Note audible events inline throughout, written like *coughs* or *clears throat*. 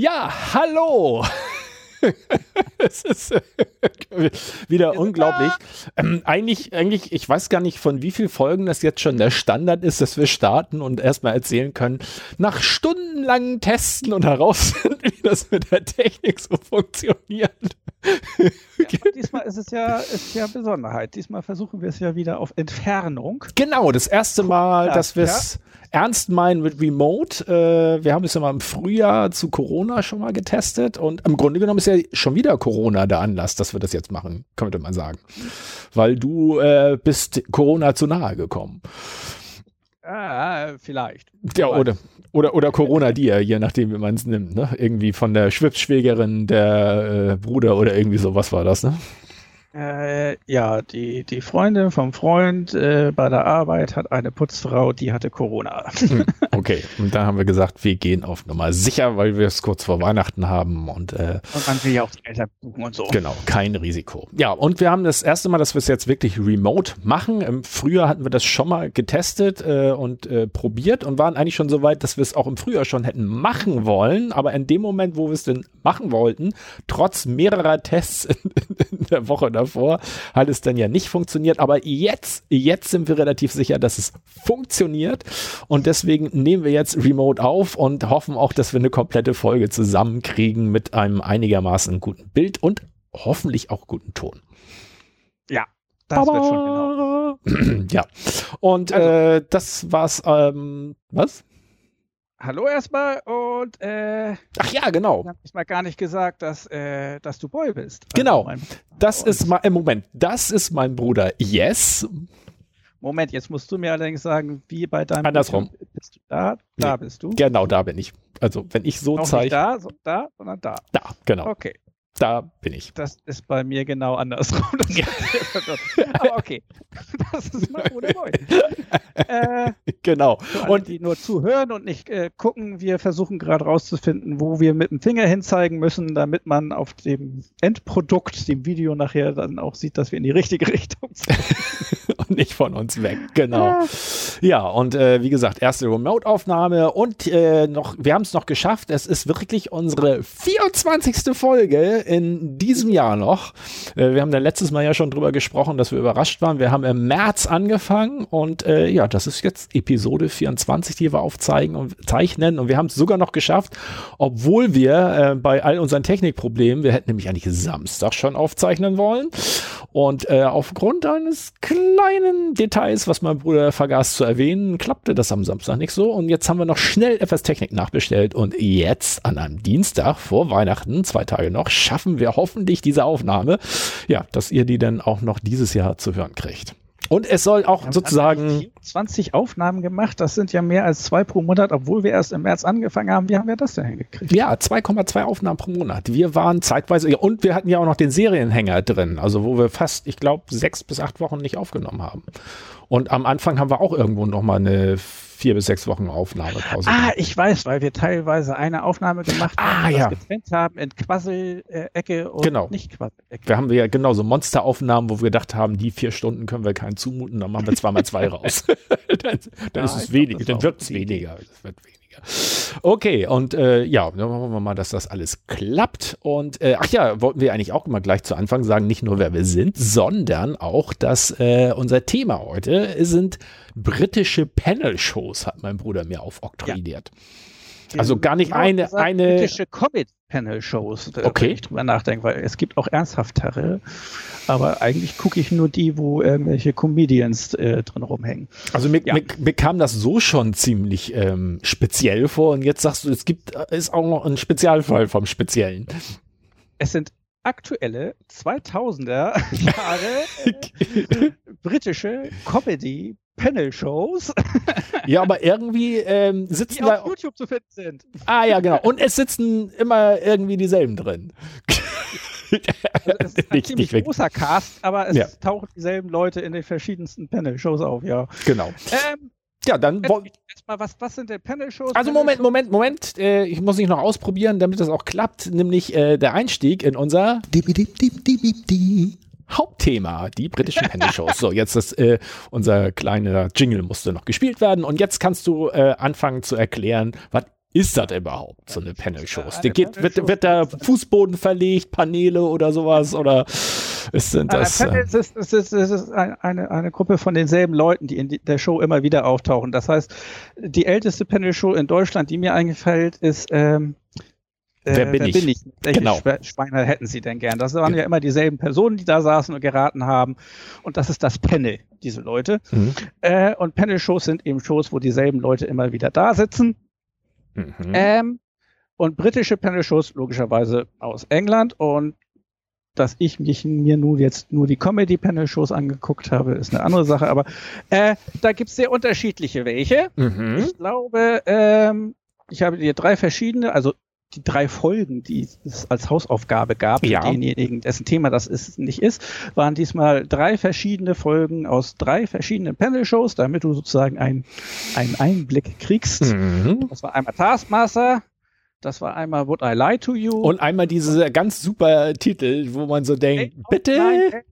Ja, hallo! *laughs* es ist äh, wieder unglaublich. Ähm, eigentlich, eigentlich, ich weiß gar nicht, von wie vielen Folgen das jetzt schon der Standard ist, dass wir starten und erstmal erzählen können, nach stundenlangen Testen und herausfinden, wie das mit der Technik so funktioniert. Ja, *laughs* diesmal ist es ja, ist ja Besonderheit. Diesmal versuchen wir es ja wieder auf Entfernung. Genau, das erste Mal, dass wir es ja. Ernst meinen mit Remote. Äh, wir haben es ja mal im Frühjahr zu Corona schon mal getestet und im Grunde genommen ist ja schon wieder Corona der Anlass, dass wir das jetzt machen, könnte man sagen. Weil du äh, bist Corona zu nahe gekommen. Ah, vielleicht. Ja, oder, oder, oder Corona dir, je nachdem, wie man es nimmt. Ne? Irgendwie von der Schwibschwägerin, der äh, Bruder oder irgendwie sowas war das, ne? Äh, ja, die, die Freundin vom Freund äh, bei der Arbeit hat eine Putzfrau, die hatte Corona. Hm, *laughs* okay, und dann haben wir gesagt, wir gehen auf Nummer sicher, weil wir es kurz vor Weihnachten haben und, äh, und man will ja auch die Eltern buchen und so. Genau, kein Risiko. Ja, und wir haben das erste Mal, dass wir es jetzt wirklich remote machen. Im Frühjahr hatten wir das schon mal getestet äh, und äh, probiert und waren eigentlich schon so weit, dass wir es auch im Frühjahr schon hätten machen wollen, aber in dem Moment, wo wir es denn machen wollten, trotz mehrerer Tests *laughs* in, in der Woche davor hat es dann ja nicht funktioniert. Aber jetzt, jetzt sind wir relativ sicher, dass es funktioniert. Und deswegen nehmen wir jetzt Remote auf und hoffen auch, dass wir eine komplette Folge zusammenkriegen mit einem einigermaßen guten Bild und hoffentlich auch guten Ton. Ja, das Baba. wird schon genau. *clears throat* ja. Und also, äh, das war's. Ähm, was? Hallo erstmal und äh, ach ja, genau. Ich habe mal gar nicht gesagt, dass äh, dass du Boy bist. Also genau. das ist mein äh, Moment. Das ist mein Bruder. Yes. Moment, jetzt musst du mir allerdings sagen, wie bei deinem Andersrum. Bist du da? Da nee, bist du. Genau, da bin ich. Also wenn ich so zeige. Nicht da, so, da, sondern da. Da, genau. Okay. Da bin ich. Das ist bei mir genau andersrum. Ja. *laughs* Aber okay. Das ist Bruder Boy. *laughs* äh, genau. Alle, und die nur zuhören und nicht äh, gucken, wir versuchen gerade rauszufinden, wo wir mit dem Finger hinzeigen müssen, damit man auf dem Endprodukt, dem Video nachher dann auch sieht, dass wir in die richtige *laughs* Richtung sind. und nicht von uns weg. Genau. Ja, und äh, wie gesagt, erste Remote-Aufnahme und äh, noch, wir haben es noch geschafft. Es ist wirklich unsere 24. Folge in diesem Jahr noch. Äh, wir haben da letztes Mal ja schon drüber gesprochen, dass wir überrascht waren. Wir haben im März angefangen und äh, ja, das ist jetzt Episode 24, die wir aufzeigen und zeichnen. Und wir haben es sogar noch geschafft, obwohl wir äh, bei all unseren Technikproblemen, wir hätten nämlich eigentlich Samstag schon aufzeichnen wollen. Und äh, aufgrund eines kleinen Details, was mein Bruder vergaß zu erwähnen, klappte das am Samstag nicht so. Und jetzt haben wir noch schnell etwas Technik nachbestellt. Und jetzt an einem Dienstag vor Weihnachten, zwei Tage noch, schaffen wir hoffentlich diese Aufnahme. Ja, dass ihr die dann auch noch dieses Jahr zu hören kriegt. Und es soll auch sozusagen 20 Aufnahmen gemacht. Das sind ja mehr als zwei pro Monat, obwohl wir erst im März angefangen haben. Wie haben wir das denn hingekriegt? Ja, 2,2 Aufnahmen pro Monat. Wir waren zeitweise und wir hatten ja auch noch den Serienhänger drin, also wo wir fast, ich glaube, sechs bis acht Wochen nicht aufgenommen haben. Und am Anfang haben wir auch irgendwo noch mal eine vier bis sechs Wochen Aufnahmepause. Ah, ich weiß, weil wir teilweise eine Aufnahme gemacht ah, haben, ja. getrennt haben in Quassel-Ecke und genau. nicht Quassel-Ecke. Wir haben wir ja genau so Monsteraufnahmen, wo wir gedacht haben, die vier Stunden können wir keinen zumuten, dann machen wir zweimal zwei *laughs* raus. *laughs* dann, dann ja, ist es weniger, dann wird es weniger. Das wird weniger. Okay, und äh, ja, dann hoffen wir mal, dass das alles klappt. Und äh, ach ja, wollten wir eigentlich auch immer gleich zu Anfang sagen, nicht nur wer wir sind, sondern auch, dass äh, unser Thema heute sind britische Panel-Shows, hat mein Bruder mir aufoktroyiert. Ja. Also gar nicht genau eine, gesagt, eine. Britische Comic-Panel-Shows, okay. wenn ich drüber nachdenke, weil es gibt auch ernsthaftere, aber eigentlich gucke ich nur die, wo irgendwelche Comedians äh, drin rumhängen. Also mir, ja. mir, mir, kam das so schon ziemlich ähm, speziell vor und jetzt sagst du, es gibt, ist auch noch ein Spezialfall vom Speziellen. Es sind aktuelle 2000er Jahre *laughs* britische Comedy Panel Shows. ja, aber irgendwie ähm, sitzen die auf YouTube zu finden sind. Ah ja, genau. Und es sitzen immer irgendwie dieselben drin. Also es ist *laughs* ein ziemlich großer Cast, aber es ja. tauchen dieselben Leute in den verschiedensten Panel-Shows auf, ja. Genau. Ähm, ja, dann. Erstmal, was, was sind denn Panel-Shows? Also, Moment, Moment, Moment. Äh, ich muss mich noch ausprobieren, damit das auch klappt. Nämlich äh, der Einstieg in unser Hauptthema, die britischen Panel-Shows. so, jetzt ist äh, unser kleiner Jingle musste noch gespielt werden. Und jetzt kannst du äh, anfangen zu erklären, was ist das überhaupt, so eine Panel-Shows? Eine geht, wird, wird da Fußboden verlegt, Paneele oder sowas? Oder ist, sind das. Äh, es ist, es ist, es ist eine, eine Gruppe von denselben Leuten, die in der Show immer wieder auftauchen. Das heißt, die älteste Panel-Show in Deutschland, die mir eingefällt, ist. Ähm, äh, wer bin wer ich? Bin ich? Welche genau. Schweine hätten Sie denn gern? Das waren ja. ja immer dieselben Personen, die da saßen und geraten haben. Und das ist das Panel, diese Leute. Mhm. Äh, und Panel-Shows sind eben Shows, wo dieselben Leute immer wieder da sitzen Mhm. Ähm, und britische Panel-Shows logischerweise aus England und dass ich mich mir nun jetzt nur die Comedy-Panel-Shows angeguckt habe, ist eine andere Sache, aber äh, da gibt es sehr unterschiedliche welche. Mhm. Ich glaube, ähm, ich habe dir drei verschiedene, also die drei Folgen, die es als Hausaufgabe gab, ja. denjenigen, dessen Thema das ist, nicht ist, waren diesmal drei verschiedene Folgen aus drei verschiedenen Panel-Shows, damit du sozusagen einen, einen Einblick kriegst. Mhm. Das war einmal Taskmaster, das war einmal Would I Lie to You? Und einmal diese ganz super Titel, wo man so denkt, bitte?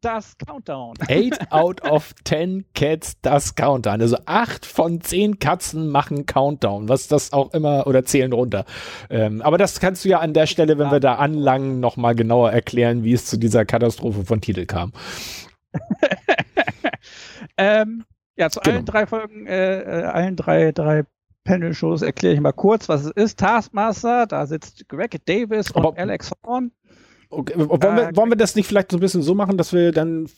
das Countdown. Eight *laughs* out of ten cats das Countdown. Also acht von zehn Katzen machen Countdown, was das auch immer oder zählen runter. Ähm, aber das kannst du ja an der Stelle, wenn wir da anlangen, nochmal genauer erklären, wie es zu dieser Katastrophe von Titel kam. *laughs* ähm, ja, zu genau. allen drei Folgen, äh, äh, allen drei, drei Panel-Shows erkläre ich mal kurz, was es ist. Taskmaster, da sitzt Greg Davis und Aber Alex Horn. Okay. Wollen, wir, äh, wollen wir das nicht vielleicht so ein bisschen so machen, dass wir dann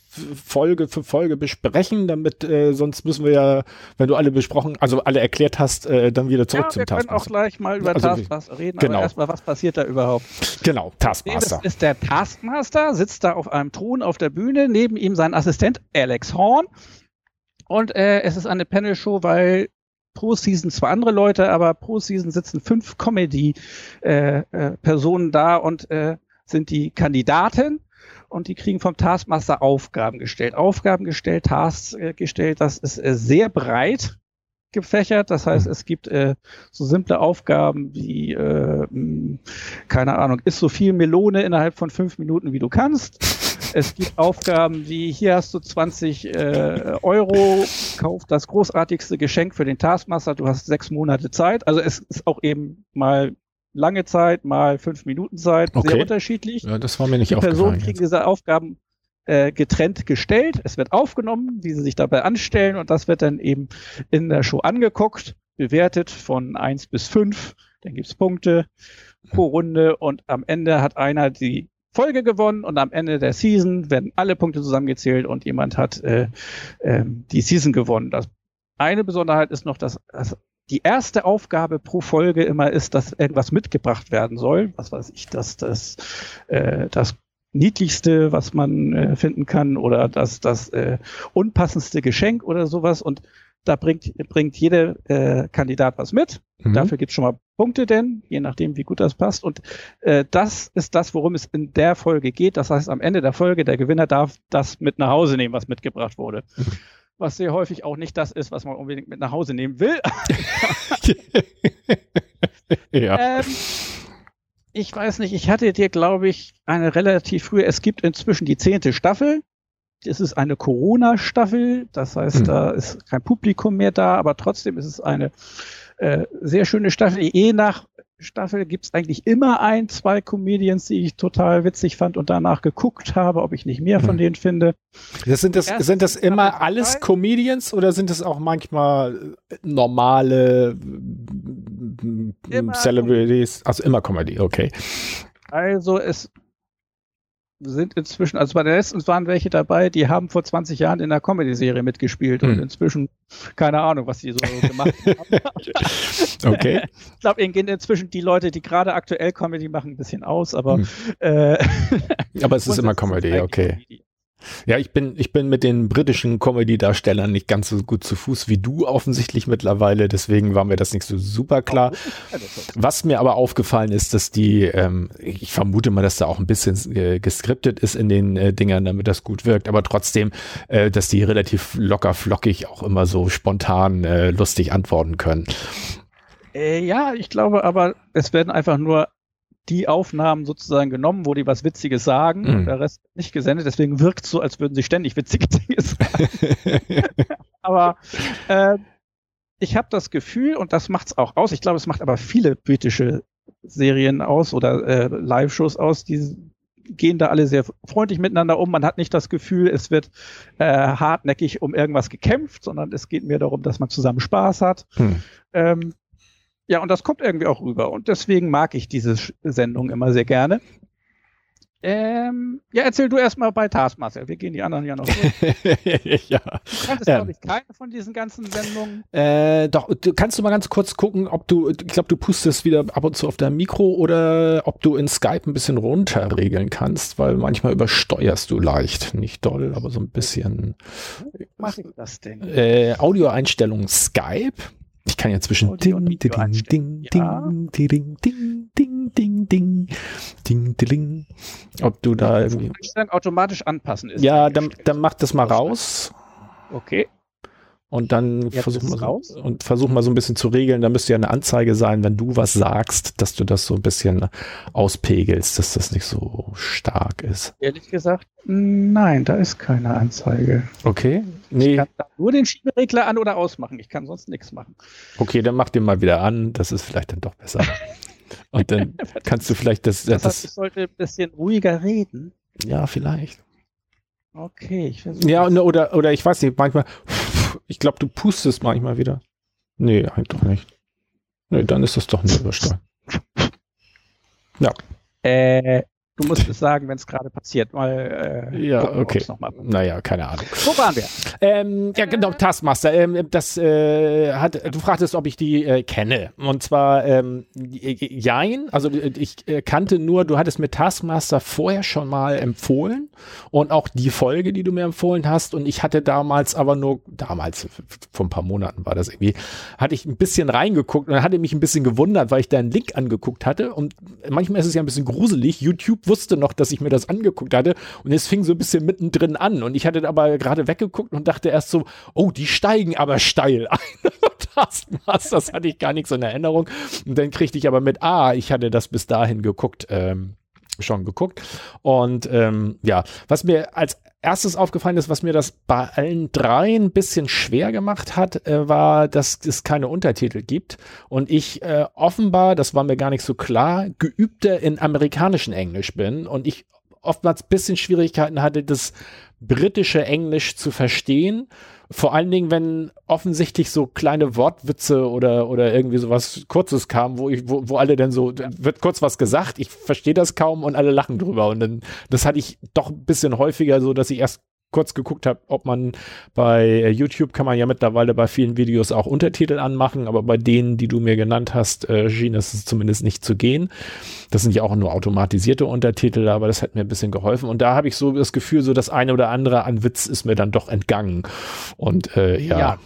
Folge für Folge besprechen, damit äh, sonst müssen wir ja, wenn du alle besprochen, also alle erklärt hast, äh, dann wieder zurück ja, zum Taskmaster. Wir können auch gleich mal über also, Taskmaster reden, genau. aber erstmal, was passiert da überhaupt? Genau, Taskmaster. Das ist der Taskmaster, sitzt da auf einem Thron auf der Bühne, neben ihm sein Assistent Alex Horn und äh, es ist eine Panel-Show, weil pro Season zwar andere Leute, aber pro Season sitzen fünf Comedy-Personen äh, äh, da und äh, sind die Kandidaten und die kriegen vom Taskmaster Aufgaben gestellt. Aufgaben gestellt, Tasks äh, gestellt, das ist äh, sehr breit gefächert. Das heißt, mhm. es gibt äh, so simple Aufgaben wie, äh, mh, keine Ahnung, isst so viel Melone innerhalb von fünf Minuten, wie du kannst. Es gibt Aufgaben wie, hier hast du 20 äh, Euro, kauf das großartigste Geschenk für den Taskmaster, du hast sechs Monate Zeit. Also es ist auch eben mal lange Zeit, mal fünf Minuten Zeit, okay. sehr unterschiedlich. Ja, das war mir nicht Die Personen kriegen diese Aufgaben äh, getrennt gestellt. Es wird aufgenommen, wie sie sich dabei anstellen und das wird dann eben in der Show angeguckt, bewertet von eins bis fünf. Dann gibt's Punkte pro Runde und am Ende hat einer die Folge gewonnen und am Ende der Season werden alle Punkte zusammengezählt und jemand hat äh, äh, die Season gewonnen. Das eine Besonderheit ist noch, dass, dass die erste Aufgabe pro Folge immer ist, dass irgendwas mitgebracht werden soll. Was weiß ich, dass das, äh, das niedlichste, was man äh, finden kann oder das, das äh, unpassendste Geschenk oder sowas. Und da bringt, bringt jeder äh, Kandidat was mit. Mhm. Dafür gibt es schon mal Punkte denn, je nachdem, wie gut das passt. Und äh, das ist das, worum es in der Folge geht. Das heißt, am Ende der Folge, der Gewinner darf das mit nach Hause nehmen, was mitgebracht wurde. Mhm was sehr häufig auch nicht das ist, was man unbedingt mit nach Hause nehmen will. *laughs* ja. Ähm, ich weiß nicht, ich hatte dir, glaube ich, eine relativ frühe, es gibt inzwischen die zehnte Staffel. Das ist eine Corona-Staffel, das heißt, hm. da ist kein Publikum mehr da, aber trotzdem ist es eine äh, sehr schöne Staffel, je nach Staffel gibt es eigentlich immer ein, zwei Comedians, die ich total witzig fand und danach geguckt habe, ob ich nicht mehr von hm. denen finde. Das sind das, sind das immer alles. Comedians oder sind das auch manchmal normale immer Celebrities? Also immer Comedy, okay. Also es sind inzwischen, also bei der letzten waren welche dabei, die haben vor 20 Jahren in einer Comedy-Serie mitgespielt und Hm. inzwischen, keine Ahnung, was die so gemacht haben. *laughs* Okay. Ich glaube, ihnen gehen inzwischen die Leute, die gerade aktuell Comedy machen, ein bisschen aus, aber Hm. äh, Aber es ist immer Comedy, eigentlich okay. Comedy. Ja, ich bin, ich bin mit den britischen Comedy-Darstellern nicht ganz so gut zu Fuß wie du offensichtlich mittlerweile, deswegen war mir das nicht so super klar. Was mir aber aufgefallen ist, dass die, ähm, ich vermute mal, dass da auch ein bisschen äh, geskriptet ist in den äh, Dingern, damit das gut wirkt, aber trotzdem, äh, dass die relativ locker flockig auch immer so spontan äh, lustig antworten können. Äh, ja, ich glaube aber, es werden einfach nur die Aufnahmen sozusagen genommen, wo die was Witziges sagen Mhm. der Rest wird nicht gesendet. Deswegen wirkt es so, als würden sie ständig witzige *laughs* Dinge sagen. aber äh, ich habe das Gefühl, und das macht es auch aus, ich glaube, es macht aber viele britische Serien aus oder äh, Live-Shows aus, die gehen da alle sehr freundlich miteinander um. Man hat nicht das Gefühl, es wird äh, hartnäckig um irgendwas gekämpft, sondern es geht mehr darum, dass man zusammen Spaß hat. Hm. Ähm, ja, und das kommt irgendwie auch rüber. Und deswegen mag ich diese Sendung immer sehr gerne. Ähm, ja, erzähl du erstmal bei Taskmaster. Wir gehen die anderen ja noch *laughs* durch. ja. Du kanntest, Ähm. glaube ich, keine von diesen ganzen Sendungen. Äh, doch, du, kannst du mal ganz kurz gucken, ob du, ich glaube, du pustest wieder ab und zu auf dein Mikro oder ob du in Skype ein bisschen runterregeln kannst, weil manchmal übersteuerst du leicht. Nicht doll, aber so ein bisschen. Wie mache ich das denn? Äh, Audioeinstellung Skype. Ich kann ja zwischen Audio- ding, ding, ding. Ja. ding, ding, ding, ding, ding, ding, ding, ding. Ob du da irgendwie. Einstellung automatisch anpassen ist. Ja, dann, dann mach das mal raus. Okay. Und dann Jetzt versuch ist mal, es so, raus. und versuch mal so ein bisschen zu regeln. Da müsste ja eine Anzeige sein, wenn du was sagst, dass du das so ein bisschen auspegelst, dass das nicht so stark ist. Ehrlich gesagt, nein, da ist keine Anzeige. Okay? Ich Nee, kann da nur den Schieberegler an- oder ausmachen. Ich kann sonst nichts machen. okay, dann mach den mal wieder an. Das ist vielleicht dann doch besser. *laughs* Und dann kannst du vielleicht das, Das das, heißt, ich sollte ein bisschen ruhiger reden. ja, vielleicht. Okay, ich versuche. Ja, ne, oder, oder ich weiß nicht, manchmal, ich glaube, du pustest manchmal wieder. Nee, eigentlich doch nicht. Nee, dann ist das doch eine Übersteuerung. Äh, du musst es sagen, wenn es gerade passiert. Mal, äh, Ja, gucken, okay. Noch mal. Naja, keine Ahnung. Wo waren wir? Ähm, ja, genau, Taskmaster. Ähm, das äh, hat, du fragtest, ob ich die äh, kenne. Und zwar, ähm, jein, also äh, ich äh, kannte nur, du hattest mir Taskmaster vorher schon mal empfohlen und auch die Folge, die du mir empfohlen hast. Und ich hatte damals aber nur, damals, vor ein paar Monaten war das irgendwie, hatte ich ein bisschen reingeguckt und hatte mich ein bisschen gewundert, weil ich da einen Link angeguckt hatte. Und manchmal ist es ja ein bisschen gruselig. YouTube wusste noch, dass ich mir das angeguckt hatte und es fing so ein bisschen mittendrin an. Und ich hatte aber gerade weggeguckt und dachte erst so, oh, die steigen aber steil ein. *laughs* Taskmaster, das hatte ich gar nicht so in Erinnerung. Und dann kriegte ich aber mit, ah, ich hatte das bis dahin geguckt, ähm, schon geguckt. Und ähm, ja, was mir als erstes aufgefallen ist, was mir das bei allen dreien ein bisschen schwer gemacht hat, äh, war, dass es keine Untertitel gibt. Und ich äh, offenbar, das war mir gar nicht so klar, geübter in amerikanischen Englisch bin und ich oftmals ein bisschen Schwierigkeiten hatte, das britische Englisch zu verstehen. Vor allen Dingen, wenn offensichtlich so kleine Wortwitze oder, oder irgendwie sowas Kurzes kam, wo ich, wo, wo alle dann so, wird kurz was gesagt, ich verstehe das kaum und alle lachen drüber. Und dann, das hatte ich doch ein bisschen häufiger so, dass ich erst kurz geguckt habe, ob man bei äh, YouTube kann man ja mittlerweile bei vielen Videos auch Untertitel anmachen, aber bei denen, die du mir genannt hast, äh, schien es zumindest nicht zu gehen. Das sind ja auch nur automatisierte Untertitel, aber das hat mir ein bisschen geholfen. Und da habe ich so das Gefühl, so das eine oder andere an Witz ist mir dann doch entgangen. Und äh, ja. Ja.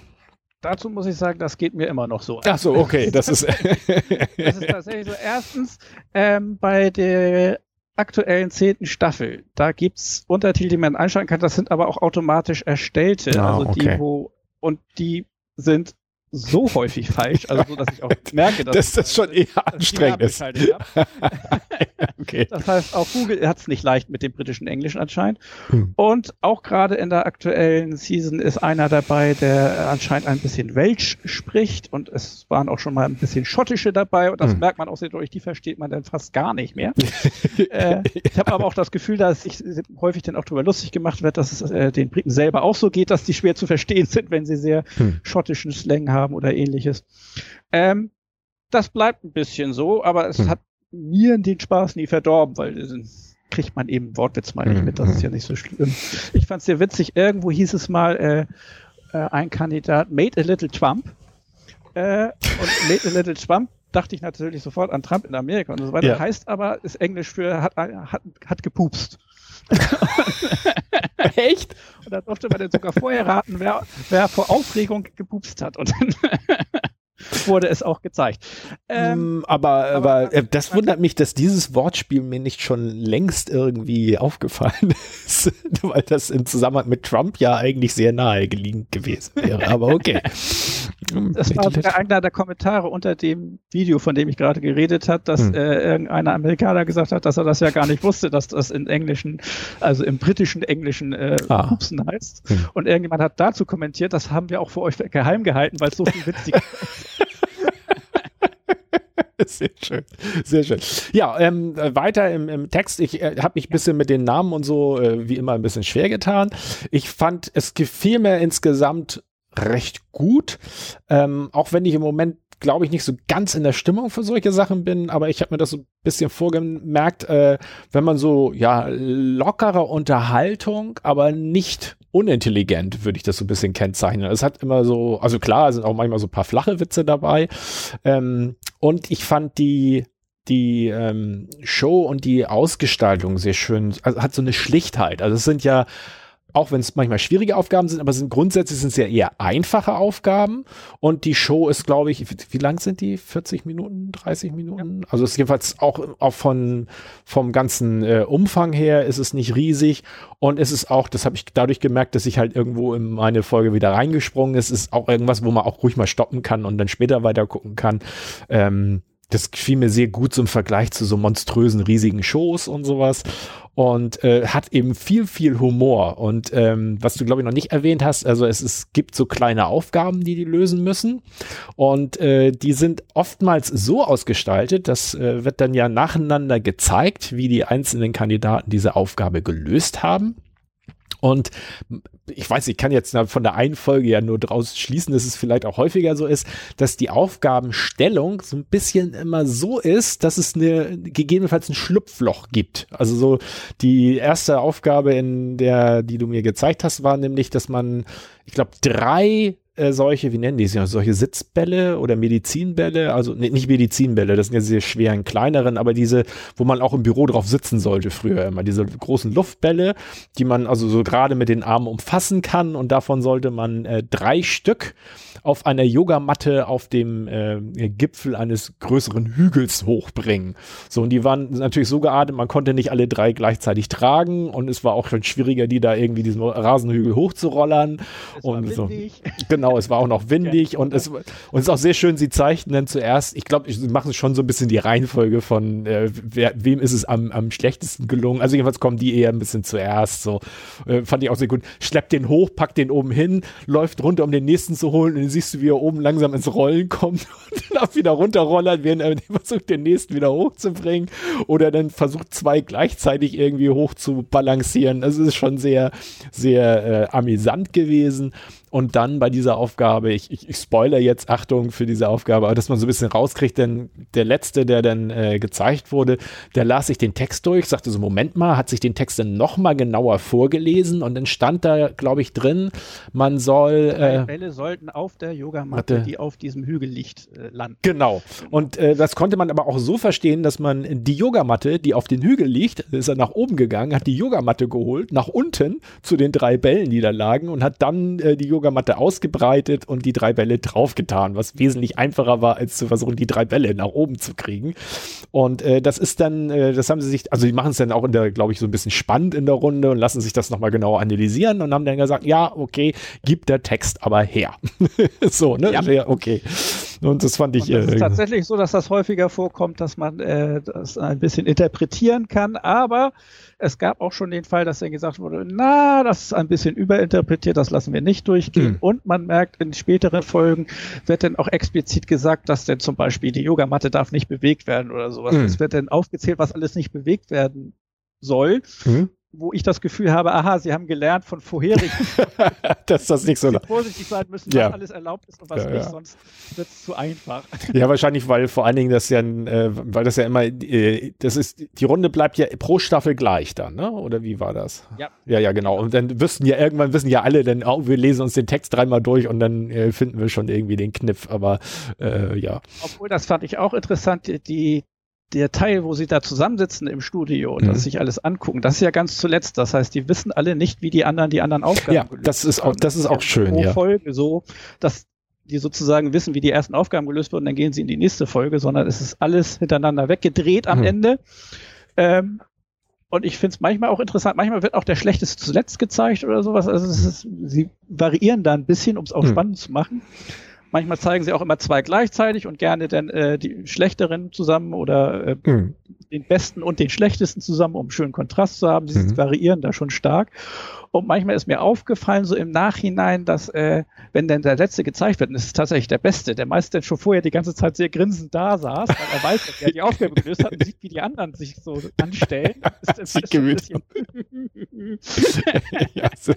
Dazu muss ich sagen, das geht mir immer noch so. Ach so, okay, das ist. *laughs* Das ist tatsächlich so. Erstens, ähm, bei der aktuellen zehnten Staffel, da gibt's Untertitel, die man einschalten kann, das sind aber auch automatisch erstellte. Ah, also okay. die, wo, und die sind so häufig falsch, also so, dass ich auch *laughs* merke, dass, Dass das schon eher dass ich die anstrengend ist. *laughs* okay. Das heißt, auch Google hat es nicht leicht mit dem britischen Englischen anscheinend. Hm. Und auch gerade in der aktuellen Season ist einer dabei, der anscheinend ein bisschen Welsch spricht. Und es waren auch schon mal ein bisschen Schottische dabei. Und das Hm. merkt man auch sehr deutlich, die versteht man dann fast gar nicht mehr. *laughs* äh, ich habe aber auch das Gefühl, dass ich häufig dann auch darüber lustig gemacht wird, dass es äh, den Briten selber auch so geht, dass die schwer zu verstehen sind, wenn sie sehr Hm. schottischen Slang haben oder ähnliches. Ähm, das bleibt ein bisschen so, aber es Hm. hat mir den Spaß nie verdorben, weil kriegt man eben Wortwitz mal nicht mit, das ist ja nicht so schlimm. Ich fand es sehr witzig, irgendwo hieß es mal, äh, äh, ein Kandidat made a little Trump. Äh, und *laughs* made a little Trump dachte ich natürlich sofort an Trump in Amerika und so weiter. Ja. Heißt aber, ist Englisch für hat, hat, hat gepupst. *laughs* Echt? Und da durfte man dann sogar vorher raten, wer, wer vor Aufregung gepupst hat. Und dann *laughs* *laughs* wurde es auch gezeigt. Ähm, Mm, aber, aber, aber- äh, das wundert mich, dass dieses Wortspiel mir nicht schon längst irgendwie aufgefallen *laughs* ist, weil das im Zusammenhang mit Trump ja eigentlich sehr nahe gelegen gewesen wäre. Aber okay. *laughs* Das war sogar einer der Kommentare unter dem Video, von dem ich gerade geredet habe, dass Hm. äh, irgendeiner Amerikaner gesagt hat, dass er das ja gar nicht wusste, dass das in Englischen, also im britischen Englischen äh, Ah. Pupsen heißt. Hm. Und irgendjemand hat dazu kommentiert, das haben wir auch für euch geheim gehalten, weil es so viel witziger *laughs* Sehr schön, sehr schön. Ja, ähm, äh, weiter im, im Text. Ich äh, habe mich ein bisschen mit den Namen und so äh, wie immer ein bisschen schwer getan. Ich fand, es gefiel mir insgesamt recht gut, ähm, auch wenn ich im Moment glaube ich nicht so ganz in der Stimmung für solche Sachen bin, aber ich habe mir das so ein bisschen vorgemerkt, äh, wenn man so ja lockere Unterhaltung, aber nicht unintelligent, würde ich das so ein bisschen kennzeichnen. Es hat immer so, also klar, es sind auch manchmal so ein paar flache Witze dabei. Ähm, und ich fand die die ähm, Show und die Ausgestaltung sehr schön, also hat so eine Schlichtheit. Also es sind ja auch wenn es manchmal schwierige Aufgaben sind, aber sind grundsätzlich sind es ja eher einfache Aufgaben. Und die Show ist, glaube ich, wie, wie lang sind die? 40 Minuten, 30 Minuten? Also es ist jedenfalls auch, auch von, vom ganzen äh, Umfang her ist es nicht riesig. Und es ist auch, das habe ich dadurch gemerkt, dass ich halt irgendwo in meine Folge wieder reingesprungen ist. Ist auch irgendwas, wo man auch ruhig mal stoppen kann und dann später weiter gucken kann. Ähm, das gefiel mir sehr gut so im Vergleich zu so monströsen, riesigen Shows und sowas. Und äh, hat eben viel, viel Humor. Und ähm, was du, glaube ich, noch nicht erwähnt hast, also es, es gibt so kleine Aufgaben, die die lösen müssen. Und äh, die sind oftmals so ausgestaltet, das äh, wird dann ja nacheinander gezeigt, wie die einzelnen Kandidaten diese Aufgabe gelöst haben. Und ich weiß, ich kann jetzt von der einen Folge ja nur draus schließen, dass es vielleicht auch häufiger so ist, dass die Aufgabenstellung so ein bisschen immer so ist, dass es eine gegebenenfalls ein Schlupfloch gibt. Also so die erste Aufgabe in der, die du mir gezeigt hast, war nämlich, dass man, ich glaube, drei äh, solche, wie nennen die sich, solche Sitzbälle oder Medizinbälle, also nee, nicht Medizinbälle, das sind ja diese schweren, kleineren, aber diese, wo man auch im Büro drauf sitzen sollte früher immer, diese großen Luftbälle, die man also so gerade mit den Armen umfassen kann und davon sollte man äh, drei Stück auf einer Yogamatte auf dem äh, Gipfel eines größeren Hügels hochbringen. So, und die waren natürlich so geartet, man konnte nicht alle drei gleichzeitig tragen und es war auch schon schwieriger, die da irgendwie diesen Rasenhügel hochzurollern. Es und so. windig. Genau, es war auch noch windig und es, und es ist auch sehr schön, sie zeichnen dann zuerst, ich glaube, sie machen schon so ein bisschen die Reihenfolge von, äh, wer, wem ist es am, am schlechtesten gelungen. Also jedenfalls kommen die eher ein bisschen zuerst, so. Äh, fand ich auch sehr gut. Schleppt den hoch, packt den oben hin, läuft runter, um den nächsten zu holen und dann siehst du, wie er oben langsam ins Rollen kommt *laughs* und dann auch wieder runterrollert, während er versucht, den nächsten wieder hochzubringen oder dann versucht, zwei gleichzeitig irgendwie hoch zu balancieren. Also es ist schon sehr, sehr äh, amüsant gewesen. Und dann bei dieser Aufgabe, ich, ich, ich spoiler jetzt, Achtung für diese Aufgabe, aber dass man so ein bisschen rauskriegt, denn der letzte, der dann äh, gezeigt wurde, der las sich den Text durch, sagte so, Moment mal, hat sich den Text dann nochmal genauer vorgelesen und dann stand da, glaube ich, drin, man soll... Drei Äh, Bälle sollten auf der Yogamatte, die auf diesem Hügel liegt, äh, landen. Genau. Und äh, das konnte man aber auch so verstehen, dass man die Yogamatte, die auf den Hügel liegt, ist er nach oben gegangen, hat die Yogamatte geholt, nach unten zu den drei Bällen, die da lagen und hat dann äh, die Yogamatte ausgebreitet und die drei Bälle draufgetan, was wesentlich einfacher war, als zu versuchen, die drei Bälle nach oben zu kriegen. Und äh, das ist dann, äh, das haben sie sich, also die machen es dann auch in der, glaube ich, so ein bisschen spannend in der Runde und lassen sich das nochmal genauer analysieren und haben dann gesagt, ja, okay, gibt der Text aber her. *laughs* so, ne? Ja. okay. *laughs* Und das fand ich. Und das ist äh, tatsächlich so, dass das häufiger vorkommt, dass man äh, das ein bisschen interpretieren kann. Aber es gab auch schon den Fall, dass dann gesagt wurde, na, das ist ein bisschen überinterpretiert, das lassen wir nicht durchgehen. Hm. Und man merkt, in späteren Folgen wird dann auch explizit gesagt, dass denn zum Beispiel die Yogamatte darf nicht bewegt werden oder sowas. Hm. Es wird dann aufgezählt, was alles nicht bewegt werden soll. hm? Wo ich das Gefühl habe, aha, sie haben gelernt von vorherigen, *laughs* dass das nicht so sie vorsichtig sein müssen, was Ja. alles erlaubt ist und was Ja, nicht, ja. sonst wird es zu einfach. *laughs* Ja, wahrscheinlich, weil vor allen Dingen das ja, äh, weil das ja immer, äh, das ist, die Runde bleibt ja pro Staffel gleich dann, ne? Oder wie war das? Ja. Ja, ja, genau. Und dann wüssten ja irgendwann wissen ja alle, dann, oh, wir lesen uns den Text dreimal durch und dann äh, finden wir schon irgendwie den Kniff. Aber äh, ja. Obwohl, das fand ich auch interessant, die, der Teil, wo sie da zusammensitzen im Studio und Mhm. das sich alles angucken, das ist ja ganz zuletzt. Das heißt, die wissen alle nicht, wie die anderen die anderen Aufgaben Ja, gelöst das ist auch, das ist auch schön, pro ja. Folge so, dass die sozusagen wissen, wie die ersten Aufgaben gelöst wurden, dann gehen sie in die nächste Folge, sondern es ist alles hintereinander weggedreht am Hm. Ende. Ähm, und ich finde es manchmal auch interessant, manchmal wird auch der Schlechteste zuletzt gezeigt oder sowas. Also ist, sie variieren da ein bisschen, um es auch Hm. spannend zu machen. Manchmal zeigen sie auch immer zwei gleichzeitig und gerne dann äh, die schlechteren zusammen oder äh, Hm. Den besten und den schlechtesten zusammen, um einen schönen Kontrast zu haben. Sie Mhm. variieren da schon stark. Und manchmal ist mir aufgefallen, so im Nachhinein, dass äh, wenn denn der letzte gezeigt wird, und es ist tatsächlich der Beste, der meist dann schon vorher die ganze Zeit sehr grinsend da saß, weil er weiß, dass er die Aufgabe gelöst hat und sieht, wie die anderen sich so anstellen. Ist, ist, Sieht ist bisschen- *laughs* ja, so-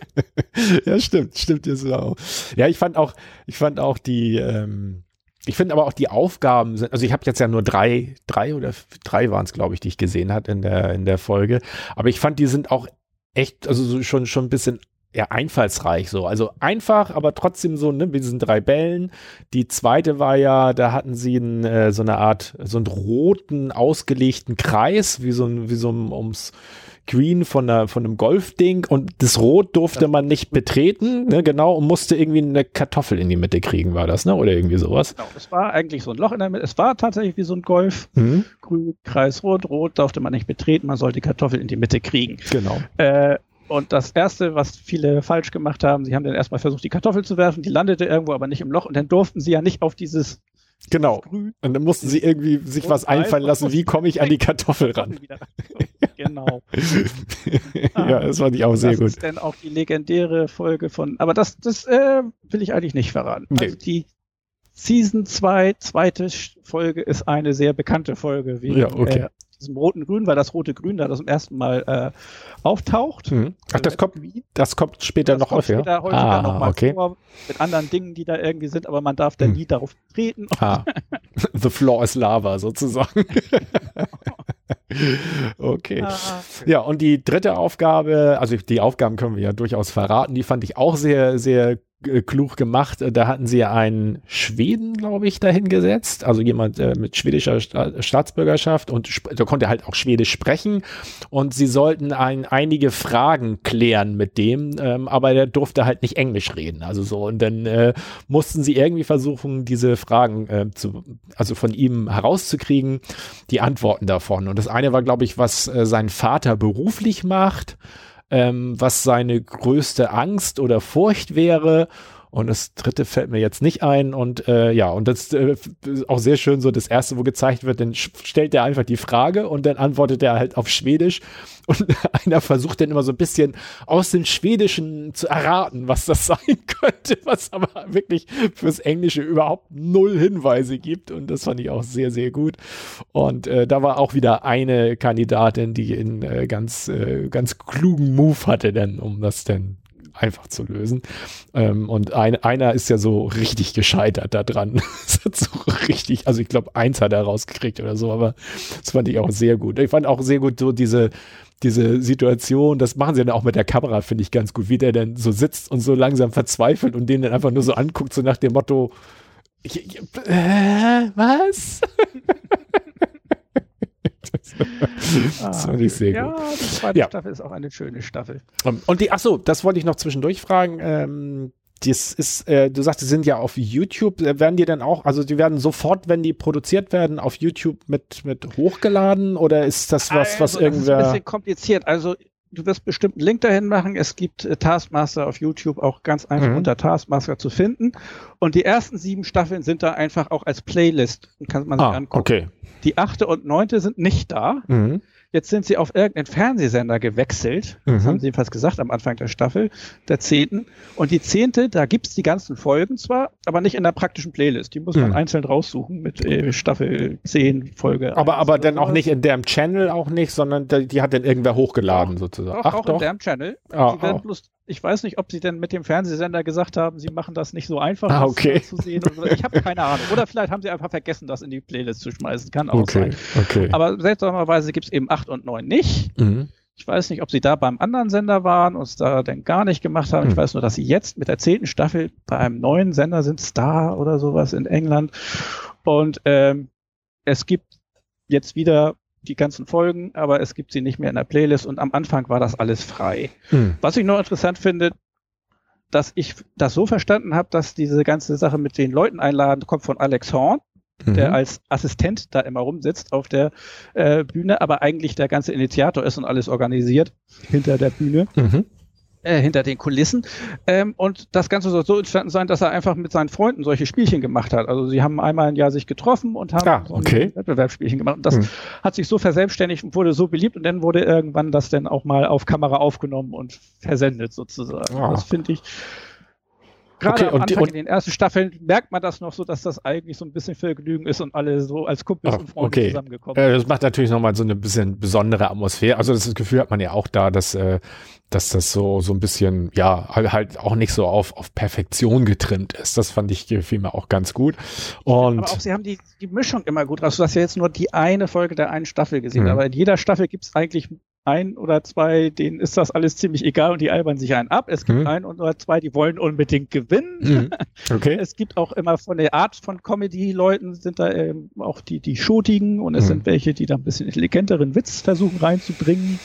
ja, stimmt, stimmt jetzt auch. Ja, ich fand auch, ich fand auch die, ähm, ich finde aber auch die Aufgaben sind, also ich habe jetzt ja nur drei, drei oder drei waren es, glaube ich, die ich gesehen hat in der in der Folge, aber ich fand die sind auch echt, also so schon schon ein bisschen ja, einfallsreich so. Also einfach, aber trotzdem so, ne, mit diesen drei Bällen. Die zweite war ja, da hatten sie einen, äh, so eine Art, so einen roten, ausgelegten Kreis, wie so ein, wie so ein, ums Green von, einer, von einem Golfding und das Rot durfte man nicht betreten, ne, genau, und musste irgendwie eine Kartoffel in die Mitte kriegen, war das, ne, oder irgendwie sowas. Genau, es war eigentlich so ein Loch in der Mitte. Es war tatsächlich wie so ein Golf. Mhm, Grün, Kreis rot, rot durfte man nicht betreten. Man sollte die Kartoffel in die Mitte kriegen. genau. Äh, und das erste, was viele falsch gemacht haben, sie haben dann erstmal versucht, die Kartoffel zu werfen, die landete irgendwo, aber nicht im Loch und dann durften sie ja nicht auf dieses Genau. Und dann mussten sie irgendwie sich was einfallen lassen, wie komme ich an die Kartoffel ran. *laughs* genau. *laughs* ja, das fand ich auch sehr das gut. ist dann auch die legendäre Folge von, aber das, das äh, will ich eigentlich nicht verraten. Nee. Also die Season 2, zweite Folge ist eine sehr bekannte Folge, wegen Ja, okay. äh, diesem roten Grün, weil das rote Grün da das zum ersten Mal äh, auftaucht. Mhm. Ach, das kommt, das kommt später Das noch kommt auf, ja? später häufiger Ah, noch mal okay. vor, mit anderen Dingen, die da irgendwie sind, aber man darf dann Hm. nie darauf treten. Ah. *laughs* The floor is lava sozusagen. okay. Ah, Ja, und die dritte Aufgabe, also die Aufgaben können wir ja durchaus verraten, die fand ich auch sehr, sehr klug gemacht. Da hatten sie einen Schweden, glaube ich, dahin gesetzt, also jemand äh, mit schwedischer Sta Staatsbürgerschaft und der konnte halt auch Schwedisch sprechen und sie sollten ein, einige Fragen klären mit dem, ähm, aber der durfte halt nicht Englisch reden, also so und dann äh, mussten sie irgendwie versuchen, diese Fragen äh, zu, also von ihm herauszukriegen, die Antworten davon. Und das eine war, glaube ich, was äh, sein Vater beruflich macht, ähm, was seine größte Angst oder Furcht wäre. Und das dritte fällt mir jetzt nicht ein. Und äh, ja, und das äh, ist auch sehr schön, so das erste, wo gezeigt wird, dann stellt er einfach die Frage und dann antwortet er halt auf Schwedisch. *laughs* Und einer versucht dann immer so ein bisschen aus dem Schwedischen zu erraten, was das *laughs* sein könnte, was aber wirklich fürs Englische überhaupt null Hinweise gibt. Und das fand ich auch sehr, sehr gut. Und äh, da war auch wieder eine Kandidatin, die einen äh, ganz, äh, ganz klugen Move hatte, denn, um das dann einfach zu lösen. Ähm, und ein, einer ist ja so richtig gescheitert da dran. *laughs* So richtig, also ich glaube, eins hat er rausgekriegt oder so, aber das fand ich auch sehr gut. Ich fand auch sehr gut so diese, diese Situation, das machen sie dann auch mit der Kamera, finde ich ganz gut, wie der dann so sitzt und so langsam verzweifelt und den dann einfach nur so anguckt, so nach dem Motto, ich, äh, was? *laughs* das fand ich sehr gut. Ja, die zweite Ja. Staffel ist auch eine schöne Staffel. Um, Und die, ach so, das wollte ich noch zwischendurch fragen. Ähm, das ist, äh, du sagst, die sind ja auf YouTube. Äh, Werden die dann auch, also die werden sofort, wenn die produziert werden, auf YouTube mit, mit hochgeladen oder ist das was, was Also, Das ist ein irgendwer. bisschen kompliziert. Also du wirst bestimmt einen Link dahin machen. Es gibt äh, Taskmaster auf YouTube auch ganz einfach Mhm. unter Taskmaster zu finden. Und die ersten sieben Staffeln sind da einfach auch als Playlist und kann man sich Ah, angucken. okay. Die achte und neunte sind nicht da. Mhm. Jetzt sind sie auf irgendeinen Fernsehsender gewechselt. Das Mhm. haben sie jedenfalls gesagt am Anfang der Staffel, der zehnten. Und die zehnte, da gibt's die ganzen Folgen zwar, aber nicht in der praktischen Playlist. Die muss man Mhm. einzeln raussuchen mit äh, Staffel 10 Folge. Aber, 1 aber dann auch sowas. nicht in dem Channel auch nicht, sondern die, die hat dann irgendwer hochgeladen sozusagen. Doch, auch in deren Channel. Ah, sie werden auch. bloß, ich weiß nicht, ob sie denn mit dem Fernsehsender gesagt haben, sie machen das nicht so einfach, Ah, das okay. zu sehen. So. Ich habe keine Ahnung. Oder vielleicht haben sie einfach vergessen, das in die Playlist zu schmeißen. Kann auch Okay, sein. okay. Aber seltsamerweise gibt's eben 8 und 9 nicht. Mhm. Ich weiß nicht, ob sie da beim anderen Sender waren und es da denn gar nicht gemacht haben. Ich Hm. weiß nur, dass sie jetzt mit der zehnten Staffel bei einem neuen Sender sind, Star oder sowas in England. Und ähm, es gibt jetzt wieder die ganzen Folgen, aber es gibt sie nicht mehr in der Playlist und am Anfang war das alles frei. Mhm. Was ich noch interessant finde, dass ich das so verstanden habe, dass diese ganze Sache mit den Leuten einladen kommt von Alex Horn, der Mhm. als Assistent da immer rumsitzt auf der äh, Bühne, aber eigentlich der ganze Initiator ist und alles organisiert hinter der Bühne, Mhm. Äh, hinter den Kulissen. Ähm, und das Ganze soll so entstanden sein, dass er einfach mit seinen Freunden solche Spielchen gemacht hat. Also sie haben einmal im Jahr sich getroffen und haben Ah, so ein okay. Wettbewerbsspielchen gemacht. Und das Hm. hat sich so verselbstständigt und wurde so beliebt und dann wurde irgendwann das dann auch mal auf Kamera aufgenommen und versendet sozusagen. Ah. Das finde ich Gerade Okay, am und Anfang und- in den ersten Staffeln merkt man das noch so, dass das eigentlich so ein bisschen Vergnügen ist und alle so als Kumpels Ah, und Freunde okay. zusammengekommen Äh, das macht natürlich nochmal so eine bisschen besondere Atmosphäre. Also das Gefühl hat man ja auch da, dass, äh, dass das so, so ein bisschen, ja, halt- halt auch nicht so auf, auf Perfektion getrimmt ist. Das fand ich, mir auch ganz gut. Und Aber auch sie haben die, die Mischung immer gut raus. Du hast ja jetzt nur die eine Folge der einen Staffel gesehen, Mhm. aber in jeder Staffel gibt es eigentlich ein oder zwei, denen ist das alles ziemlich egal und die albern sich einen ab. Es gibt Mhm. ein oder zwei, die wollen unbedingt gewinnen. Mhm. *laughs* okay. Es gibt auch immer von der Art von Comedy-Leuten sind da ähm, auch die, die Schotigen und es Mhm. sind welche, die da ein bisschen intelligenteren Witz versuchen reinzubringen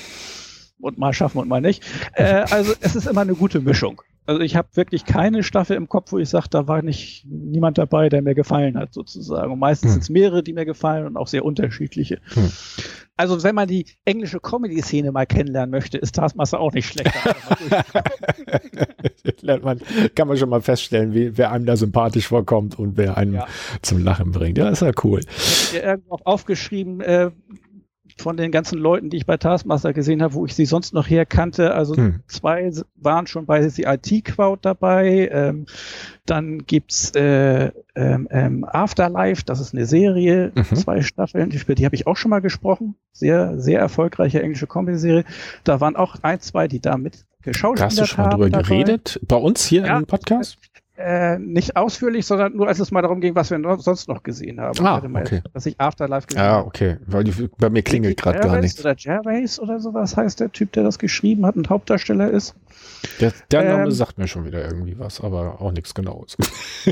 und mal schaffen und mal nicht. Äh, also es ist immer eine gute Mischung. Also ich habe wirklich keine Staffel im Kopf, wo ich sage, da war nicht niemand dabei, der mir gefallen hat sozusagen. Und meistens Hm. sind es mehrere, die mir gefallen und auch sehr unterschiedliche. Hm. Also wenn man die englische Comedy-Szene mal kennenlernen möchte, ist Taskmaster auch nicht schlecht. *laughs* *laughs* Man, kann man schon mal feststellen, wie, wer einem da sympathisch vorkommt und wer einen Ja. zum Lachen bringt. Ja, ist ja cool. Ich hab mir irgendwo auch aufgeschrieben äh, von den ganzen Leuten, die ich bei Taskmaster gesehen habe, wo ich sie sonst noch herkannte. Also Hm. zwei waren schon bei The IT Crowd dabei. Ähm, dann gibt's äh, ähm, ähm, Afterlife, das ist eine Serie, Mhm. zwei Staffeln, die, über die habe ich auch schon mal gesprochen. Sehr, sehr erfolgreiche englische Comedy-Serie. Da waren auch ein, zwei, die da mit geschauspielert Hast du schon mal haben drüber dabei. geredet? Bei uns hier Ja. im Podcast? Äh, nicht ausführlich, sondern nur als es mal darum ging, was wir no sonst noch gesehen haben. Ah, mal okay. Dass ich Afterlife gesehen Ja, habe. okay. Weil die, bei mir klingelt gerade gar nichts. Oder Gervais oder sowas heißt der Typ, der das geschrieben hat und Hauptdarsteller ist. Der, der Name Ähm, sagt mir schon wieder irgendwie was, aber auch nichts Genaues. *laughs*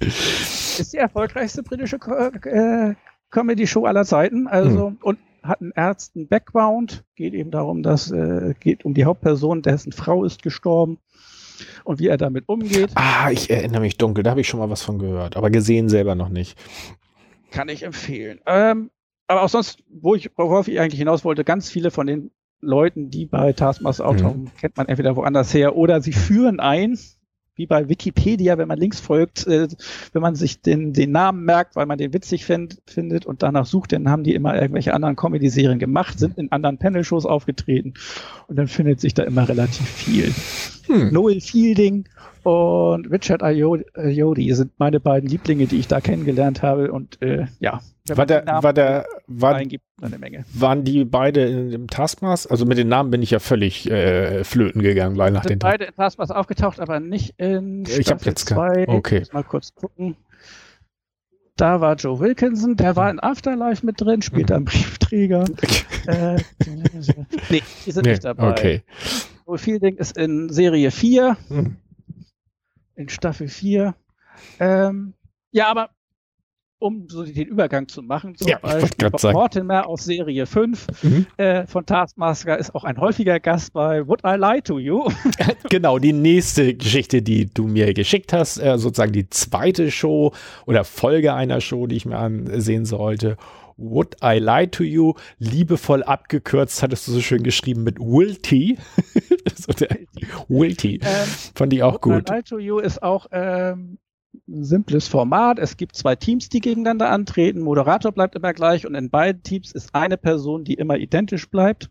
Ist die erfolgreichste britische Co äh, Comedy-Show aller Zeiten. Also, Hm. und hat einen ernsten Background. Geht eben darum, dass, äh, geht um die Hauptperson, dessen Frau ist gestorben und wie er damit umgeht. ah, ich erinnere mich dunkel. Da habe ich schon mal was von gehört, aber gesehen selber noch nicht. Kann ich empfehlen. Ähm, aber auch sonst, wo ich, worauf ich eigentlich hinaus wollte, ganz viele von den Leuten, die bei Taskmaster auftauchen, kennt man entweder woanders her oder sie führen ein, wie bei Wikipedia, wenn man links folgt, äh, wenn man sich den, den Namen merkt, weil man den witzig find, findet und danach sucht, dann haben die immer irgendwelche anderen Comedy-Serien gemacht, sind in anderen Panel-Shows aufgetreten und dann findet sich da immer relativ viel. Hm. Noel Fielding und Richard Ayodi sind meine beiden Lieblinge, die ich da kennengelernt habe. Und äh, ja, War der, war der, war, eingibt, eine Menge. waren die beide in dem Taskmaster? Also mit den Namen bin ich ja völlig äh, flöten gegangen, weil nach den Sind beide in Taskmaster aufgetaucht, aber nicht in Ich hab Staffel jetzt zwei. okay. Ich muss mal kurz gucken. Da war Joe Wilkinson, der war in Afterlife mit drin, spielt Mhm. einen Briefträger. *laughs* äh, nee, die sind Nee, nicht dabei. okay. Noel Fielding ist in Serie 4. Hm. In Staffel 4. Ähm, ja, aber um so den Übergang zu machen, zum Ja, Beispiel. Mortimer aus Serie 5 Mhm. äh, von Taskmaster ist auch ein häufiger Gast bei Would I Lie to You? *laughs* *laughs* Genau, die nächste Geschichte, die du mir geschickt hast, äh, sozusagen die zweite Show oder Folge einer Show, die ich mir ansehen sollte. Would I Lie to You? Liebevoll abgekürzt, hattest du so schön geschrieben mit Wilty. so Wilty. Ähm, Fand ich auch Would gut. I Lie to You ist auch ähm, simples Format. Es gibt zwei Teams, die gegeneinander antreten. Moderator bleibt immer gleich und in beiden Teams ist eine Person, die immer identisch bleibt.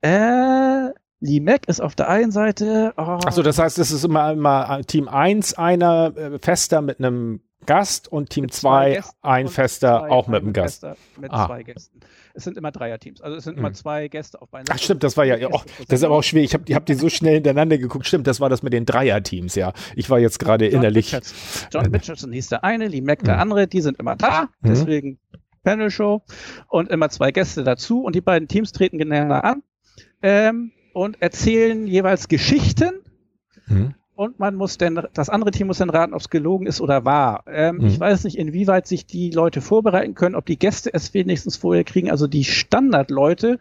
Äh, Lee Mack ist auf der einen Seite. Oh. Achso, das heißt, es ist immer, immer Team 1 einer äh, fester mit einem Gast und Team 2 ein Fester auch mit einem Gast. Mit ah. zwei Gästen. Es sind immer Dreierteams. Also es sind hm. immer zwei Gäste auf beiden Seiten. Ach stimmt, das war ja, oh, das ist aber auch schwierig. Ich habe hab die so schnell hintereinander geguckt. Stimmt, das war das mit den Dreierteams, ja. Ich war jetzt gerade innerlich. Richardson. John Richardson hieß der eine, Lee Mack der hm. andere. Die sind immer da, mhm. deswegen Panel Show und immer zwei Gäste dazu und die beiden Teams treten gegeneinander an ähm, und erzählen jeweils Geschichten. Mhm und man muss denn, das andere Team muss dann raten, ob es gelogen ist oder wahr. Ähm, mhm. Ich weiß nicht, inwieweit sich die Leute vorbereiten können, ob die Gäste es wenigstens vorher kriegen. Also die Standardleute,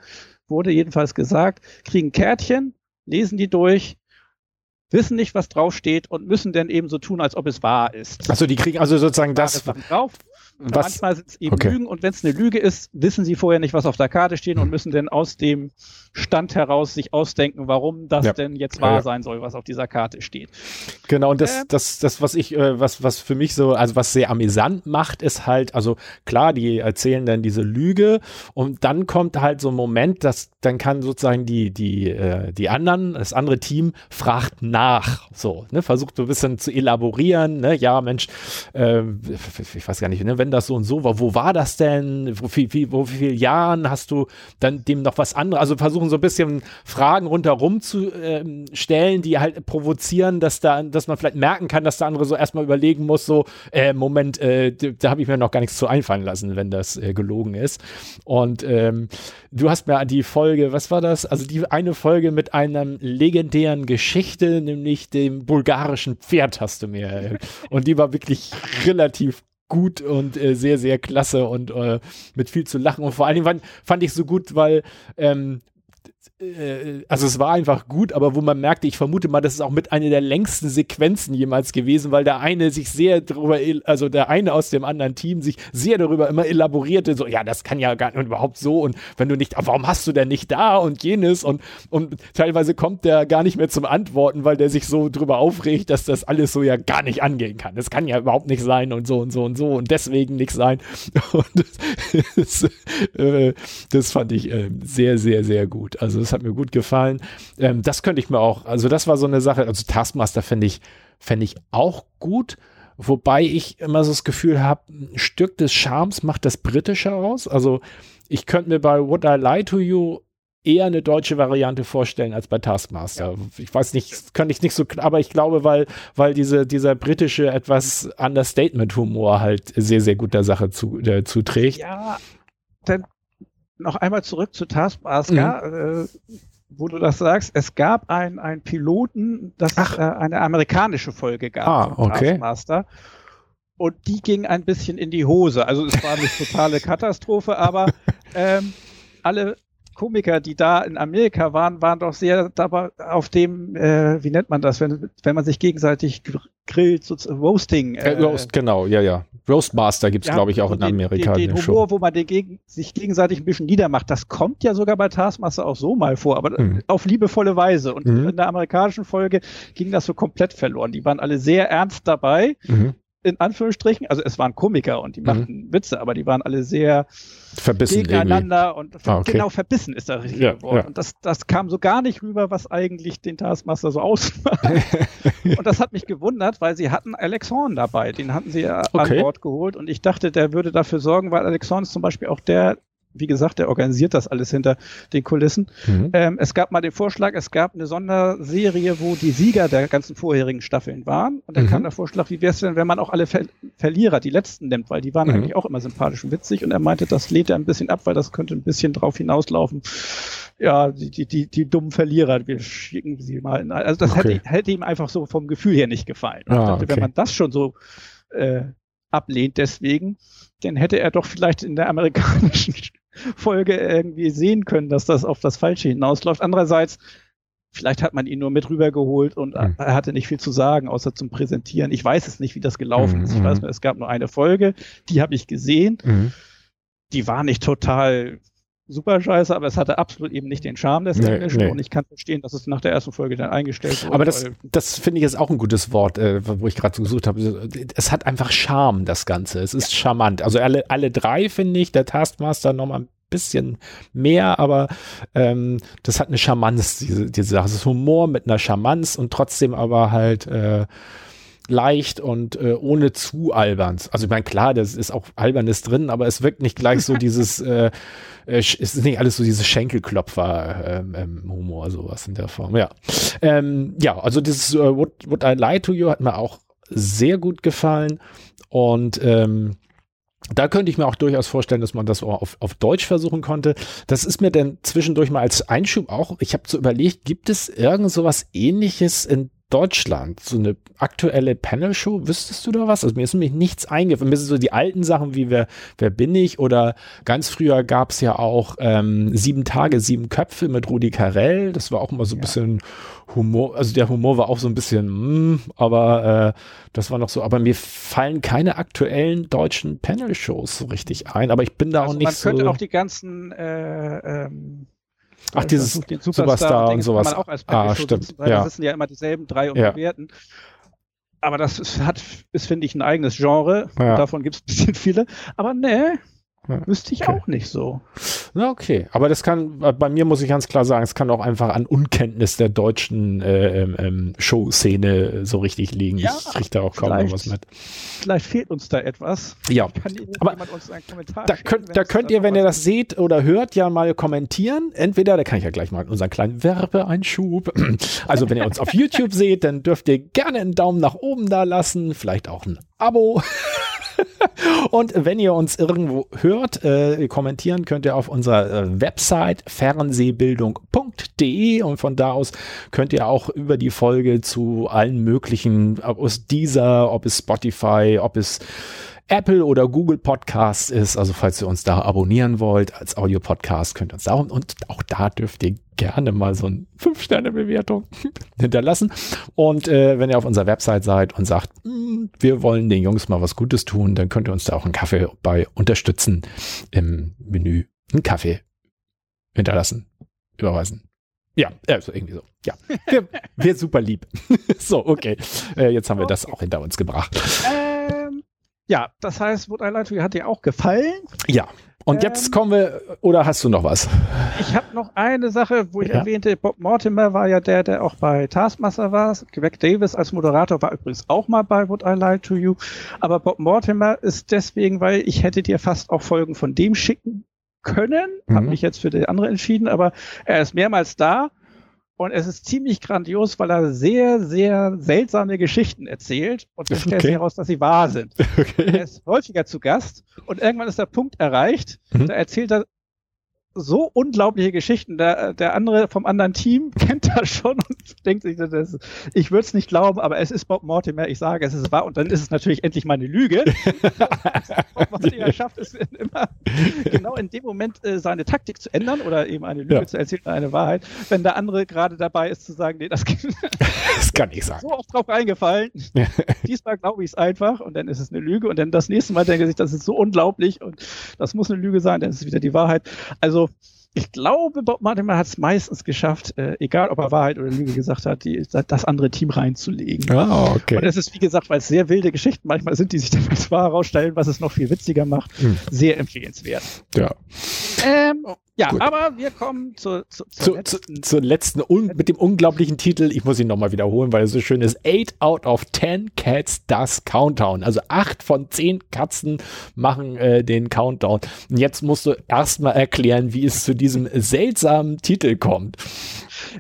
wurde jedenfalls gesagt, kriegen Kärtchen, lesen die durch, wissen nicht, was draufsteht und müssen dann eben so tun, als ob es wahr ist. Also die kriegen also sozusagen das drauf. Was? Manchmal sind es eben okay. Lügen und wenn es eine Lüge ist, wissen sie vorher nicht, was auf der Karte steht mhm. und müssen dann aus dem Stand heraus sich ausdenken, warum das ja. denn jetzt wahr ja, ja. sein soll, was auf dieser Karte steht. Genau, und das, äh, das, das, was ich, äh, was, was für mich so, also was sehr amüsant macht, ist halt, also klar, die erzählen dann diese Lüge und dann kommt halt so ein Moment, dass dann kann sozusagen die, die, äh, die anderen, das andere Team fragt nach, so, ne, versucht so ein bisschen zu elaborieren, ne, ja, Mensch, äh, ich weiß gar nicht, ne, wenn das so und so war, wo war das denn, wo viel, wie, wo viel Jahren hast du dann dem noch was anderes, also versuchen so ein bisschen Fragen rundherum zu äh, stellen, die halt provozieren, dass da, dass man vielleicht merken kann, dass der andere so erstmal überlegen muss, so, äh, Moment, äh, da habe ich mir noch gar nichts zu einfallen lassen, wenn das äh, gelogen ist. Und ähm, du hast mir die Folge, was war das? Also die eine Folge mit einer legendären Geschichte, nämlich dem bulgarischen Pferd hast du mir. Äh, und die war wirklich relativ gut und äh, sehr, sehr klasse und äh, mit viel zu lachen. Und vor allen Dingen fand, ich so gut, weil ähm, äh, also es war einfach gut, aber wo man merkte, ich vermute mal, das ist auch mit einer der längsten Sequenzen jemals gewesen, weil der eine sich sehr darüber, also der eine aus dem anderen Team sich sehr darüber immer elaborierte, so, ja, das kann ja gar nicht überhaupt so und wenn du nicht, warum hast du denn nicht da und jenes und, und teilweise kommt der gar nicht mehr zum Antworten, weil der sich so drüber aufregt, dass das alles so ja gar nicht angehen kann. Das kann ja überhaupt nicht sein und so und so und so und deswegen nicht sein. *laughs* Und *laughs* das, äh, das fand ich äh, sehr, sehr, sehr gut. Also das hat mir gut gefallen. Ähm, das könnte ich mir auch, also das war so eine Sache, also Taskmaster fände ich, fände ich auch gut. Wobei ich immer so das Gefühl habe, ein Stück des Charmes macht das Britische aus. Also ich könnte mir bei Would I Lie to You eher eine deutsche Variante vorstellen als bei Taskmaster. Ja. Ich weiß nicht, könnte ich nicht so, aber ich glaube, weil, weil diese, dieser britische etwas Understatement-Humor halt sehr, sehr gut der Sache zu, äh, zuträgt. Ja, dann noch einmal zurück zu Taskmaster, mhm. äh, wo du das sagst. Es gab einen Piloten, das äh, eine amerikanische Folge gab ah, okay. Taskmaster. Und die ging ein bisschen in die Hose. Also es war eine totale Katastrophe, aber *laughs* ähm, alle Komiker, die da in Amerika waren, waren doch sehr dabei auf dem, äh, wie nennt man das, wenn, wenn man sich gegenseitig grillt, so Roasting. Äh, äh, Roast, genau, ja, ja. Roastmaster gibt es, ja, glaube ich, auch in Amerika. Den, den Humor, Show. wo man den gegen, sich gegenseitig ein bisschen niedermacht, das kommt ja sogar bei Taskmaster auch so mal vor, aber mhm. auf liebevolle Weise. Und mhm. in der amerikanischen Folge ging das so komplett verloren. Die waren alle sehr ernst dabei. Mhm in Anführungsstrichen, also es waren Komiker und die mhm. machten mhm. Witze, aber die waren alle sehr verbissen gegeneinander irgendwie. und ah, okay. genau verbissen ist das richtige ja, Wort. Ja. Und das, das kam so gar nicht rüber, was eigentlich den Taskmaster so ausmacht. *laughs* und das hat mich gewundert, weil sie hatten Alex Horn dabei, den hatten sie ja okay. an Bord geholt und ich dachte, der würde dafür sorgen, weil Alex Horn ist zum Beispiel auch der, wie gesagt, der organisiert das alles hinter den Kulissen. Mhm. Ähm, es gab mal den Vorschlag, es gab eine Sonderserie, wo die Sieger der ganzen vorherigen Staffeln waren. Und dann mhm. kam der Vorschlag, wie wäre es denn, wenn man auch alle Ver Verlierer, die letzten nimmt, weil die waren mhm. eigentlich auch immer sympathisch und witzig. Und er meinte, das lädt er ein bisschen ab, weil das könnte ein bisschen drauf hinauslaufen. Ja, die, die, die, die dummen Verlierer, wir schicken sie mal. In, also das okay. hätte, hätte ihm einfach so vom Gefühl her nicht gefallen. Ah, dachte, okay. Wenn man das schon so äh, ablehnt deswegen, dann hätte er doch vielleicht in der amerikanischen Folge irgendwie sehen können, dass das auf das Falsche hinausläuft. Andererseits, vielleicht hat man ihn nur mit rübergeholt und mhm. er hatte nicht viel zu sagen, außer zum Präsentieren. Ich weiß es nicht, wie das gelaufen mhm. ist. Ich weiß mhm. nur, es gab nur eine Folge, die habe ich gesehen. Mhm. Die war nicht total super scheiße, aber es hatte absolut eben nicht den Charme des Nee, Englischen nee. und ich kann verstehen, dass es nach der ersten Folge dann eingestellt wurde. Aber das, das finde ich ist auch ein gutes Wort, äh, wo ich gerade so gesucht habe. Es hat einfach Charme, das Ganze. Es ist charmant. Also alle, alle drei finde ich, der Taskmaster noch mal ein bisschen mehr, aber ähm, das hat eine Charmanz, diese, diese Sache. Es ist Humor mit einer Charmanz und trotzdem aber halt äh, leicht und äh, ohne zu albern. Also ich meine, klar, das ist auch Albernes drin, aber es wirkt nicht gleich so *laughs* dieses, äh, äh, es ist nicht alles so dieses Schenkelklopfer-Humor, sowas in der Form, ja. Ähm, ja, also dieses äh, Would, Would I Lie to You hat mir auch sehr gut gefallen und ähm, da könnte ich mir auch durchaus vorstellen, dass man das auch auf, auf Deutsch versuchen konnte. Das ist mir dann zwischendurch mal als Einschub auch, ich habe so überlegt, gibt es irgend sowas ähnliches in Deutschland? So eine aktuelle Panel-Show? Wüsstest du da was? Also mir ist nämlich nichts eingefallen. Mir sind so die alten Sachen wie Wer, wer bin ich? Oder ganz früher gab es ja auch ähm, Sieben Tage, Sieben Köpfe mit Rudi Carell. Das war auch immer so ein Ja. bisschen Humor. Also der Humor war auch so ein bisschen, mm, aber äh, das war noch so. Aber mir fallen keine aktuellen deutschen Panel-Shows so richtig ein. Aber ich bin da also auch nicht man könnte so. auch die ganzen äh, ähm, Ach, äh, dieses den Superstar und sowas. Kann man auch als Ah, stimmt, sitzen, ja. Da sitzen ja immer dieselben drei und Ja. bewerten. Aber das ist, hat, ist, finde ich, ein eigenes Genre. Ja. Davon gibt es *laughs* ein bisschen viele. Aber nee, Ja, wüsste ich okay. auch nicht so. Na, okay. Aber das kann, bei mir muss ich ganz klar sagen, es kann auch einfach an Unkenntnis der deutschen äh, ähm, ähm, Show-Szene so richtig liegen. Ja, ich kriege da auch kaum noch vielleicht. was mit. Vielleicht fehlt uns da etwas. Ja. Kann Aber jemand uns einen Kommentar Da könnt, da könnt ihr, wenn ihr das seht oder hört, ja mal kommentieren. Entweder, da kann ich ja gleich mal unseren kleinen Werbeeinschub. *clears throat* Also wenn ihr uns auf *laughs* YouTube seht, dann dürft ihr gerne einen Daumen nach oben da lassen, vielleicht auch ein Abo. *laughs* Und wenn ihr uns irgendwo hört, äh, kommentieren könnt ihr auf unserer äh, Website fernsehbildung.de und von da aus könnt ihr auch über die Folge zu allen möglichen, ob es dieser, ob es Spotify, ob es Apple oder Google Podcasts ist. Also falls ihr uns da abonnieren wollt als Audio-Podcast, könnt ihr uns da und auch da dürft ihr gerne mal so eine 5-Sterne-Bewertung *laughs* hinterlassen. Und äh, wenn ihr auf unserer Website seid und sagt, "Mm, wir wollen den Jungs mal was Gutes tun, dann könnt ihr uns da auch einen Kaffee bei unterstützen im Menü. Einen Kaffee hinterlassen, überweisen. Ja, also irgendwie so. Ja, wir, wir super lieb. *laughs* so, okay. Äh, jetzt haben wir das auch hinter uns gebracht. Ähm, ja, das heißt, Would I Lie to You hat dir auch gefallen. Ja. Und jetzt Ähm, kommen wir, oder hast du noch was? Ich habe noch eine Sache, wo ich Ja. erwähnte, Bob Mortimer war ja der, der auch bei Taskmaster war. Greg Davis als Moderator war übrigens auch mal bei Would I Lie to You. Aber Bob Mortimer ist deswegen, weil ich hätte dir fast auch Folgen von dem schicken können. Habe Mhm. mich jetzt für die andere entschieden, aber er ist mehrmals da. Und es ist ziemlich grandios, weil er sehr, sehr seltsame Geschichten erzählt. Und dann stellt Okay. sich heraus, dass sie wahr sind. *laughs* Er Okay. ist häufiger zu Gast und irgendwann ist der Punkt erreicht, Mhm. da erzählt er so unglaubliche Geschichten. Der, der andere vom anderen Team *laughs* kennt das schon und denkt sich, das, ich würde es nicht glauben, aber es ist Bob Mortimer, ich sage, es ist wahr und dann ist es natürlich endlich mal eine Lüge. *laughs* Bob Mortimer schafft es immer genau in dem Moment äh, seine Taktik zu ändern oder eben eine Lüge Ja. zu erzählen, eine Wahrheit, wenn der andere gerade dabei ist zu sagen, nee, das *laughs* Das kann ich sagen. so oft drauf reingefallen. Diesmal glaube ich es einfach und dann ist es eine Lüge und dann das nächste Mal denke ich, das ist so unglaublich und das muss eine Lüge sein, dann ist es wieder die Wahrheit. Also ich glaube, Bob Martin hat es meistens geschafft, äh, egal ob er Wahrheit oder Lüge gesagt hat, die, das andere Team reinzulegen. Ah, Und okay. es ist, wie gesagt, weil es sehr wilde Geschichten manchmal sind, die sich dann als wahr herausstellen, was es noch viel witziger macht, Hm. sehr empfehlenswert. Ja. Ähm, ja, Gut. aber wir kommen zur, zur, zur Zu, zu, letzten zur letzten, mit dem unglaublichen Titel, ich muss ihn nochmal wiederholen, weil er so schön ist, 8 out of 10 Cats does Countdown. Also 8 von 10 Katzen machen äh, den Countdown. Und jetzt musst du erstmal erklären, wie es zu diesem seltsamen Titel kommt.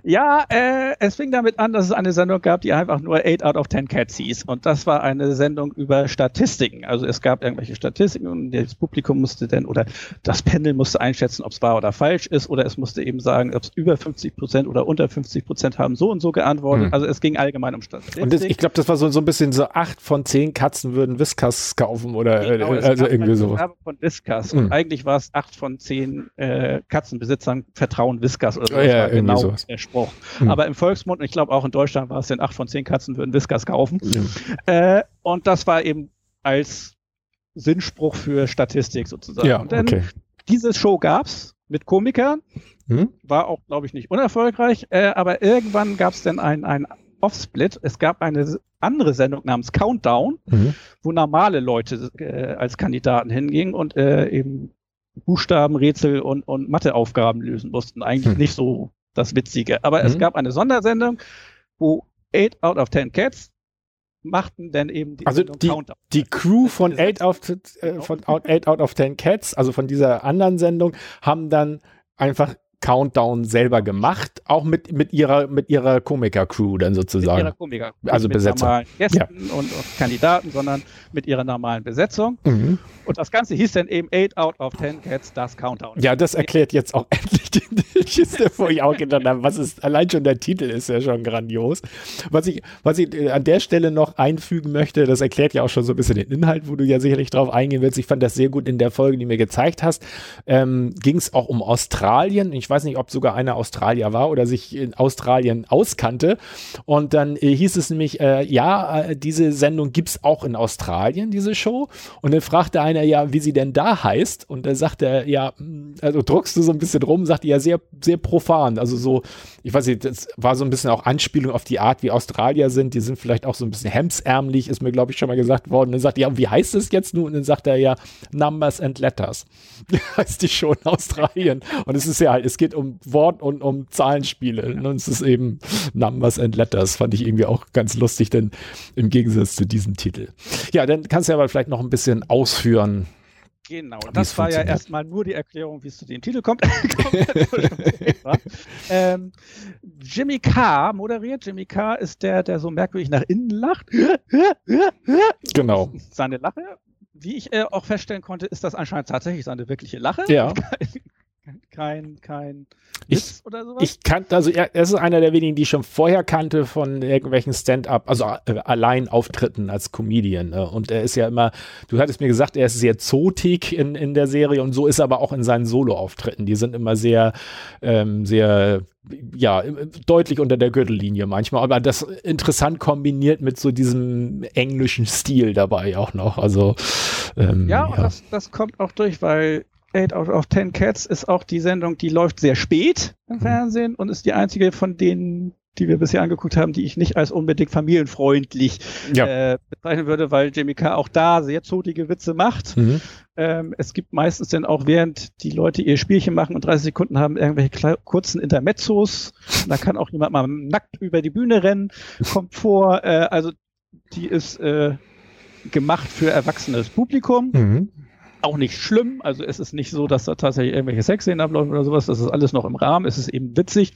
Ja, äh, es fing damit an, dass es eine Sendung gab, die einfach nur 8 out of 10 Cats hieß. Und das war eine Sendung über Statistiken. Also es gab irgendwelche Statistiken und das Publikum musste dann oder das Panel musste einschätzen, ob es wahr oder falsch ist oder es musste eben sagen, ob es über 50 Prozent oder unter 50 Prozent haben so und so geantwortet. Hm. Also es ging allgemein um Statistiken. Und das, ich glaube, das war so, so ein bisschen so 8 von 10 Katzen würden Whiskas kaufen oder äh, Genau, es also irgendwie. Werbung von Whiskas. Mhm. Und eigentlich war es acht von zehn äh, Katzenbesitzern vertrauen Whiskas oder so. Ja, irgendwie genau sowas. Der Spruch. Mhm. Aber im Volksmund, und ich glaube auch in Deutschland war es denn acht von zehn Katzen würden Whiskas kaufen. Ja. Äh, und das war eben als Sinnspruch für Statistik sozusagen. Ja, und dann, okay. diese Show gab's mit Komikern. Hm? War auch, glaube ich, nicht unerfolgreich. Äh, aber irgendwann gab es dann ein, ein Off-Split. Es gab eine andere Sendung namens Countdown, Mhm. wo normale Leute äh, als Kandidaten hingingen und äh, eben Buchstaben, Rätsel und, und Matheaufgaben lösen mussten. Eigentlich Hm. nicht so das Witzige. Aber es Mhm. gab eine Sondersendung, wo 8 out of 10 Cats machten dann eben die Also die-. Die Crew von Gesetz. 8 out, äh, von 8 out of 10 Cats, also von dieser anderen Sendung, haben dann einfach Countdown selber gemacht, auch mit, mit ihrer, mit ihrer Komiker-Crew dann mit ihrer sozusagen. Komiker. Also Nicht mit Besetzung. normalen Gästen und, und Kandidaten, sondern mit ihrer normalen Besetzung. Mhm. Und das Ganze hieß dann eben 8 out of 10 Cats, das Countdown. Ja, das erklärt jetzt auch *laughs* endlich die Kiste, wo ich auch gedacht habe, was ist, allein schon der Titel ist ja schon grandios. Was ich, was ich an der Stelle noch einfügen möchte, das erklärt ja auch schon so ein bisschen den Inhalt, wo du ja sicherlich drauf eingehen willst. Ich fand das sehr gut in der Folge, die du mir gezeigt hast. Ähm, Ging es auch um Australien. Ich weiß nicht, ob sogar einer Australier war oder sich in Australien auskannte. Und dann äh, hieß es nämlich, äh, ja, äh, diese Sendung gibt's auch in Australien, diese Show. Und dann fragte einer ja, wie sie denn da heißt. Und dann sagte er, ja, mh, also druckst du so ein bisschen rum, sagte ja, sehr, sehr profan. Also so, ich weiß nicht, das war so ein bisschen auch Anspielung auf die Art, wie Australier sind. Die sind vielleicht auch so ein bisschen hemsärmlich, ist mir, glaube ich, schon mal gesagt worden. Und dann sagt er, ja, wie heißt es jetzt nun? Und dann sagt er ja, Numbers and Letters. *laughs* heißt die Show in Australien. Und es ist ja es geht um Wort und um Zahlenspiele. Und es ist eben Numbers and Letters. Fand ich irgendwie auch ganz lustig, denn im Gegensatz zu diesem Titel. Ja, dann kannst du ja aber vielleicht noch ein bisschen ausführen. Genau, das war ja erstmal nur die Erklärung, wie es zu dem Titel kommt. *laughs* kommt ähm, Jimmy Carr moderiert. Jimmy Carr ist der, der so merkwürdig nach innen lacht. Genau. Seine Lache, wie ich äh, auch feststellen konnte, ist das anscheinend tatsächlich seine wirkliche Lache. Ja. *laughs* Kein, kein Ich- Witz oder sowas. Ich kannte, also er, er ist einer der wenigen, die ich schon vorher kannte von irgendwelchen Stand-up, also äh, Alleinauftritten als Comedian. Ne? Und er ist ja immer, du hattest mir gesagt, er ist sehr zotig in, in der Serie und so ist er aber auch in seinen Solo-Auftritten. Die sind immer sehr, ähm, sehr, ja, deutlich unter der Gürtellinie manchmal, aber das interessant kombiniert mit so diesem englischen Stil dabei auch noch. Also, ähm, Ja, und Das, das kommt auch durch, weil 8 out of 10 Cats ist auch die Sendung, die läuft sehr spät im Mhm. Fernsehen und ist die einzige von denen, die wir bisher angeguckt haben, die ich nicht als unbedingt familienfreundlich Ja. äh, bezeichnen würde, weil Jamie Carr auch da sehr zotige Witze macht. Mhm. Ähm, es gibt meistens dann auch, während die Leute ihr Spielchen machen und 30 Sekunden haben, irgendwelche kurzen Intermezzos. Da kann auch jemand mal nackt über die Bühne rennen, kommt vor. Äh, also die ist äh, gemacht für erwachsenes Publikum Mhm. Auch nicht schlimm. Also es ist nicht so, dass da tatsächlich irgendwelche Sexszenen ablaufen oder sowas. Das ist alles noch im Rahmen. Es ist eben witzig.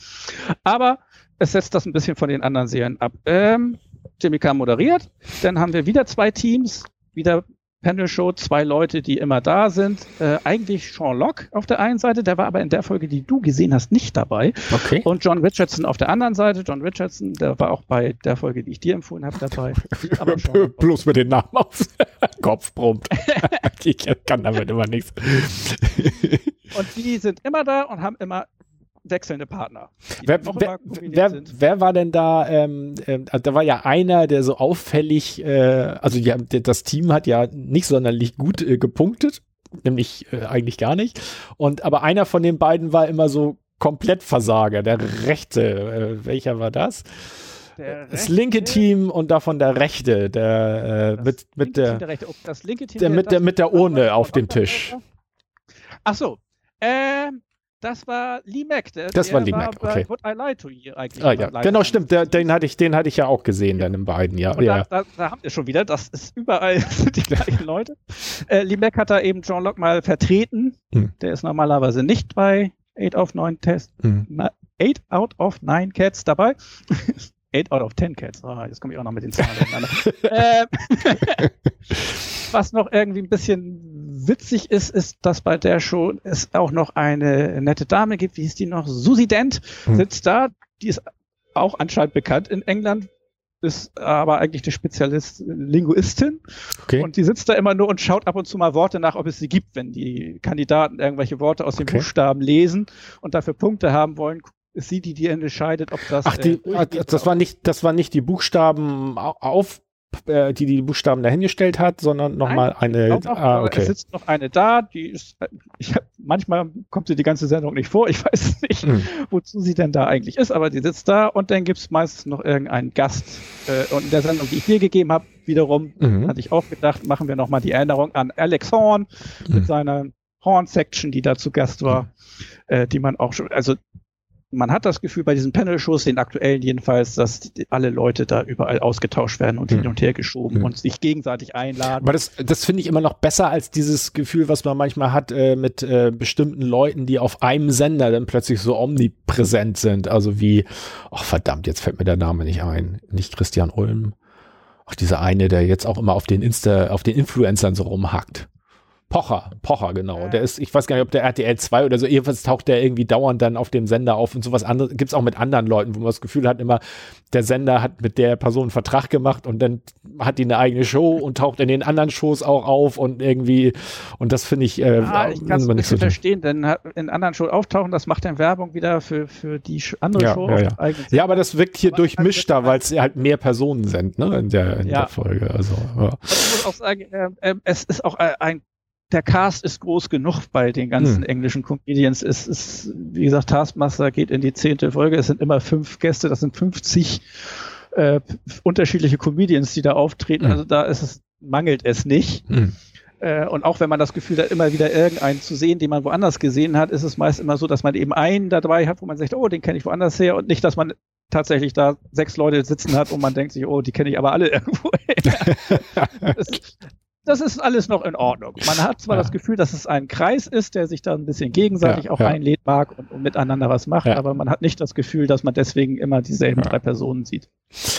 Aber es setzt das ein bisschen von den anderen Serien ab. Ähm, Jimmy Carr moderiert. Dann haben wir wieder zwei Teams. Wieder Panel-Show, zwei Leute, die immer da sind. Äh, eigentlich Sean Locke auf der einen Seite, der war aber in der Folge, die du gesehen hast, nicht dabei. Okay. Und John Richardson auf der anderen Seite. John Richardson, der war auch bei der Folge, die ich dir empfohlen habe, dabei. *laughs* Aber Bloß mit den Namen auf *laughs* Kopf brummt. *laughs* ich kann damit immer nichts. Und die sind immer da und haben immer wechselnde Partner. Wer, wer, wer, wer war denn da? Ähm, also da war ja einer, der so auffällig, äh, also ja, das Team hat ja nicht sonderlich gut äh, gepunktet, nämlich äh, eigentlich gar nicht. Und aber einer von den beiden war immer so komplett Versager, der rechte. Äh, welcher war das? Der Das linke Team und davon der rechte, der äh, das mit mit linke der Team, der rechte, das linke Team der wäre mit der mit der Urne auf dem Tisch. Ach so. Ähm, das war Lee Mack. Der, Das der war Lee Mack, bei okay. Would I Lie to You eigentlich. Ah ja, genau, stimmt. Der, den hatte ich, den hatte ich ja auch gesehen dann in beiden, ja. Und ja. da, da, da habt ihr schon wieder, das ist überall *laughs* die gleichen Leute. Äh, Lee Mack hat da eben John Locke mal vertreten. Hm. Der ist normalerweise nicht bei 8 of 9 Test, Hm. na, 8 out of 9 Cats dabei. *laughs* 8 out of 10 Cats. Ah, jetzt komme ich auch noch mit den Zahlen durcheinander. *laughs* ähm, was noch irgendwie ein bisschen witzig ist, ist, dass bei der Show es auch noch eine nette Dame gibt, wie hieß die noch? Susi Dent Hm. sitzt da. Die ist auch anscheinend bekannt in England, ist aber eigentlich eine Spezialist Linguistin. Okay. Und die sitzt da immer nur und schaut ab und zu mal Worte nach, ob es sie gibt, wenn die Kandidaten irgendwelche Worte aus den Okay. Buchstaben lesen und dafür Punkte haben wollen. Ist sie die, die entscheidet, ob das. Ach, die, äh, ah, das war nicht, das war nicht die Buchstaben au- auf, äh, die die Buchstaben dahingestellt hat, sondern nochmal eine. noch, ah, aber Es okay. sitzt noch eine da, die ist, ich hab, manchmal kommt sie die ganze Sendung nicht vor. *laughs* Ich weiß nicht, mhm. wozu sie denn da eigentlich ist, aber die sitzt da und dann gibt es meistens noch irgendeinen Gast. Äh, und in der Sendung, die ich dir gegeben habe, wiederum, mhm. hatte ich auch gedacht, machen wir nochmal die Erinnerung an Alex Horn mhm. mit seiner Horn-Section, die da zu Gast war, äh, die man auch schon, also man hat das Gefühl bei diesen Panel-Shows, den aktuellen jedenfalls, dass die, alle Leute da überall ausgetauscht werden und hm. hin und her geschoben hm. und sich gegenseitig einladen. Aber das, das finde ich immer noch besser als dieses Gefühl, was man manchmal hat äh, mit äh, bestimmten Leuten, die auf einem Sender dann plötzlich so omnipräsent sind. Also wie, ach verdammt, jetzt fällt mir der Name nicht ein. Nicht Christian Ulm. Ach, dieser eine, der jetzt auch immer auf den Insta, auf den Influencern so rumhackt. Pocher, Pocher, genau. Ja. Der ist, ich weiß gar nicht, ob der RTL 2 oder so, jedenfalls taucht der irgendwie dauernd dann auf dem Sender auf und sowas anderes. Gibt es auch mit anderen Leuten, wo man das Gefühl hat, immer, der Sender hat mit der Person einen Vertrag gemacht und dann hat die eine eigene Show und taucht in den anderen Shows auch auf und irgendwie, und das finde ich, äh, ja, ich kann es nicht so verstehen, denn in anderen Shows auftauchen, das macht dann Werbung wieder für, für die andere ja, Show. Ja, ja. ja, aber das wirkt hier durchmischter, weil es halt mehr Personen sind, ne, in der, in der Folge. Also, ja. Ich muss auch sagen, äh, äh, es ist auch ein der Cast ist groß genug bei den ganzen hm. englischen Comedians. Es ist, wie gesagt, Taskmaster geht in die zehnte Folge. Es sind immer fünf Gäste, das sind 50 äh, unterschiedliche Comedians, die da auftreten. Hm. Also da ist es, mangelt es nicht. Hm. Äh, und auch wenn man das Gefühl hat, immer wieder irgendeinen zu sehen, den man woanders gesehen hat, ist es meist immer so, dass man eben einen dabei hat, wo man sagt, oh, den kenne ich woanders her und nicht, dass man tatsächlich da sechs Leute sitzen hat und man denkt sich, oh, die kenne ich aber alle *laughs* irgendwo her. *laughs* das, das ist alles noch in Ordnung. Man hat zwar ja. das Gefühl, dass es ein Kreis ist, der sich da ein bisschen gegenseitig ja, auch ja. einlädt mag und, und, miteinander was macht, aber man hat nicht das Gefühl, dass man deswegen immer dieselben drei Personen sieht.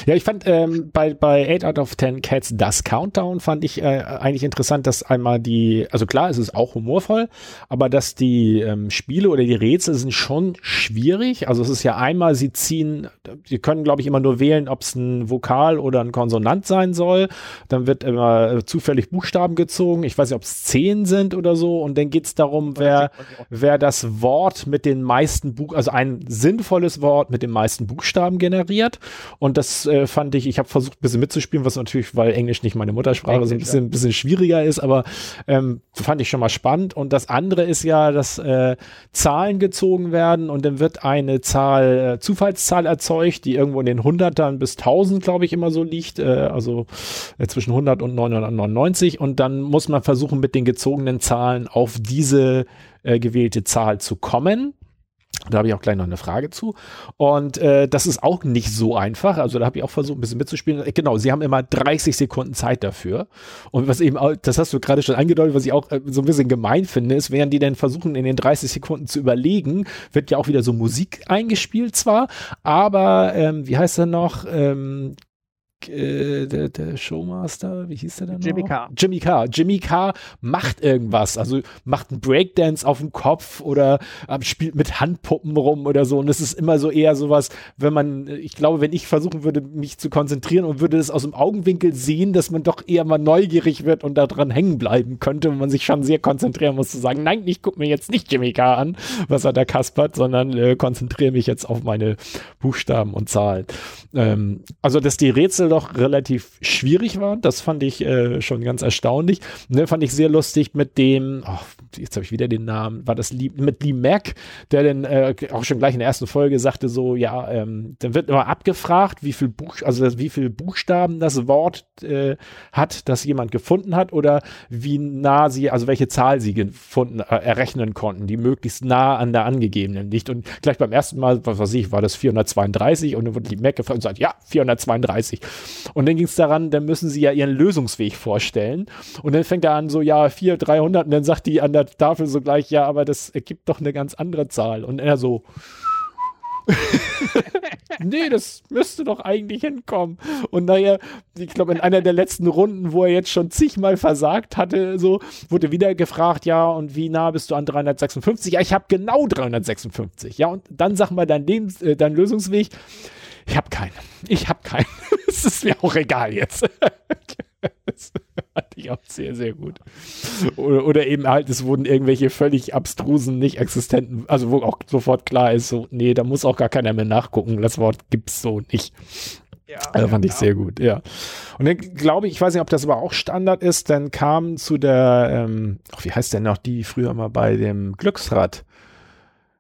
Ja, ich fand ähm, bei, bei 8 out of 10 Cats das Countdown fand ich äh, eigentlich interessant, dass einmal die, also klar, es ist auch humorvoll, aber dass die ähm, Spiele oder die Rätsel sind schon schwierig. Also es ist ja einmal, sie ziehen, sie können glaube ich immer nur wählen, ob es ein Vokal oder ein Konsonant sein soll. Dann wird immer äh, zufällig Buchstaben gezogen. Ich weiß nicht, ob es zehn sind oder so. Und dann geht es darum, wer, wer das Wort mit den meisten Buch, also ein sinnvolles Wort mit den meisten Buchstaben generiert. Und das äh, fand ich, ich habe versucht, ein bisschen mitzuspielen, was natürlich, weil Englisch nicht meine Muttersprache ist, ein bisschen, bisschen schwieriger ist, aber ähm, fand ich schon mal spannend. Und das andere ist ja, dass äh, Zahlen gezogen werden und dann wird eine Zahl, äh, Zufallszahl erzeugt, die irgendwo in den Hundertern bis Tausend, glaube ich, immer so liegt. Äh, also äh, zwischen 100 und 999 50 und dann muss man versuchen, mit den gezogenen Zahlen auf diese äh, gewählte Zahl zu kommen. Da habe ich auch gleich noch eine Frage zu. Und äh, das ist auch nicht so einfach. Also da habe ich auch versucht, ein bisschen mitzuspielen. Genau, sie haben immer 30 Sekunden Zeit dafür. Und was eben, auch, das hast du gerade schon angedeutet, was ich auch äh, so ein bisschen gemein finde, ist, während die dann versuchen, in den 30 Sekunden zu überlegen, wird ja auch wieder so Musik eingespielt zwar, aber ähm, wie heißt er noch? Ähm, äh, der, der, Showmaster, wie hieß der denn Jimmy Carr. Jimmy Carr. Jimmy Carr macht irgendwas, also macht einen Breakdance auf dem Kopf oder äh, spielt mit Handpuppen rum oder so. Und es ist immer so eher sowas, wenn man, ich glaube, wenn ich versuchen würde, mich zu konzentrieren und würde das aus dem Augenwinkel sehen, dass man doch eher mal neugierig wird und daran hängen bleiben könnte, wenn man sich schon sehr konzentrieren muss, zu sagen, nein, ich gucke mir jetzt nicht Jimmy Carr an, was er da kaspert, sondern äh, konzentriere mich jetzt auf meine Buchstaben und Zahlen. Ähm, also, dass die Rätsel doch relativ schwierig waren. Das fand ich äh, schon ganz erstaunlich. Ne, fand ich sehr lustig mit dem, oh, jetzt habe ich wieder den Namen, war das Lee, mit Lee Mack, der dann äh, auch schon gleich in der ersten Folge sagte so, ja, ähm, dann wird immer abgefragt, wie viel Buch, also wie viel Buchstaben das Wort äh, hat, das jemand gefunden hat oder wie nah sie, also welche Zahl sie gefunden, äh, errechnen konnten, die möglichst nah an der angegebenen liegt. Und gleich beim ersten Mal, was weiß ich, war das 432 und dann wurde Lee Mack gefragt und sagt, ja, 432. Und dann ging es daran, dann müssen sie ja ihren Lösungsweg vorstellen. Und dann fängt er an, so, ja, 4, 300. Und dann sagt die an der Tafel so gleich, ja, aber das ergibt doch eine ganz andere Zahl. Und er so, *laughs* nee, das müsste doch eigentlich hinkommen. Und naja, ich glaube, in einer der letzten Runden, wo er jetzt schon zigmal versagt hatte, so, wurde wieder gefragt, ja, und wie nah bist du an 356? Ja, ich habe genau 356. Ja, und dann sag mal dein, Lebens-, äh, dein Lösungsweg. Ich habe keinen. Ich habe keinen. *laughs* Es ist mir auch egal jetzt. das *laughs* fand ich auch sehr, sehr gut. Oder, oder, eben halt, es wurden irgendwelche völlig abstrusen, nicht existenten, also wo auch sofort klar ist, so, nee, da muss auch gar keiner mehr nachgucken. Das Wort gibt's so nicht. Ja, also fand genau. ich sehr gut, ja. Und dann glaube ich, ich weiß nicht, ob das aber auch Standard ist, dann kam zu der, ähm, ach, wie heißt denn noch die früher mal bei dem Glücksrad?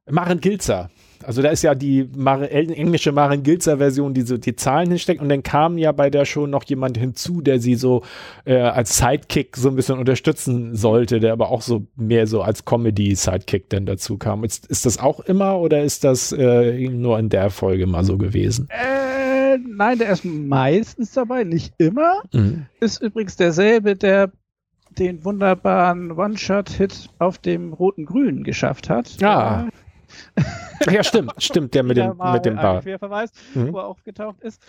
Maren Gilzer. Also da ist ja die Mar englische Maren Gilzer Version, die so die Zahlen hinsteckt und dann kam ja bei der schon noch jemand hinzu, der sie so äh, als Sidekick so ein bisschen unterstützen sollte, der aber auch so mehr so als Comedy Sidekick dann dazu kam. Ist, ist das auch immer oder ist das äh, nur in der Folge mal so gewesen? Äh, nein, der ist meistens dabei, nicht immer. Mhm. Ist übrigens derselbe, der den wunderbaren One-Shot-Hit auf dem roten Grün geschafft hat. Ja. Ja, stimmt, stimmt, der mit dem, mit dem Bar. Querverweis, mhm. wo er aufgetaucht ist.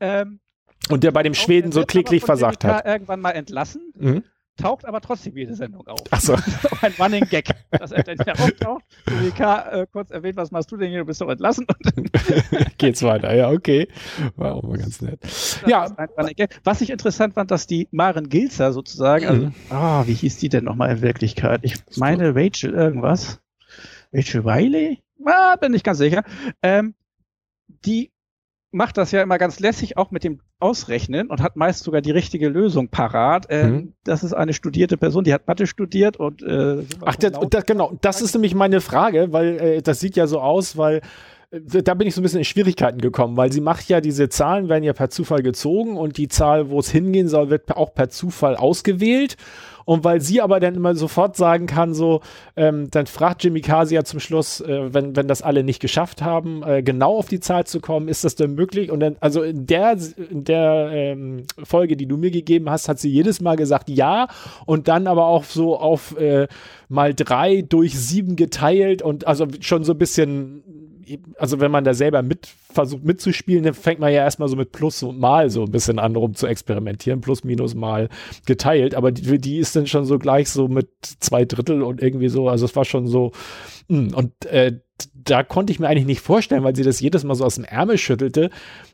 Ähm, und der bei dem Schweden so kläglich versagt hat. irgendwann mal entlassen. Mhm taucht aber trotzdem jede Sendung auf. Ach so. *laughs* ein Running Gag, dass er dann wieder auftaucht. WK äh, kurz erwähnt, was machst du denn hier? Du bist doch entlassen. *laughs* Geht's weiter, ja, okay. War auch mal ganz nett. ja. Was ich interessant fand, dass die Maren Gilzer sozusagen, also, mhm. ah, wie hieß die denn nochmal in Wirklichkeit? Ich meine Rachel irgendwas. Rachel Wiley? Ah, bin ich ganz sicher. Ähm, die macht das ja immer ganz lässig, auch mit dem Ausrechnen und hat meist sogar die richtige Lösung parat. Äh, mhm. Das ist eine studierte Person, die hat Mathe studiert und äh, Ach, das, das, genau, das ist nämlich meine Frage, weil äh, das sieht ja so aus, weil äh, da bin ich so ein bisschen in Schwierigkeiten gekommen, weil sie macht ja diese Zahlen werden ja per Zufall gezogen und die Zahl, wo es hingehen soll, wird auch per Zufall ausgewählt. Und weil sie aber dann immer sofort sagen kann, so, ähm, dann fragt Jimmy Kasi zum Schluss, äh, wenn, wenn das alle nicht geschafft haben, äh, genau auf die Zahl zu kommen, ist das denn möglich? Und dann, also in der, in der ähm, Folge, die du mir gegeben hast, hat sie jedes Mal gesagt ja und dann aber auch so auf äh, mal drei durch sieben geteilt und also schon so ein bisschen also wenn man da selber mit versucht mitzuspielen, dann fängt man ja erstmal so mit Plus und Mal so ein bisschen an, rum zu experimentieren, Plus, Minus, Mal geteilt, aber die, die ist dann schon so gleich so mit zwei Drittel und irgendwie so, also es war schon so, mh. Hm, und äh, da konnte ich mir eigentlich nicht vorstellen, weil sie das jedes Mal so aus dem Ärmel schüttelte.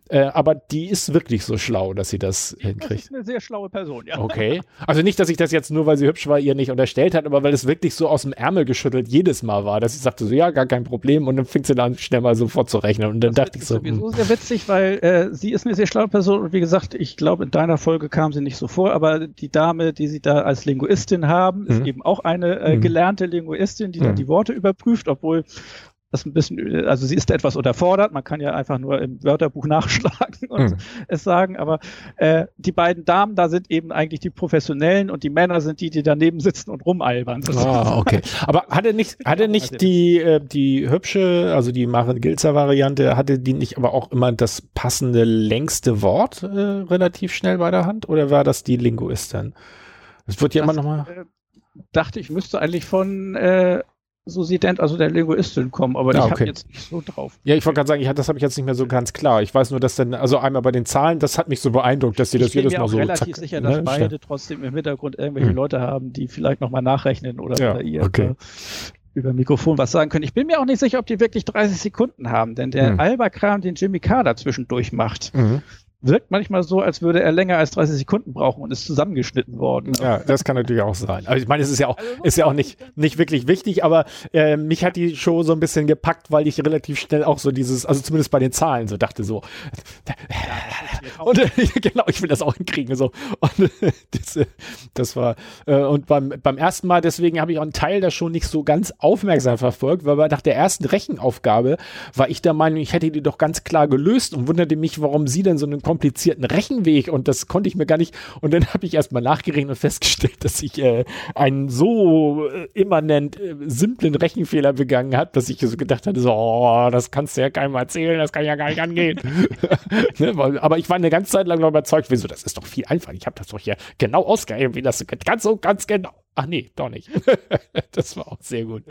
Äh, aber die ist wirklich so schlau, dass sie das hinkriegt. Das ist eine sehr schlaue Person, ja. Okay. Also nicht, dass ich das jetzt nur, weil sie hübsch war, ihr nicht unterstellt hat, aber weil es wirklich so aus dem Ärmel geschüttelt jedes Mal war, dass ich sagte so, ja, gar kein Problem. Und dann fing sie dann schnell mal sofort zu rechnen. Und dann das dachte ich so. Das ist sowieso hm. sehr witzig, weil äh, sie ist eine sehr schlaue Person. Und wie gesagt, ich glaube, in deiner Folge kam sie nicht so vor, aber die Dame, die sie da als Linguistin haben, ist mhm. eben auch eine äh, hm. gelernte Linguistin, die mhm. dann die Worte überprüft, obwohl das ein bisschen, also sie ist etwas unterfordert, man kann ja einfach nur im Wörterbuch *laughs* nachschlagen und mhm. es sagen, aber äh, die beiden Damen da sind eben eigentlich die Professionellen und die Männer sind die, die daneben sitzen und rumalbern. Ah, okay. Aber hatte nicht, hatte nicht die, äh, die hübsche, also die Maren Gilzer Variante, hatte die nicht aber auch immer das passende längste Wort äh, relativ schnell bei der Hand oder war das die Linguistin? Es wird ja das, immer nochmal. Äh, dachte ich, müsste eigentlich von äh, so sieht also der Linguistin kommen, aber ja, ich okay. habe jetzt nicht so drauf. Ja, ich wollte gerade sagen, ich, das habe ich jetzt nicht mehr so ganz klar. Ich weiß nur, dass dann, also einmal bei den Zahlen, das hat mich so beeindruckt, dass sie das jedes Mal so. Ich bin mir relativ zack, sicher, dass ne, beide trotzdem im Hintergrund irgendwelche hm. Leute haben, die vielleicht nochmal nachrechnen oder ja, ihr okay. über Mikrofon was sagen können. Ich bin mir auch nicht sicher, ob die wirklich 30 Sekunden haben, denn der hm. Alba-Kram, den Jimmy Carr dazwischen durchmacht, mhm wirkt manchmal so, als würde er länger als 30 Sekunden brauchen und ist zusammengeschnitten worden. Ja, das kann natürlich auch sein. Aber ich meine, es ist ja auch, also, ist ja auch nicht, nicht wirklich wichtig, aber äh, mich hat die Show so ein bisschen gepackt, weil ich relativ schnell auch so dieses, also zumindest bei den Zahlen so dachte so, und äh, *laughs* genau, ich will das auch hinkriegen so. Und *laughs* das, das war äh, und beim beim ersten Mal deswegen habe ich auch einen Teil da schon nicht so ganz aufmerksam verfolgt, weil nach der ersten Rechenaufgabe war ich der Meinung, ich hätte die doch ganz klar gelöst und wunderte mich, warum sie denn so einen komplizierten Rechenweg und das konnte ich mir gar nicht. Und dann *laughs* habe ich erstmal nachgerechnet und festgestellt, dass ich äh, einen so äh, immanent äh, simplen Rechenfehler begangen habe, dass ich so gedacht hatte, so, oh, das kannst du ja keinem erzählen, das kann ja gar nicht angehen. *laughs* ne, weil, aber ich war eine ganze Zeit lang überzeugt, wieso, das ist doch viel einfacher. Ich habe das doch hier genau ausgerechnet, wie das ganz so, ganz genau. Ach nee, doch nicht. *laughs* das war auch sehr gut.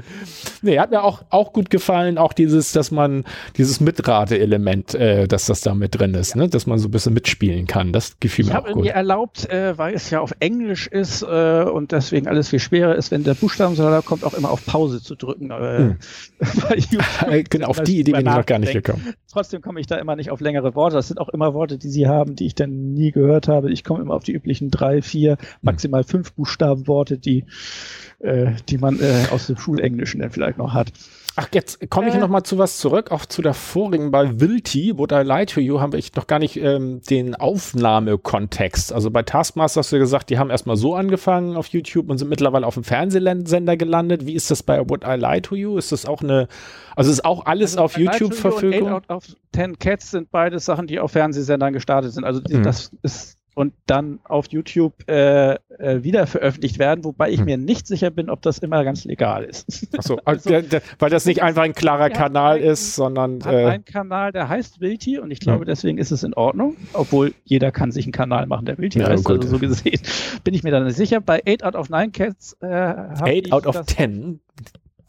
Nee, hat mir auch, auch gut gefallen, auch dieses, dass man, dieses Mitrate-Element, äh, dass das da mit drin ist, ja. ne? dass man so ein bisschen mitspielen kann. Das gefiel ich mir auch gut. Ich habe mir erlaubt, äh, weil es ja auf Englisch ist äh, und deswegen alles viel schwerer ist, wenn der Buchstabensalat kommt, auch immer auf Pause zu drücken. Äh, hm. *laughs* *laughs* genau, auf die Idee bin ich noch gar nicht gekommen. Trotzdem komme ich da immer nicht auf längere Worte. Das sind auch immer Worte, die sie haben, die ich dann nie gehört habe. Ich komme immer auf die üblichen drei, vier, hm. maximal fünf Buchstabenworte, die die, äh, die man äh, aus dem Schulenglischen dann vielleicht noch hat. Ach, jetzt komme ich äh, noch mal zu was zurück, auch zu der vorigen bei Wilty, Would I Lie to You, habe ich noch gar nicht ähm, den Aufnahmekontext. Also bei Taskmaster hast du gesagt, die haben erstmal so angefangen auf YouTube und sind mittlerweile auf dem Fernsehsender gelandet. Wie ist das bei Would I Lie to You? Ist das auch eine, also ist auch alles also auf YouTube verfügbar? Out of Ten Cats sind beide Sachen, die auf Fernsehsendern gestartet sind. Also mhm. das ist und dann auf YouTube äh, äh, wieder veröffentlicht werden, wobei ich hm. mir nicht sicher bin, ob das immer ganz legal ist. Achso, *laughs* also, der, der, weil das nicht einfach ein klarer Kanal einen, ist, sondern äh, ein Kanal, der heißt Wilti und ich glaube, hm. deswegen ist es in Ordnung, obwohl jeder kann sich einen Kanal machen, der Wilti ja, heißt, gut. also so gesehen *laughs* bin ich mir dann nicht sicher. Bei 8 out of 9 Cats äh, 8 out of 10?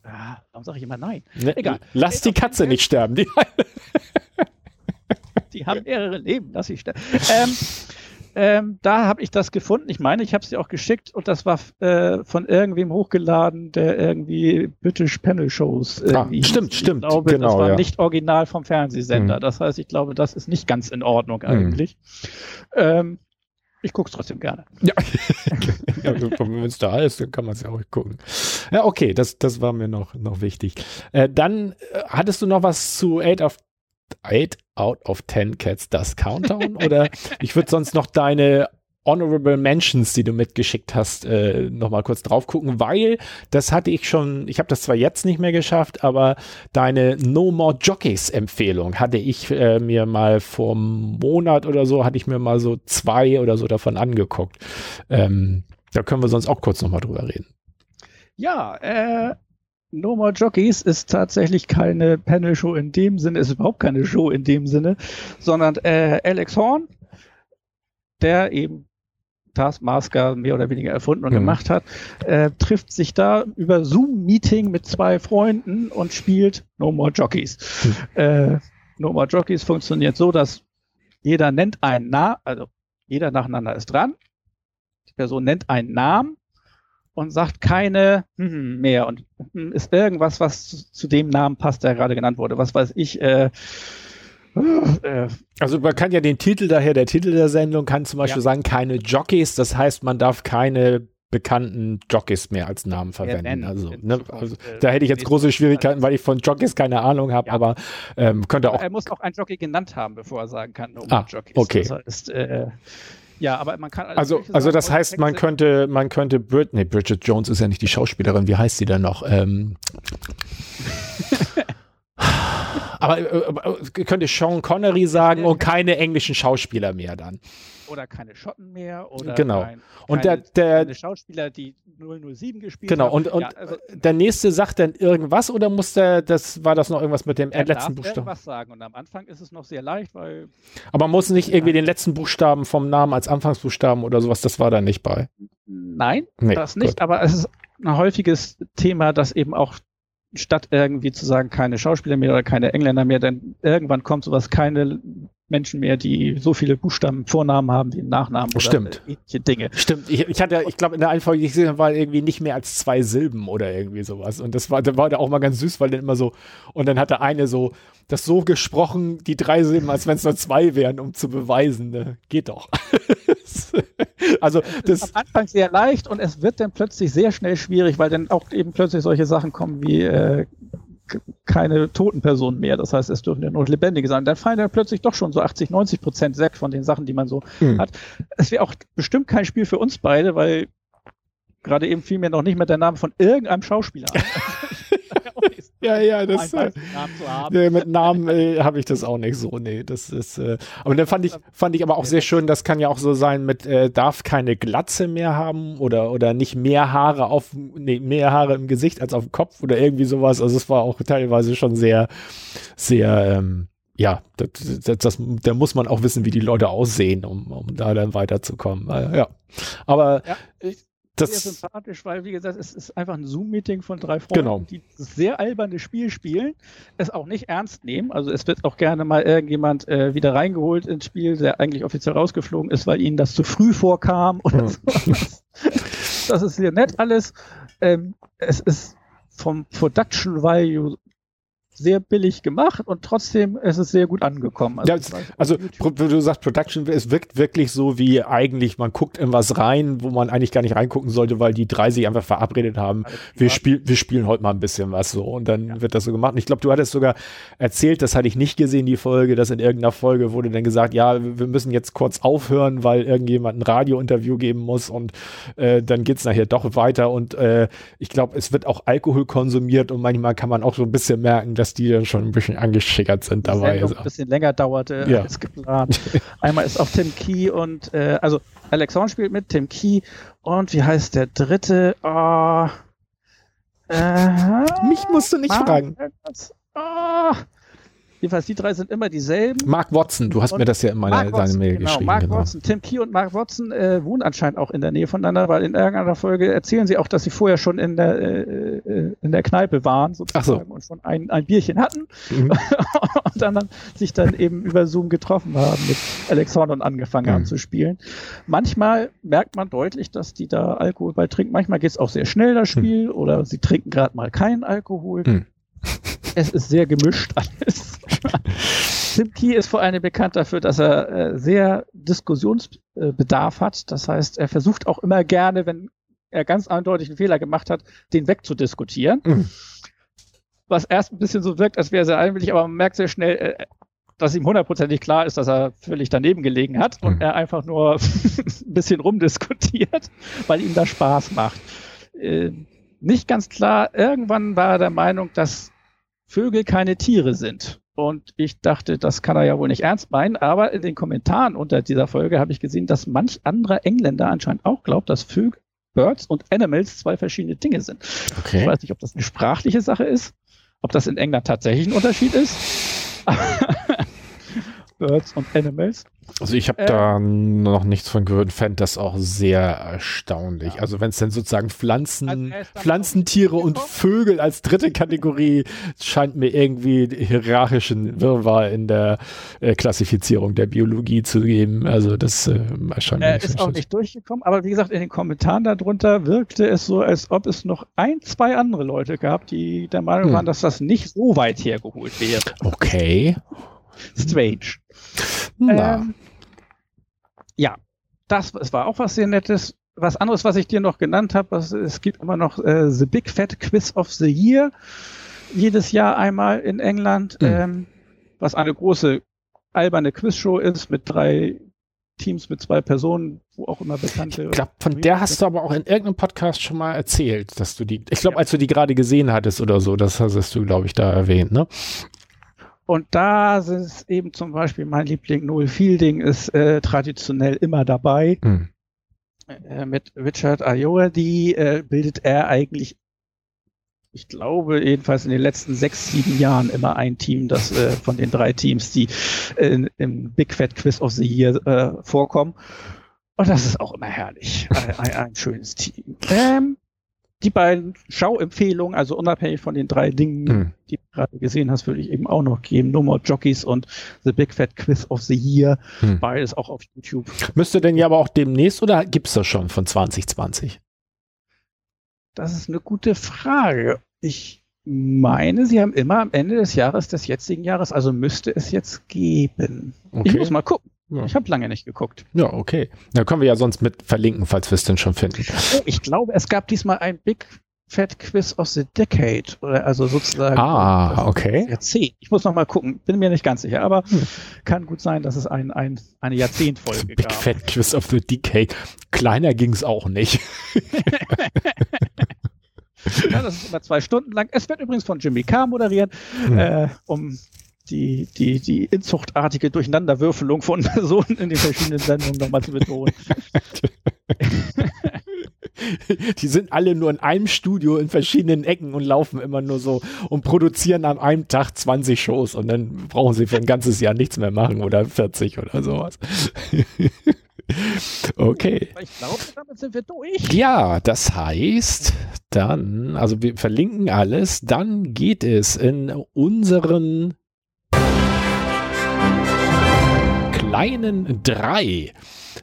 Ah, warum sage ich immer nein? Ne, Egal. Lass die Katze nicht sterben. Die, *laughs* die haben mehrere Leben, lass sie sterben. Ähm, ähm, da habe ich das gefunden. Ich meine, ich habe es dir auch geschickt und das war äh, von irgendwem hochgeladen, der irgendwie British Panel Shows. Ah, stimmt, ich stimmt. Glaube, genau, das war ja. nicht original vom Fernsehsender. Mhm. Das heißt, ich glaube, das ist nicht ganz in Ordnung mhm. eigentlich. Mhm. Ähm, ich gucke es trotzdem gerne. Ja, *laughs* ja wenn es da ist, dann kann man es ja auch gucken. Ja, okay, das, das war mir noch, noch wichtig. Äh, dann äh, hattest du noch was zu Eight of 8 out of 10 Cats das Countdown? Oder *laughs* ich würde sonst noch deine Honorable Mentions, die du mitgeschickt hast, äh, nochmal kurz drauf gucken, weil das hatte ich schon, ich habe das zwar jetzt nicht mehr geschafft, aber deine No More Jockeys Empfehlung hatte ich äh, mir mal vor einem Monat oder so, hatte ich mir mal so zwei oder so davon angeguckt. Ähm, da können wir sonst auch kurz nochmal drüber reden. Ja, äh, No More Jockeys ist tatsächlich keine Panel-Show in dem Sinne, ist überhaupt keine Show in dem Sinne, sondern äh, Alex Horn, der eben Taskmaster mehr oder weniger erfunden und mhm. gemacht hat, äh, trifft sich da über Zoom-Meeting mit zwei Freunden und spielt No More Jockeys. Mhm. Äh, no More Jockeys funktioniert so, dass jeder nennt einen Namen, also jeder nacheinander ist dran. Die Person nennt einen Namen und sagt keine hm, mehr und hm, ist irgendwas, was zu, zu, dem Namen passt, der gerade genannt wurde. Was weiß ich. Äh, äh, also man kann ja den Titel daher, der Titel der Sendung kann zum Beispiel ja. sagen, keine Jockeys, das heißt, man darf keine bekannten Jockeys mehr als Namen verwenden. Also, ne, also äh, da hätte ich jetzt große Schwierigkeiten, weil ich von Jockeys keine Ahnung habe, ja. aber ähm, könnte auch. Er muss auch einen Jockey genannt haben, bevor er sagen kann, no ah, Jockeys. Okay. Das heißt, äh, ja, aber man kann also also, also das heißt, man könnte man könnte Brit nee, Bridget Jones ist ja nicht die Schauspielerin. Wie heißt sie denn noch? Ähm, *laughs* aber äh, äh, könnte Sean Connery sagen und keine englischen Schauspieler mehr dann oder keine Schotten mehr oder genau. Kein, und der, der keine Schauspieler, die 007 gespielt genau. haben. Genau, und, und ja, also, der nächste sagt dann irgendwas oder muss der, das war das noch irgendwas mit dem er letzten Buchstaben? irgendwas sagen und am Anfang ist es noch sehr leicht, weil. Aber man muss nicht irgendwie den letzten Buchstaben vom Namen als Anfangsbuchstaben oder sowas, das war da nicht bei. Nein, nee, das nicht, gut. aber es ist ein häufiges Thema, dass eben auch statt irgendwie zu sagen, keine Schauspieler mehr oder keine Engländer mehr, denn irgendwann kommt sowas, keine Menschen mehr, die so viele Buchstaben Vornamen haben wie Nachnamen oder Stimmt. ähnliche Dinge. Stimmt. Ich, ich hatte, ich glaube, in der einen Folge, die ich gesehen war irgendwie nicht mehr als zwei Silben oder irgendwie sowas. Und das war, da war da auch mal ganz süß, weil dann immer so, und dann hatte eine so, das so gesprochen, die drei Silben, als wenn es nur zwei wären, um zu beweisen, ne? geht doch. *laughs* also das ist am Anfang sehr leicht und es wird dann plötzlich sehr schnell schwierig, weil dann auch eben plötzlich solche Sachen kommen wie äh, keine toten Personen mehr. Das heißt, es dürfen ja nur lebendige sein. Dann fallen dann plötzlich doch schon so 80, 90 Prozent weg von den Sachen, die man so mhm. hat. Es wäre auch bestimmt kein Spiel für uns beide, weil gerade eben fiel mir noch nicht mehr der Name von irgendeinem Schauspieler an. *laughs* ja, ja, das äh, nee, mit Namen äh, habe ich das auch nicht so. Nee, das ist. Äh, aber dann fand ich fand ich aber auch sehr schön. Das kann ja auch so sein mit äh, darf keine Glatze mehr haben oder oder nicht mehr Haare auf nee, mehr Haare im Gesicht als auf dem Kopf oder irgendwie sowas. Also es war auch teilweise schon sehr sehr ähm, ja, das, das, das, da muss man auch wissen, wie die Leute aussehen, um, um da dann weiterzukommen. Äh, ja, aber ja, ich, das sehr sympathisch, weil, wie gesagt, es ist einfach ein Zoom-Meeting von drei Freunden, genau. die sehr alberne Spiel spielen, es auch nicht ernst nehmen. Also es wird auch gerne mal irgendjemand äh, wieder reingeholt ins Spiel, der eigentlich offiziell rausgeflogen ist, weil ihnen das zu früh vorkam oder ja. so. Das ist sehr nett alles. Ähm, es ist vom Production Value sehr billig gemacht und trotzdem ist es sehr gut angekommen. Also, ja, also du sagst, Production, es wirkt wirklich so wie eigentlich, man guckt in was rein, wo man eigentlich gar nicht reingucken sollte, weil die drei sich einfach verabredet haben. Wir, spiel, wir spielen heute mal ein bisschen was so und dann ja. wird das so gemacht. Und ich glaube, du hattest sogar erzählt, das hatte ich nicht gesehen, die Folge, dass in irgendeiner Folge wurde dann gesagt, ja, wir müssen jetzt kurz aufhören, weil irgendjemand ein Radiointerview geben muss und äh, dann geht's nachher doch weiter und äh, ich glaube, es wird auch Alkohol konsumiert und manchmal kann man auch so ein bisschen merken, dass die dann schon ein bisschen angeschickert sind die dabei. Sendung ein bisschen länger dauerte ja. als geplant. *laughs* Einmal ist auch Tim Key und äh, also Alex Horn spielt mit, Tim Key und wie heißt der dritte? Oh, äh, Mich musst du nicht fragen. Oh, Jedenfalls, die drei sind immer dieselben. Mark Watson, du hast und mir das ja in meiner deine Mail genau, geschrieben. Mark genau. Watson, Tim Key und Mark Watson äh, wohnen anscheinend auch in der Nähe voneinander, weil in irgendeiner Folge erzählen sie auch, dass sie vorher schon in der, äh, äh in der Kneipe waren, sozusagen, so. und schon ein, ein Bierchen hatten mhm. *laughs* und dann, dann sich dann eben über Zoom getroffen haben, mit Alex Horn und angefangen mhm. haben zu spielen. Manchmal merkt man deutlich, dass die da Alkohol bei trinken. Manchmal geht es auch sehr schnell, das mhm. Spiel, mhm. oder sie trinken gerade mal keinen Alkohol. Es ist sehr gemischt alles. *laughs* Tim Key ist vor allem bekannt dafür, dass er äh, sehr Diskussionsbedarf hat. Das heißt, er versucht auch immer gerne, wenn er ganz eindeutig einen Fehler gemacht hat, den wegzudiskutieren. Mhm. Was erst ein bisschen so wirkt, als wäre er sehr einwillig, aber man merkt sehr schnell, äh, dass ihm hundertprozentig klar ist, dass er völlig daneben gelegen hat und mhm. er einfach nur *laughs* ein bisschen rumdiskutiert, weil ihm das Spaß macht. Äh, nicht ganz klar, irgendwann war er der Meinung, dass Vögel keine Tiere sind. Und ich dachte, das kann er ja wohl nicht ernst meinen, aber in den Kommentaren unter dieser Folge habe ich gesehen, dass manch anderer Engländer anscheinend auch glaubt, dass Vögel, Birds und Animals zwei verschiedene Dinge sind. Okay. Ich weiß nicht, ob das eine sprachliche Sache ist, ob das in England tatsächlich ein Unterschied ist. *laughs* Birds und Animals. Also ich habe äh, da noch nichts von gehört, fände das auch sehr erstaunlich. Ja. Also wenn es denn sozusagen Pflanzen, also Pflanzentiere und Vögel als dritte Kategorie scheint mir irgendwie hierarchischen Wirrwarr in der äh, Klassifizierung der Biologie zu geben. Also das äh, erscheint mir. Äh, ist auch nicht durchgekommen, aber wie gesagt, in den Kommentaren darunter wirkte es so, als ob es noch ein, zwei andere Leute gab, die der Meinung hm. waren, dass das nicht so weit hergeholt wäre. Okay. Strange. Ähm, ja, das es war auch was sehr Nettes. Was anderes, was ich dir noch genannt habe, es gibt immer noch äh, The Big Fat Quiz of the Year. Jedes Jahr einmal in England, mhm. ähm, was eine große alberne Quizshow ist mit drei Teams mit zwei Personen, wo auch immer bekannte. Ich glaube, von der hast du aber auch in irgendeinem Podcast schon mal erzählt, dass du die, ich glaube, ja. als du die gerade gesehen hattest oder so, das hast du, glaube ich, da erwähnt, ne? Und da ist eben zum Beispiel mein Liebling Noel Fielding ist äh, traditionell immer dabei. Mhm. Äh, mit Richard Ayoade äh, bildet er eigentlich, ich glaube jedenfalls in den letzten sechs, sieben Jahren immer ein Team, das äh, von den drei Teams, die äh, im Big Fat Quiz of the Year äh, vorkommen. Und das ist auch immer herrlich. ein, ein schönes Team. Ähm, die beiden Schauempfehlungen, also unabhängig von den drei Dingen, mhm. die du gerade gesehen hast, würde ich eben auch noch geben. No More Jockeys und The Big Fat Quiz of the Year. Mhm. Beides auch auf YouTube. Müsste denn ja aber auch demnächst oder gibt's das schon von 2020? Das ist eine gute Frage. Ich meine, sie haben immer am Ende des Jahres des jetzigen Jahres, also müsste es jetzt geben. Okay. Ich muss mal gucken. Ja. Ich habe lange nicht geguckt. Ja, okay. Da können wir ja sonst mit verlinken, falls wir es denn schon finden. Oh, ich glaube, es gab diesmal ein Big Fat Quiz of the Decade. Oder also sozusagen. Ah, okay. Jahrzehnt. Ich muss noch mal gucken. Bin mir nicht ganz sicher, aber hm. kann gut sein, dass es ein, ein, eine Jahrzehntfolge Big gab. Big Fat Quiz of the Decade. Kleiner ging es auch nicht. *laughs* *laughs* ja, das ist immer zwei Stunden lang. Es wird übrigens von Jimmy Carr moderiert, hm. äh, um die, die, die inzuchtartige Durcheinanderwürfelung von *laughs* Personen in den verschiedenen Sendungen nochmal zu betonen. *laughs* Die sind alle nur in einem Studio in verschiedenen Ecken und laufen immer nur so und produzieren an einem Tag 20 Shows und dann brauchen sie für ein ganzes Jahr nichts mehr machen oder 40 oder sowas. *laughs* Okay. Ich glaube, damit sind wir durch. Ja, das heißt, dann, also wir verlinken alles, dann geht es in unseren kleinen drei.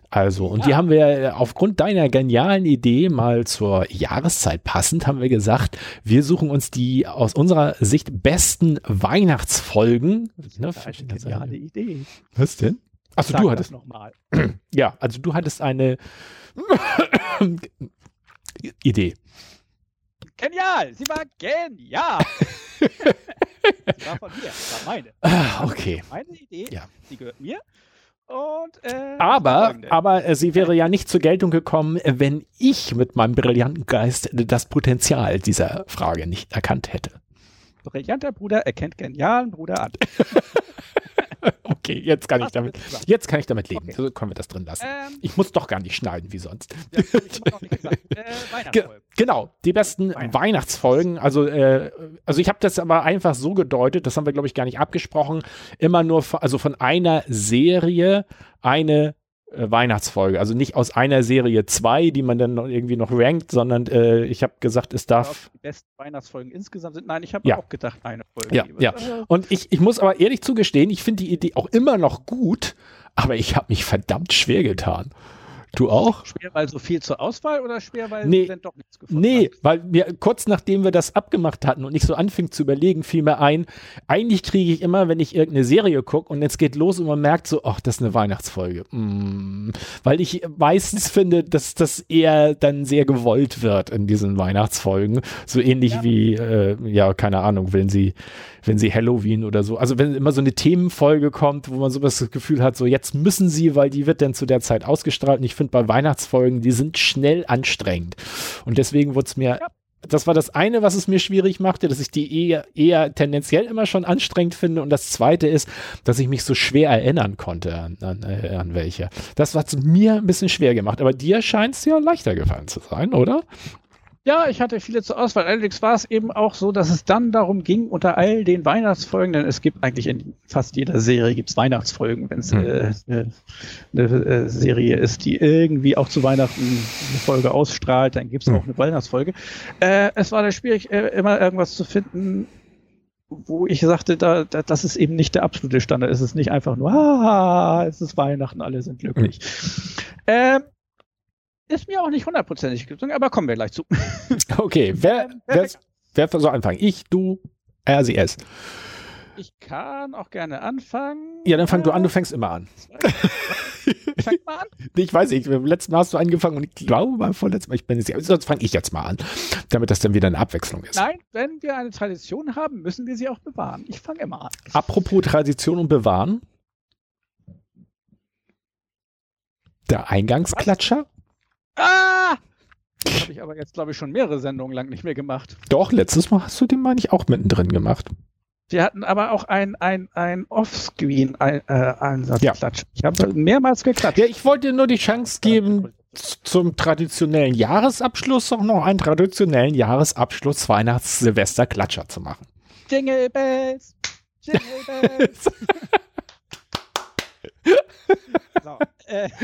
Also, und die haben wir aufgrund deiner genialen Idee mal zur Jahreszeit passend, haben wir gesagt, wir suchen uns die aus unserer Sicht besten Weihnachtsfolgen. Ne, Das ist eine geniale Idee. Was denn? Sag du hattest, nochmal. *clears throat* ja, also du hattest eine *coughs* Idee. Genial! Sie war genial! *laughs* Sie war von mir, das war meine. Ah, Okay. Meine Idee, Ja. sie gehört mir. Und, äh, Aber, aber äh, sie wäre ja nicht zur Geltung gekommen, wenn ich mit meinem brillanten Geist das Potenzial dieser Frage nicht erkannt hätte. Brillanter Bruder erkennt genialen Bruder an. *laughs* *laughs* Okay, jetzt kann ich damit, jetzt kann ich damit leben. Okay. So können wir das drin lassen. Ähm, Ich muss doch gar nicht schneiden wie sonst. gesagt. *laughs* Äh, Ge genau, die besten Weihnachts- Weihnachtsfolgen. Also, äh, also ich habe das aber einfach so gedeutet, das haben wir, glaube ich, gar nicht abgesprochen, immer nur von, also von einer Serie eine Weihnachtsfolge. Also nicht aus einer Serie zwei, die man dann noch irgendwie noch rankt, sondern äh, ich habe gesagt, es darf. Die besten Weihnachtsfolgen insgesamt sind. Nein, ich habe Ja. auch gedacht, eine Folge. Ja, ja. Äh, Und ich, ich muss aber ehrlich zugestehen, ich finde die Idee auch immer noch gut, aber ich habe mich verdammt schwer getan. Du auch? Schwer, weil so viel zur Auswahl oder schwer, weil Nee. dann doch nichts gefunden Nee, hast? weil mir kurz nachdem wir das abgemacht hatten und ich so anfing zu überlegen, fiel mir ein, eigentlich kriege ich immer, wenn ich irgendeine Serie gucke und jetzt geht los und man merkt so, ach, das ist eine Weihnachtsfolge. Mm, weil ich meistens finde, dass das eher dann sehr gewollt wird in diesen Weihnachtsfolgen. So ähnlich Ja. wie, äh, ja, keine Ahnung, wenn sie, wenn sie Halloween oder so, also wenn immer so eine Themenfolge kommt, wo man so das Gefühl hat, so jetzt müssen sie, weil die wird dann zu der Zeit ausgestrahlt. Und ich finde bei Weihnachtsfolgen, die sind schnell anstrengend. Und deswegen wurde es mir, Ja. das war das eine, was es mir schwierig machte, dass ich die eher, eher tendenziell immer schon anstrengend finde. Und das zweite ist, dass ich mich so schwer erinnern konnte an, an, äh, an welche. Das hat es mir ein bisschen schwer gemacht. Aber dir scheint es ja leichter gefallen zu sein, oder? Ja, ich hatte viele zur Auswahl. Allerdings war es eben auch so, dass es dann darum ging, unter all den Weihnachtsfolgen, denn es gibt eigentlich in fast jeder Serie gibt's Weihnachtsfolgen, wenn es Hm. äh, eine, eine äh, Serie ist, die irgendwie auch zu Weihnachten eine Folge ausstrahlt, dann gibt's Hm. auch eine Weihnachtsfolge. Äh, es war da schwierig, äh, immer irgendwas zu finden, wo ich sagte, da, da, das ist eben nicht der absolute Standard. Es ist nicht einfach nur, ah, es ist Weihnachten, alle sind glücklich. Ähm, ist mir auch nicht hundertprozentig gelungen, aber kommen wir gleich zu. *laughs* Okay, wer, Ähm, wer, perfekt. wer soll anfangen? Ich, du, er, sie, es. Ich kann auch gerne anfangen. Ja, dann fang du an, du fängst immer an. *laughs* Fang mal an. *laughs* Ich weiß nicht, beim letzten Mal hast du angefangen und ich glaube beim vorletzten Mal, ich bin sicher. Sonst fange ich jetzt mal an, damit das dann wieder eine Abwechslung ist. Nein, wenn wir eine Tradition haben, müssen wir sie auch bewahren. Ich fange immer an. Apropos Tradition und Bewahren. Der Eingangsklatscher? Ah! Das habe ich aber jetzt, glaube ich, schon mehrere Sendungen lang nicht mehr gemacht. Doch, letztes Mal hast du den, meine ich, auch mittendrin gemacht. Wir hatten aber auch ein, ein, ein Offscreen-Einsatz. Ja. Ich habe mehrmals geklatscht. Ja, ich wollte dir nur die Chance geben, zum traditionellen Jahresabschluss auch noch einen traditionellen Jahresabschluss Weihnachts-Silvester-Klatscher zu machen. Jingle Bells. Jingle Bells. *laughs* so, äh, *laughs*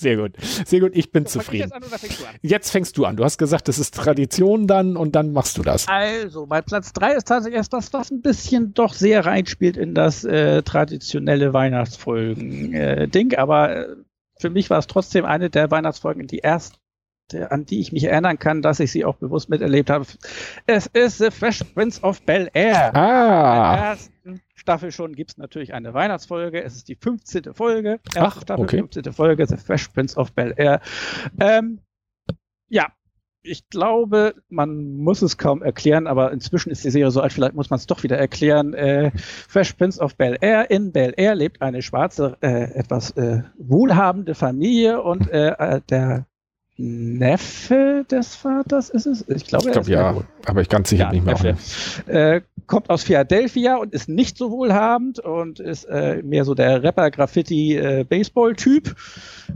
Sehr gut. Sehr gut, ich bin ich zufrieden. jetzt an oder fängst du an? Jetzt fängst du an. Du hast gesagt, das ist Tradition dann und dann machst du das. Also, bei Platz 3 ist tatsächlich etwas, was ein bisschen doch sehr reinspielt in das äh, traditionelle Weihnachtsfolgen-Ding, aber äh, für mich war es trotzdem eine der Weihnachtsfolgen, die erste, an die ich mich erinnern kann, dass ich sie auch bewusst miterlebt habe. Es ist The Fresh Prince of Bel Air. Ah, ersten Staffel schon gibt es natürlich eine Weihnachtsfolge. Es ist die 15. Folge. Ach, Staffel, okay. 15. Folge, The Fresh Prince of Bel Air. Ähm, ja, ich glaube, man muss es kaum erklären, aber inzwischen ist die Serie so alt, vielleicht muss man es doch wieder erklären. Äh, Fresh Prince of Bel Air. In Bel Air lebt eine schwarze, äh, etwas äh, wohlhabende Familie und äh, äh, der Neffe des Vaters ist es? Ich glaube, ich er der ja, Wohl- aber ich ganz sicher ja, nicht mehr. Neffe. Äh, kommt aus Philadelphia und ist nicht so wohlhabend und ist äh, mehr so der Rapper-Graffiti-Baseball-Typ.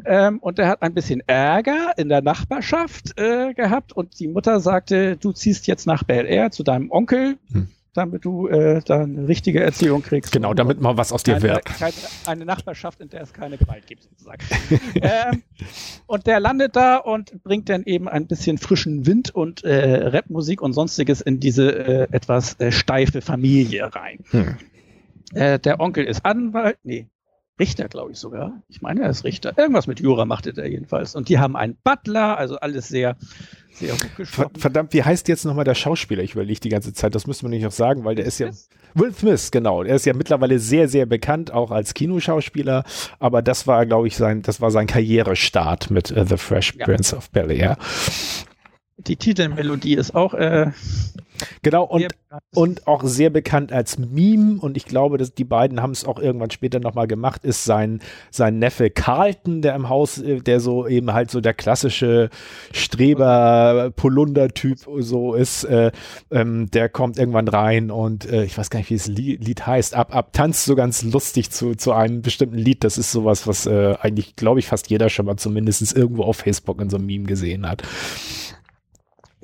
Ähm, und der hat ein bisschen Ärger in der Nachbarschaft äh, gehabt und die Mutter sagte, du ziehst jetzt nach Bel Air zu deinem Onkel, Hm. Damit du äh, da eine richtige Erziehung kriegst. Genau, damit mal was aus dir keine, wird. keine, eine Nachbarschaft, in der es keine Gewalt gibt, sozusagen. *laughs* ähm, und der landet da und bringt dann eben ein bisschen frischen Wind und äh, Rapmusik und sonstiges in diese äh, etwas äh, steife Familie rein. Hm. Äh, der Onkel ist Anwalt, nee, Richter, glaube ich sogar. Ich meine, er ist Richter. Irgendwas mit Jura machte der jedenfalls. Und die haben einen Butler, also alles sehr, sehr hochgeschlossen. Verdammt, wie heißt jetzt nochmal der Schauspieler? Ich überlege die ganze Zeit. Das müssen wir nicht noch sagen, weil der ist ja. Will Smith, genau. Er ist ja mittlerweile sehr, sehr bekannt, auch als Kinoschauspieler. Aber das war, glaube ich, sein, das war sein Karrierestart mit uh, The Fresh ja. Prince of Bel Air. Die Titelmelodie ist auch äh, Genau, und, und auch sehr bekannt als Meme. Und ich glaube, dass die beiden haben es auch irgendwann später nochmal gemacht, ist sein, sein Neffe Carlton, der im Haus, äh, der so eben halt so der klassische Streber-Polunder-Typ so ist. Äh, ähm, der kommt irgendwann rein und äh, ich weiß gar nicht, wie das Lied heißt. Ab, ab tanzt so ganz lustig zu, zu einem bestimmten Lied. Das ist sowas, was äh, eigentlich, glaube ich, fast jeder schon mal zumindest irgendwo auf Facebook in so einem Meme gesehen hat.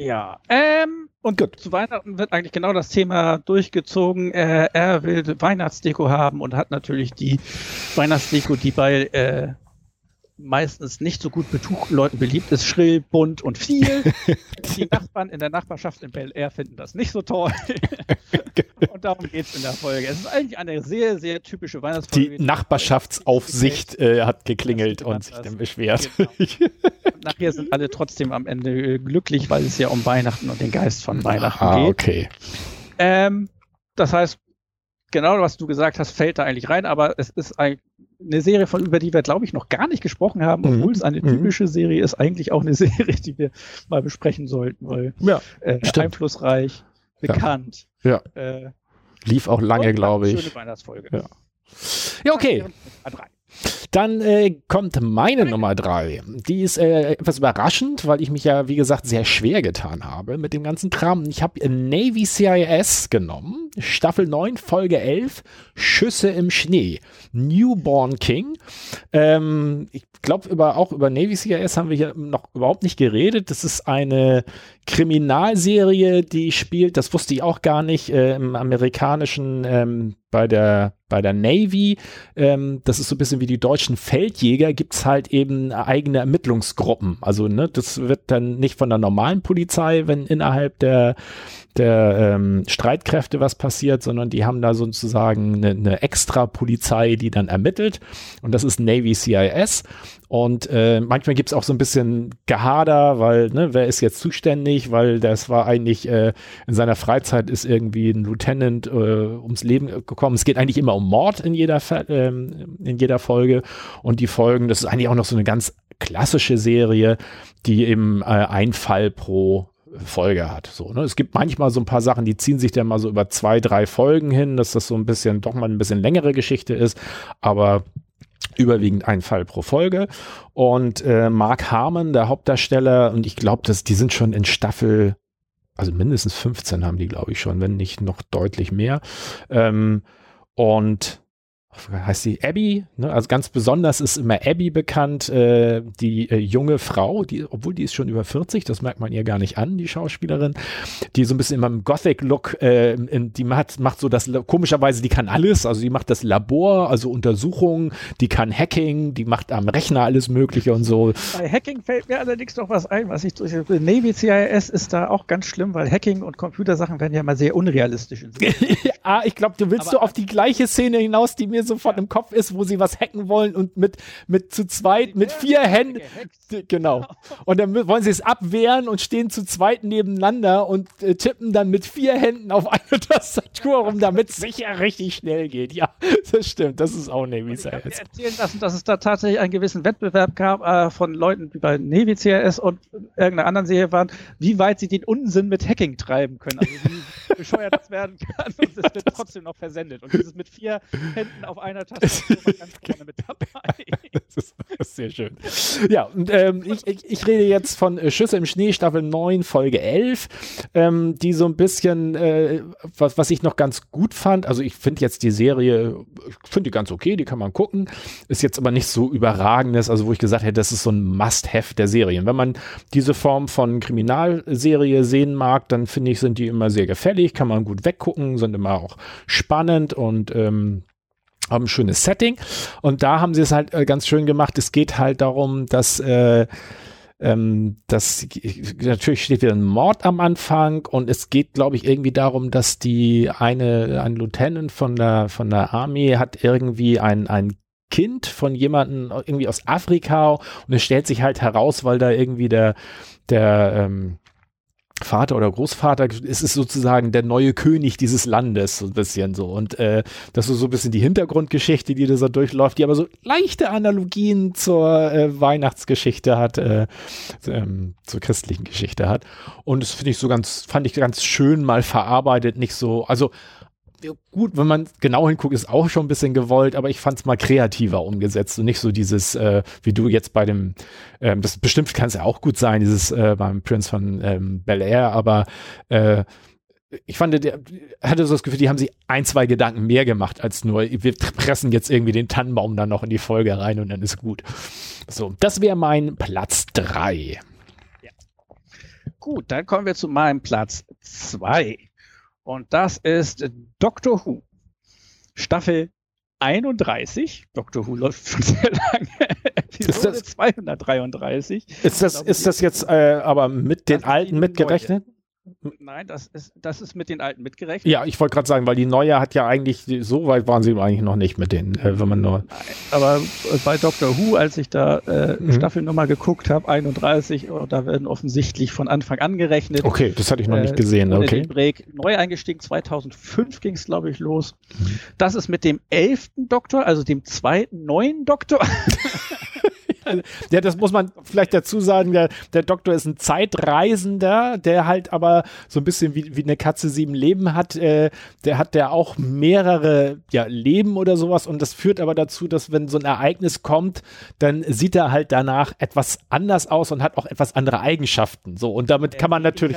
Ja, ähm, und Gut. zu Weihnachten wird eigentlich genau das Thema durchgezogen. Äh, er will Weihnachtsdeko haben und hat natürlich die Weihnachtsdeko, die bei äh, meistens nicht so gut betuchten Leuten beliebt ist, schrill, bunt und viel. *laughs* die Nachbarn in der Nachbarschaft in Bel Air finden das nicht so toll. *laughs* und darum geht es in der Folge. Es ist eigentlich eine sehr, sehr typische Weihnachtsfolge. Die Nachbarschaftsaufsicht äh, hat geklingelt und sich dann beschwert. Genau. Nachher sind alle trotzdem am Ende glücklich, weil es ja um Weihnachten und den Geist von Weihnachten ah, geht. okay. Ähm, das heißt, genau was du gesagt hast, fällt da eigentlich rein, aber es ist ein, eine Serie, von über die wir, glaube ich, noch gar nicht gesprochen haben, mhm. obwohl es eine mhm. typische Serie ist, eigentlich auch eine *laughs* Serie, die wir mal besprechen sollten, weil ja, äh, einflussreich, bekannt. Ja. ja. Äh, Lief auch lange, glaube ich. Schöne Weihnachtsfolge. Ja. ja, okay. Dann äh, kommt meine Nummer drei. Die ist äh, etwas überraschend, weil ich mich ja, wie gesagt, sehr schwer getan habe mit dem ganzen Kram. Ich habe Navy CIS genommen, Staffel 9, Folge 11, Schüsse im Schnee, Newborn King. Ähm, ich glaube, über, auch über Navy CIS haben wir hier noch überhaupt nicht geredet. Das ist eine Kriminalserie, die spielt, das wusste ich auch gar nicht, äh, im amerikanischen, ähm, bei der bei der Navy, ähm, das ist so ein bisschen wie die deutschen Feldjäger, gibt es halt eben eigene Ermittlungsgruppen. Also ne, das wird dann nicht von der normalen Polizei, wenn innerhalb der der ähm, Streitkräfte was passiert, sondern die haben da sozusagen eine, eine extra Polizei, die dann ermittelt. Und das ist Navy CIS. Und äh, manchmal gibt es auch so ein bisschen Gehader, weil, ne, wer ist jetzt zuständig, weil das war eigentlich äh, in seiner Freizeit ist irgendwie ein Lieutenant äh, ums Leben gekommen. Es geht eigentlich immer um Mord in jeder, äh, in jeder Folge. Und die Folgen, das ist eigentlich auch noch so eine ganz klassische Serie, die eben äh, ein Fall pro Folge hat. So, ne? Es gibt manchmal so ein paar Sachen, die ziehen sich dann mal so über zwei, drei Folgen hin, dass das so ein bisschen, doch mal ein bisschen längere Geschichte ist, aber überwiegend ein Fall pro Folge. Und äh, Mark Harmon, der Hauptdarsteller, und ich glaube, die sind schon in Staffel, also mindestens 15 haben die, glaube ich, schon, wenn nicht noch deutlich mehr. Ähm, und heißt sie Abby, ne? also ganz besonders ist immer Abby bekannt, äh, die äh, junge Frau, die, obwohl die ist schon über 40, das merkt man ihr gar nicht an, die Schauspielerin, die so ein bisschen immer im Gothic-Look, äh, die macht, macht so das, komischerweise, die kann alles, also die macht das Labor, also Untersuchungen, die kann Hacking, die macht am Rechner alles Mögliche und so. Bei Hacking fällt mir allerdings noch was ein, was ich durch Navy CIS ist da auch ganz schlimm, weil Hacking und Computersachen werden ja mal sehr unrealistisch. *laughs* ah, ich glaube, du willst Aber, du auf die gleiche Szene hinaus, die mir sofort im Kopf ist, wo sie was hacken wollen und mit, mit zu zweit, mit vier Händen. Genau. Und dann wollen sie es abwehren und stehen zu zweit nebeneinander und äh, tippen dann mit vier Händen auf eine *laughs* Tastatur rum, damit es *laughs* sicher richtig schnell geht. Ja, das stimmt. Das ist auch Navy habe erzählen lassen, dass es da tatsächlich einen gewissen Wettbewerb gab äh, von Leuten, die bei Navy CIS und irgendeiner anderen Serie waren, wie weit sie den Unsinn mit Hacking treiben können. Also wie *laughs* bescheuert das werden kann und es wird trotzdem noch versendet. Und dieses mit vier Händen auf einer Tastatur ganz vorne *laughs* mit dabei. *laughs* das, ist, das ist sehr schön. Ja, und ähm, ich, ich, ich, rede jetzt von äh, Schüsse im Schnee, Staffel 9, Folge 11, ähm, die so ein bisschen, äh, was, was ich noch ganz gut fand, also ich finde jetzt die Serie, ich finde die ganz okay, die kann man gucken, ist jetzt aber nicht so überragendes, also wo ich gesagt hätte, das ist so ein Must-Have der Serien. Wenn man diese Form von Kriminalserie sehen mag, dann finde ich, sind die immer sehr gefällig, kann man gut weggucken, sind immer auch spannend und ähm, haben ein schönes Setting. Und da haben sie es halt äh, ganz schön gemacht. Es geht halt darum, dass äh, ähm, das natürlich steht wieder ein Mord am Anfang und es geht, glaube ich, irgendwie darum, dass die eine ein Lieutenant von der von der Armee hat irgendwie ein ein Kind von jemandem irgendwie aus Afrika und es stellt sich halt heraus, weil da irgendwie der, der, ähm, Vater oder Großvater, es ist sozusagen der neue König dieses Landes, so ein bisschen so. Und äh, das ist so ein bisschen die Hintergrundgeschichte, die da so durchläuft, die aber so leichte Analogien zur äh, Weihnachtsgeschichte hat, äh, ähm, zur christlichen Geschichte hat. Und das finde ich so ganz, fand ich ganz schön mal verarbeitet, nicht so, also gut, wenn man genau hinguckt, ist auch schon ein bisschen gewollt, aber ich fand es mal kreativer umgesetzt und nicht so dieses, äh, wie du jetzt bei dem, ähm, das bestimmt kann es ja auch gut sein, dieses äh, beim Prince von ähm, Bel Air, aber äh, ich fand, der hatte so das Gefühl, die haben sich ein, zwei Gedanken mehr gemacht als nur, wir pressen jetzt irgendwie den Tannenbaum dann noch in die Folge rein und dann ist gut. So, das wäre mein Platz drei. Gut, dann kommen wir zu meinem Platz zwei. Und das ist Doctor Who. Staffel 31. Doctor Who läuft schon *laughs* sehr lange. Episode ist das, 233. Ist das, ist das jetzt äh, aber mit den alten mitgerechnet? Neue. Nein, das ist, das ist mit den alten mitgerechnet. Ja, ich wollte gerade sagen, weil die neue hat ja eigentlich, so weit waren sie eigentlich noch nicht mit denen, äh, wenn man nur. Aber bei Doctor Who, als ich da äh, mhm. Staffelnummer geguckt habe, 31, oh, da werden offensichtlich von Anfang an gerechnet. Okay, das hatte ich noch äh, nicht gesehen. Okay. Break. Neu eingestiegen, 2005 ging es, glaube ich, los. Mhm. Das ist mit dem elften Doktor, also dem zweiten neuen Doktor. *laughs* ja, das muss man vielleicht dazu sagen. Der, der Doktor ist ein Zeitreisender, der halt aber so ein bisschen wie, wie eine Katze sieben Leben hat. Äh, der hat der auch mehrere ja, Leben oder sowas und das führt aber dazu, dass wenn so ein Ereignis kommt, dann sieht er halt danach etwas anders aus und hat auch etwas andere Eigenschaften. So und damit kann man natürlich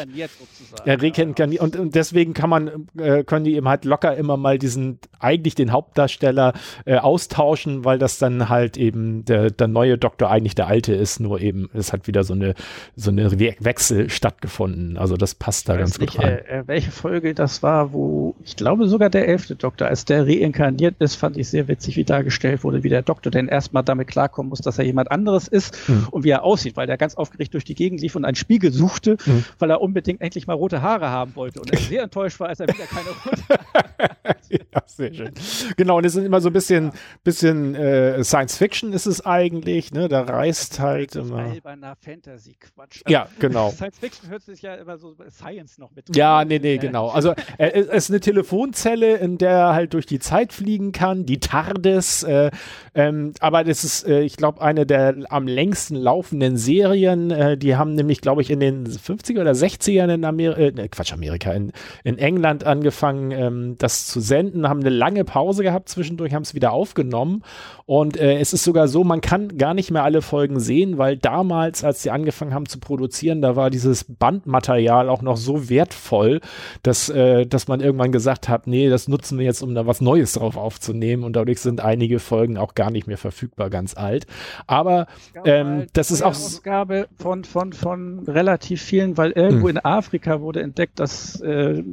er rekenkarniert und, und deswegen kann man äh, können die eben halt locker immer mal diesen eigentlich den Hauptdarsteller äh, austauschen, weil das dann halt eben der, der neue Doktor Doktor eigentlich der alte ist, nur eben es hat wieder so eine so eine Wechsel stattgefunden. Also das passt da ganz nicht, gut rein. Äh, äh, welche Folge das war, wo ich glaube sogar der elfte Doktor, als der reinkarniert ist, fand ich sehr witzig, wie dargestellt wurde, wie der Doktor denn erstmal damit klarkommen muss, dass er jemand anderes ist hm. und wie er aussieht, weil der ganz aufgeregt durch die Gegend lief und einen Spiegel suchte, hm. weil er unbedingt endlich mal rote Haare haben wollte und er sehr *laughs* enttäuscht war, als er wieder keine rote Haare *laughs* ja, sehr schön. Genau, und es sind immer so ein bisschen, bisschen äh, Science Fiction ist es eigentlich, ne? Da reist halt immer. Alberner Fantasy-Quatsch. Also, ja, genau. *laughs* Science Fiction hört sich ja immer so Science noch mit. Ja, nee, nee, genau. Also es ist eine Telefonzelle, in der er halt durch die Zeit fliegen kann, die TARDIS, äh, ähm, aber das ist, äh, ich glaube, eine der am längsten laufenden Serien. Äh, die haben nämlich, glaube ich, in den 50er oder 60ern in Amerika, äh, Quatsch, Amerika, in, in England angefangen, ähm, das zu senden, haben eine lange Pause gehabt zwischendurch, haben es wieder aufgenommen und äh, es ist sogar so, man kann gar nicht mehr alle Folgen sehen, weil damals, als sie angefangen haben zu produzieren, da war dieses Bandmaterial auch noch so wertvoll, dass, äh, dass man irgendwann gesagt hat, nee, das nutzen wir jetzt, um da was Neues drauf aufzunehmen und dadurch sind einige Folgen auch gar nicht mehr verfügbar, ganz alt. Aber ähm, das ist auch Ausgabe von, von, von relativ vielen, weil irgendwo hm. in Afrika wurde entdeckt, dass äh,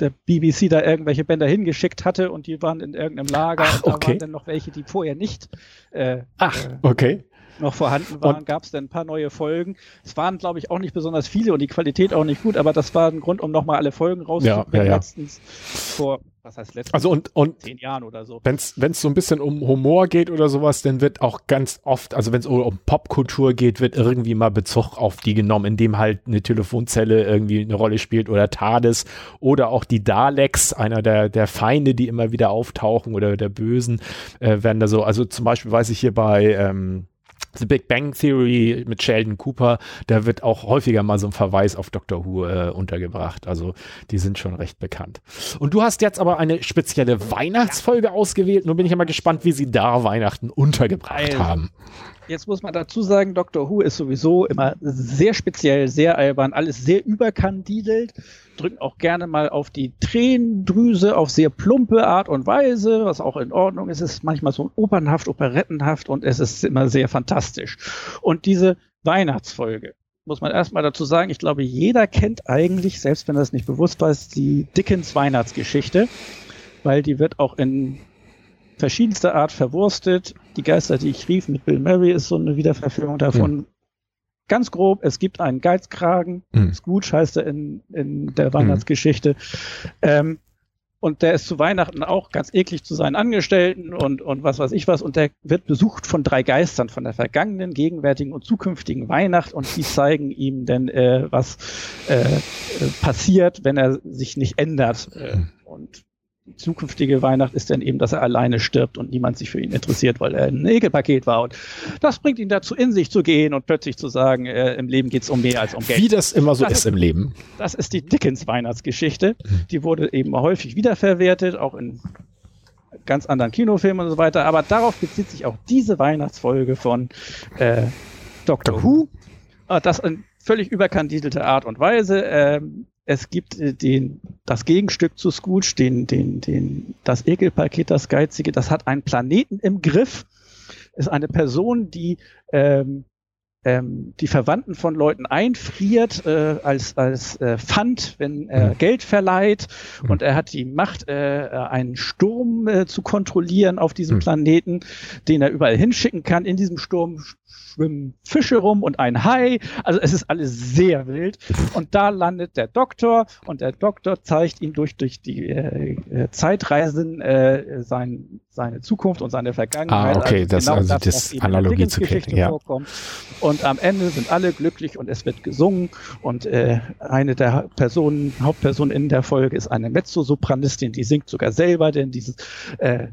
der BBC da irgendwelche Bänder hingeschickt hatte und die waren in irgendeinem Lager Ach, und da okay. waren dann noch welche, die vorher nicht äh, Ach, äh, okay. Noch vorhanden waren, gab es dann ein paar neue Folgen. Es waren, glaube ich, auch nicht besonders viele und die Qualität auch nicht gut, aber das war ein Grund, um nochmal alle Folgen rauszubringen. Ja, ja, ja. Letztens vor was heißt letztens? Also und, und zehn Jahren oder so. Wenn es so ein bisschen um Humor geht oder sowas, dann wird auch ganz oft, also wenn es um Popkultur geht, wird irgendwie mal Bezug auf die genommen, indem halt eine Telefonzelle irgendwie eine Rolle spielt oder TARDIS oder auch die Daleks, einer der, der Feinde, die immer wieder auftauchen oder der Bösen, äh, werden da so, also zum Beispiel weiß ich hier bei ähm, The Big Bang Theory mit Sheldon Cooper, da wird auch häufiger mal so ein Verweis auf Doctor Who äh, untergebracht. Also die sind schon recht bekannt. Und du hast jetzt aber eine spezielle Weihnachtsfolge ausgewählt. Nun bin ich immer gespannt, wie sie da Weihnachten untergebracht also, haben. Jetzt muss man dazu sagen, Doctor Who ist sowieso immer sehr speziell, sehr albern, alles sehr überkandidelt, drücken auch gerne mal auf die Tränendrüse auf sehr plumpe Art und Weise, was auch in Ordnung ist. Es ist manchmal so opernhaft, operettenhaft und es ist immer sehr fantastisch. Und diese Weihnachtsfolge, muss man erstmal dazu sagen, ich glaube, jeder kennt eigentlich, selbst wenn es nicht bewusst weiß, die Dickens Weihnachtsgeschichte, weil die wird auch in verschiedenster Art verwurstet. Die Geister, die ich rief mit Bill Murray, ist so eine Wiederverfilmung davon. Mhm. Ganz grob, es gibt einen Geizkragen, mhm. Scrooge heißt er in, in der Weihnachtsgeschichte. Mhm. Ähm, und der ist zu Weihnachten auch ganz eklig zu seinen Angestellten und, und was weiß ich was. Und der wird besucht von drei Geistern von der vergangenen, gegenwärtigen und zukünftigen Weihnacht. Und die zeigen ihm denn, äh, was äh, äh passiert, wenn er sich nicht ändert. Äh, und die zukünftige Weihnacht ist dann eben, dass er alleine stirbt und niemand sich für ihn interessiert, weil er ein Nägelpaket war. Und das bringt ihn dazu, in sich zu gehen und plötzlich zu sagen, äh, im Leben geht es um mehr als um Geld. Wie das immer so das ist, im Leben. Das ist die Dickens-Weihnachtsgeschichte. Die wurde eben häufig wiederverwertet, auch in ganz anderen Kinofilmen und so weiter. Aber darauf bezieht sich auch diese Weihnachtsfolge von äh, Doctor Who. Äh, das in völlig überkandidelte Art und Weise. Ähm, es gibt äh, den, das Gegenstück zu Scrooge, den, den, den, das Ekelpaket, das Geizige, das hat einen Planeten im Griff, ist eine Person, die ähm, ähm, die Verwandten von Leuten einfriert äh, als als äh, Pfand, wenn er mhm. Geld verleiht mhm. und er hat die Macht, äh, einen Sturm äh, zu kontrollieren auf diesem mhm. Planeten, den er überall hinschicken kann. In diesem Sturm schwimmen Fische rum und ein Hai. Also es ist alles sehr wild. Und da landet der Doktor und der Doktor zeigt ihm durch, durch die äh, äh Zeitreisen äh, sein, seine Zukunft und seine Vergangenheit. Ah, okay, also das, genau also das, das Analogie zu Geschichte ja. vorkommt. Und am Ende sind alle glücklich und es wird gesungen. Und äh, eine der Personen, Hauptpersonen in der Folge ist eine Mezzosopranistin, die singt sogar selber, denn dieses äh,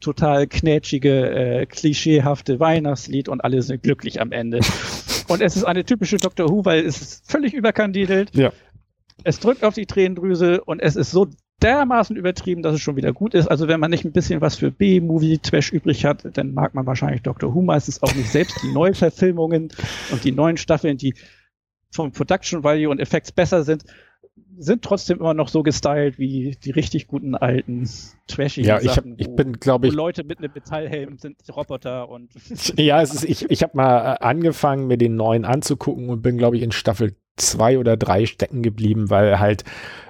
total knätschige, äh, klischeehafte Weihnachtslied und alle sind glücklich am Ende. *laughs* und es ist eine typische Doctor Who, weil es ist völlig überkandidelt. Ja. Es drückt auf die Tränendrüse und es ist so dermaßen übertrieben, dass es schon wieder gut ist. Also wenn man nicht ein bisschen was für B-Movie-Trash übrig hat, dann mag man wahrscheinlich Doctor Who meistens auch nicht selbst die Neuverfilmungen und die neuen Staffeln, die vom Production Value und Effects besser sind, sind trotzdem immer noch so gestylt wie die richtig guten alten trashy Ja, ich, hab, ich bin, glaube ich. Leute mit einem Metallhelm sind Roboter und. *laughs* ja, es ist, ich, ich habe mal äh, angefangen, mir den neuen anzugucken und bin, glaube ich, in Staffel zwei oder drei stecken geblieben, weil halt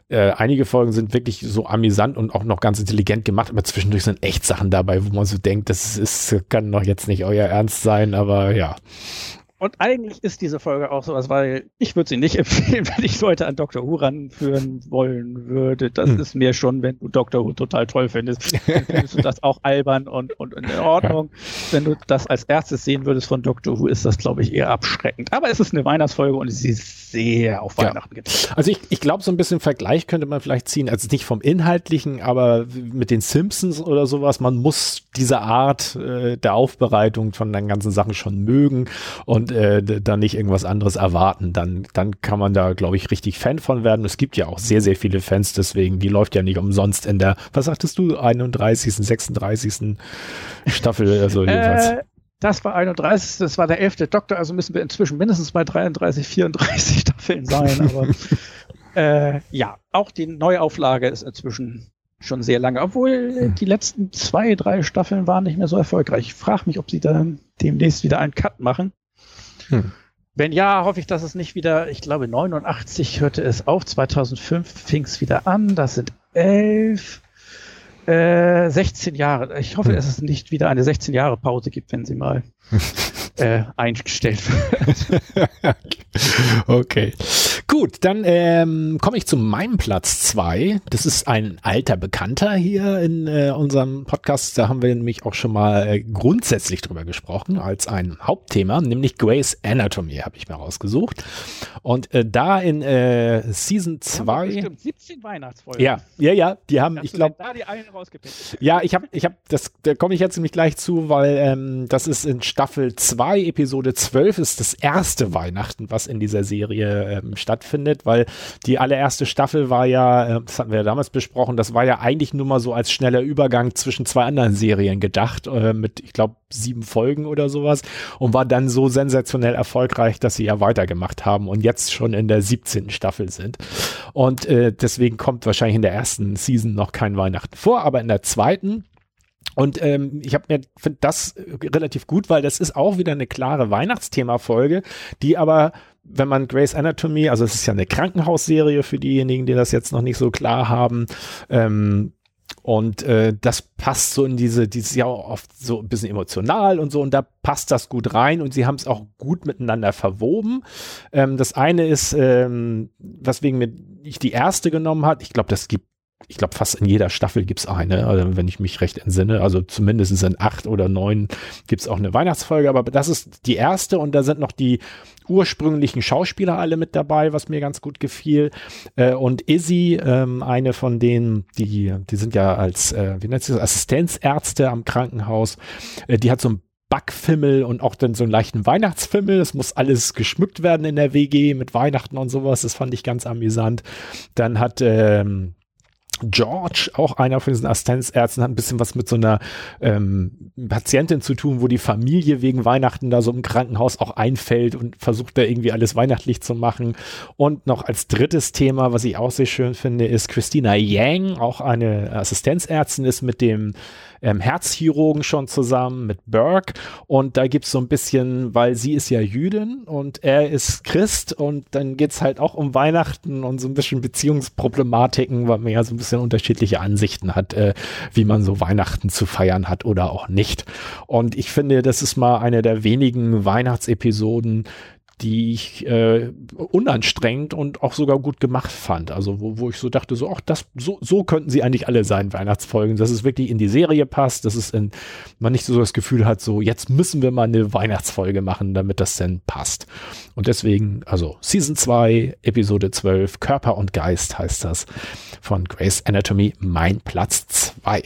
äh, einige Folgen sind wirklich so amüsant und auch noch ganz intelligent gemacht, aber zwischendurch sind echt Sachen dabei, wo man so denkt, das ist, kann doch jetzt nicht euer Ernst sein, aber ja. Und eigentlich ist diese Folge auch sowas, weil ich würde sie nicht *laughs* empfehlen, wenn ich Leute an Dr. Who ranführen wollen würde. Das hm. ist mir schon, wenn du Dr. Who total toll findest, dann findest du das *laughs* auch albern und, und in Ordnung. Wenn du das als erstes sehen würdest von Dr. Who, ist das, glaube ich, eher abschreckend. Aber es ist eine Weihnachtsfolge und sie ist sehr auf Weihnachten ja. getrimmt. Also ich, ich glaube, so ein bisschen Vergleich könnte man vielleicht ziehen, also nicht vom Inhaltlichen, aber mit den Simpsons oder sowas. Man muss diese Art äh, der Aufbereitung von den ganzen Sachen schon mögen und und äh, dann nicht irgendwas anderes erwarten, dann, dann kann man da, glaube ich, richtig Fan von werden. Es gibt ja auch sehr, sehr viele Fans, deswegen, die läuft ja nicht umsonst in der, was sagtest du, 31., 36. Staffel, also jedenfalls. Äh, das war 31. Das war der 11. Doktor, also müssen wir inzwischen mindestens bei 33, 34 *laughs* Staffeln sein. Aber *laughs* äh, ja, auch die Neuauflage ist inzwischen schon sehr lange, obwohl hm. die letzten zwei, drei Staffeln waren nicht mehr so erfolgreich. Ich frage mich, ob sie dann demnächst wieder einen Cut machen. Hm. Wenn ja, hoffe ich, dass es nicht wieder, ich glaube 89 hörte es auf, 2005 fing es wieder an, das sind elf, äh, 16 Jahre. Ich hoffe, hm. dass es nicht wieder eine 16 Jahre Pause gibt, wenn sie mal *laughs* äh, eingestellt wird. *laughs* okay. Gut, dann ähm, komme ich zu meinem Platz zwei. Das ist ein alter Bekannter hier in äh, unserem Podcast. Da haben wir nämlich auch schon mal äh, grundsätzlich drüber gesprochen als ein Hauptthema, nämlich Grey's Anatomy habe ich mir rausgesucht. Und äh, da in äh, Season 2. Bestimmt 17 Weihnachtsfolgen. Ja, ja, ja. Die haben, ich glaube. Da die eine rausgepickt. Ja, ich habe, ich habe, das, da komme ich jetzt nämlich gleich zu, weil ähm, das ist in Staffel 2, Episode 12, ist das erste Weihnachten, was in dieser Serie ähm, stattfindet stattfindet, weil die allererste Staffel war ja, äh, das hatten wir ja damals besprochen, das war ja eigentlich nur mal so als schneller Übergang zwischen zwei anderen Serien gedacht, äh, mit, ich glaube, sieben Folgen oder sowas und war dann so sensationell erfolgreich, dass sie ja weitergemacht haben und jetzt schon in der 17. Staffel sind. Und äh, deswegen kommt wahrscheinlich in der ersten Season noch kein Weihnachten vor, aber in der zweiten und ähm, ich habe mir finde das relativ gut, weil das ist auch wieder eine klare Weihnachtsthema-Folge, die aber wenn man Grey's Anatomy, also es ist ja eine Krankenhausserie für diejenigen, die das jetzt noch nicht so klar haben, ähm, und äh, das passt so in diese, die ist ja auch oft so ein bisschen emotional und so, und da passt das gut rein und sie haben es auch gut miteinander verwoben. Ähm, das eine ist, ähm, weswegen mir ich die erste genommen hat, ich glaube, das gibt ich glaube, fast in jeder Staffel gibt's eine, also wenn ich mich recht entsinne. Also zumindest in acht oder neun gibt's auch eine Weihnachtsfolge, aber das ist die erste und da sind noch die ursprünglichen Schauspieler alle mit dabei, was mir ganz gut gefiel. Äh, und Izzy, ähm, eine von denen, die, die sind ja als, äh, wie nennt sich das, Assistenzärzte am Krankenhaus, äh, die hat so ein Backfimmel und auch dann so einen leichten Weihnachtsfimmel. Es muss alles geschmückt werden in der WG mit Weihnachten und sowas. Das fand ich ganz amüsant. Dann hat ähm, George, auch einer von diesen Assistenzärzten, hat ein bisschen was mit so einer ähm, Patientin zu tun, wo die Familie wegen Weihnachten da so im Krankenhaus auch einfällt und versucht da irgendwie alles weihnachtlich zu machen. Und noch als drittes Thema, was ich auch sehr schön finde, ist Christina Yang, auch eine Assistenzärztin, ist mit dem ähm, Herzchirurgen schon zusammen mit Burke und da gibt's so ein bisschen, weil sie ist ja Jüdin und er ist Christ und dann geht's halt auch um Weihnachten und so ein bisschen Beziehungsproblematiken, weil man ja so ein bisschen unterschiedliche Ansichten hat, äh, wie man so Weihnachten zu feiern hat oder auch nicht. Und ich finde, das ist mal eine der wenigen Weihnachtsepisoden, die ich äh, unanstrengend und auch sogar gut gemacht fand. Also wo, wo ich so dachte, so, ach, das, so, so könnten sie eigentlich alle sein, Weihnachtsfolgen, dass es wirklich in die Serie passt, dass es in, man nicht so das Gefühl hat, so, jetzt müssen wir mal eine Weihnachtsfolge machen, damit das denn passt. Und deswegen, also Season 2, Episode 12, Körper und Geist heißt das von Grace Anatomy, mein Platz 2.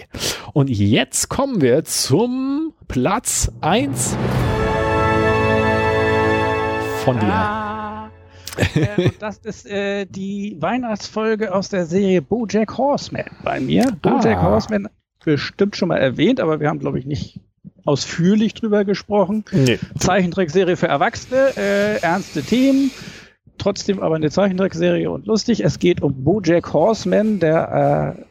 Und jetzt kommen wir zum Platz 1 von dir. Ah, äh, das ist äh, die Weihnachtsfolge aus der Serie Bojack Horseman bei mir. Bojack Ah. Horseman bestimmt schon mal erwähnt, aber wir haben, glaube ich, nicht ausführlich drüber gesprochen. Nee. Zeichentrickserie für Erwachsene, äh, ernste Themen, trotzdem aber eine Zeichentrickserie und lustig. Es geht um Bojack Horseman, der äh,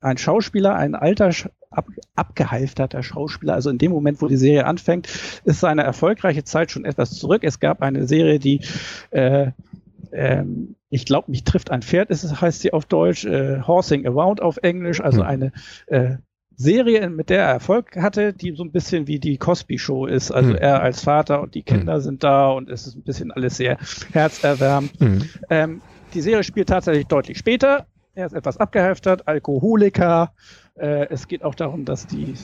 ein Schauspieler, ein alter, ab, abgehalfterter Schauspieler. Also in dem Moment, wo die Serie anfängt, ist seine erfolgreiche Zeit schon etwas zurück. Es gab eine Serie, die äh, ähm, ich glaube, mich trifft ein Pferd, ist, es- heißt sie auf Deutsch, äh, Horsing Around auf Englisch, also Hm. eine äh, Serie, mit der er Erfolg hatte, die so ein bisschen wie die Cosby Show ist. Also Hm. er als Vater und die Kinder sind da und es ist ein bisschen alles sehr herzerwärmend. Mhm. Ähm, die Serie spielt tatsächlich deutlich später. Er ist etwas abgehalftert, Alkoholiker. Äh, es geht auch darum, dass die,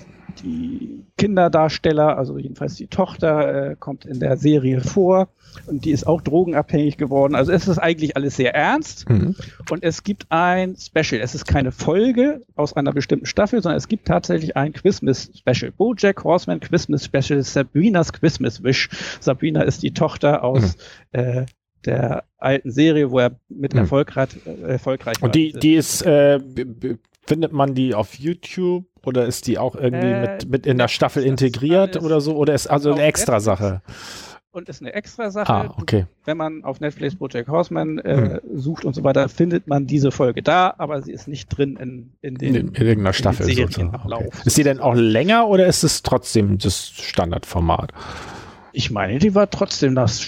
die Kinderdarsteller, also jedenfalls die Tochter, äh, kommt in der Serie vor und die ist auch drogenabhängig geworden. Also es ist eigentlich alles sehr ernst Mhm. und es gibt ein Special. Es ist keine Folge aus einer bestimmten Staffel, sondern es gibt tatsächlich ein Christmas-Special. Bojack Horseman Christmas Special, Sabrinas Christmas Wish. Sabrina ist die Tochter aus äh, der alten Serie, wo er mit Mhm. erfolgreich, äh, erfolgreich war. Und die, die ist, äh, findet man die auf YouTube oder ist die auch irgendwie Äh, mit, mit in der Staffel integriert oder so? Oder ist also eine extra Sache? und ist eine extra Sache. Ah, okay. Wenn man auf Netflix Bojack Horseman äh, sucht und so weiter, findet man diese Folge da, aber sie ist nicht drin in, in In, den in irgendeiner Staffel. Serienablauf. Okay. Ist die denn auch länger oder ist es trotzdem das Standardformat? Ich meine, die war trotzdem das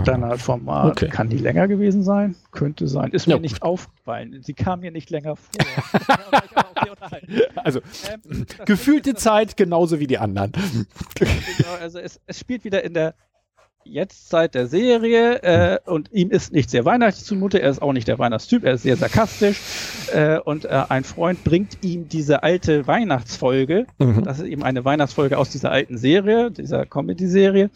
Standardformat. Okay. Kann die länger gewesen sein? Könnte sein. Ist mir Ja, nicht gut. aufgefallen. Sie kam mir nicht länger vor. *laughs* Also Ähm, gefühlte Zeit genauso wie die anderen. Genau, also es, es spielt wieder in der Jetztzeit der Serie äh, und ihm ist nicht sehr weihnachtlich zumute. Er ist auch nicht der Weihnachtstyp. Er ist sehr sarkastisch äh, und äh, ein Freund bringt ihm diese alte Weihnachtsfolge Mhm. Das ist eben eine Weihnachtsfolge aus dieser alten Serie, dieser Comedy-Serie.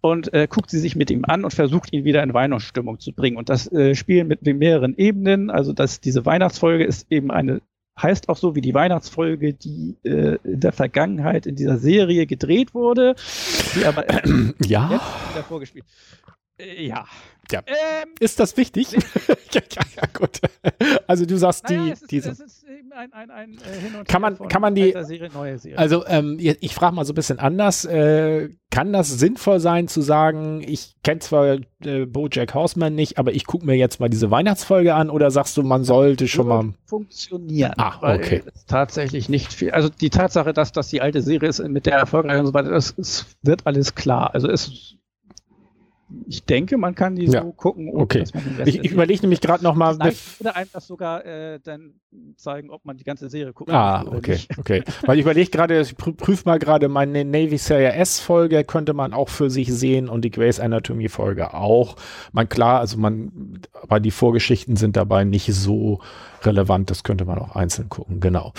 Und äh, guckt sie sich mit ihm an und versucht ihn wieder in Weihnachtsstimmung zu bringen. Und das äh, Spiel mit mehreren Ebenen. Also dass diese Weihnachtsfolge ist eben eine, heißt auch so wie die Weihnachtsfolge, die äh, in der Vergangenheit in dieser Serie gedreht wurde, die aber *clears throat* Ja, jetzt wieder vorgespielt. Äh, ja. Ja. Ähm, ist das wichtig? *laughs* ja, ja, gut. Also du sagst naja, die, es ist, diese. es ist eben ein, ein, ein äh, Hin und Kann man- kann man die- Serie, neue Serie. Also ähm, ich, frage mal so ein bisschen anders. Äh, kann das sinnvoll sein zu sagen, ich kenne zwar äh, BoJack Horseman nicht, aber ich gucke mir jetzt mal diese Weihnachtsfolge an oder sagst du, man sollte schon mal... funktionieren. Ah, okay. tatsächlich nicht viel. Also die Tatsache, dass das die alte Serie ist mit der erfolgreich und so weiter, das, es wird alles klar. Also es ich denke, man kann die Ja. so gucken, Okay. Ich, ich überlege nämlich gerade noch mal. Vielleicht würde einem das sogar äh, dann zeigen, ob man die ganze Serie gucken Ah, möchte oder okay, nicht. *laughs* okay. Weil ich überlege gerade, ich prü prüfe mal gerade meine Navy Serie S Folge, könnte man auch für sich sehen und die Grey's Anatomy Folge auch. Man klar, also man, aber die Vorgeschichten sind dabei nicht so relevant, das könnte man auch einzeln gucken, genau.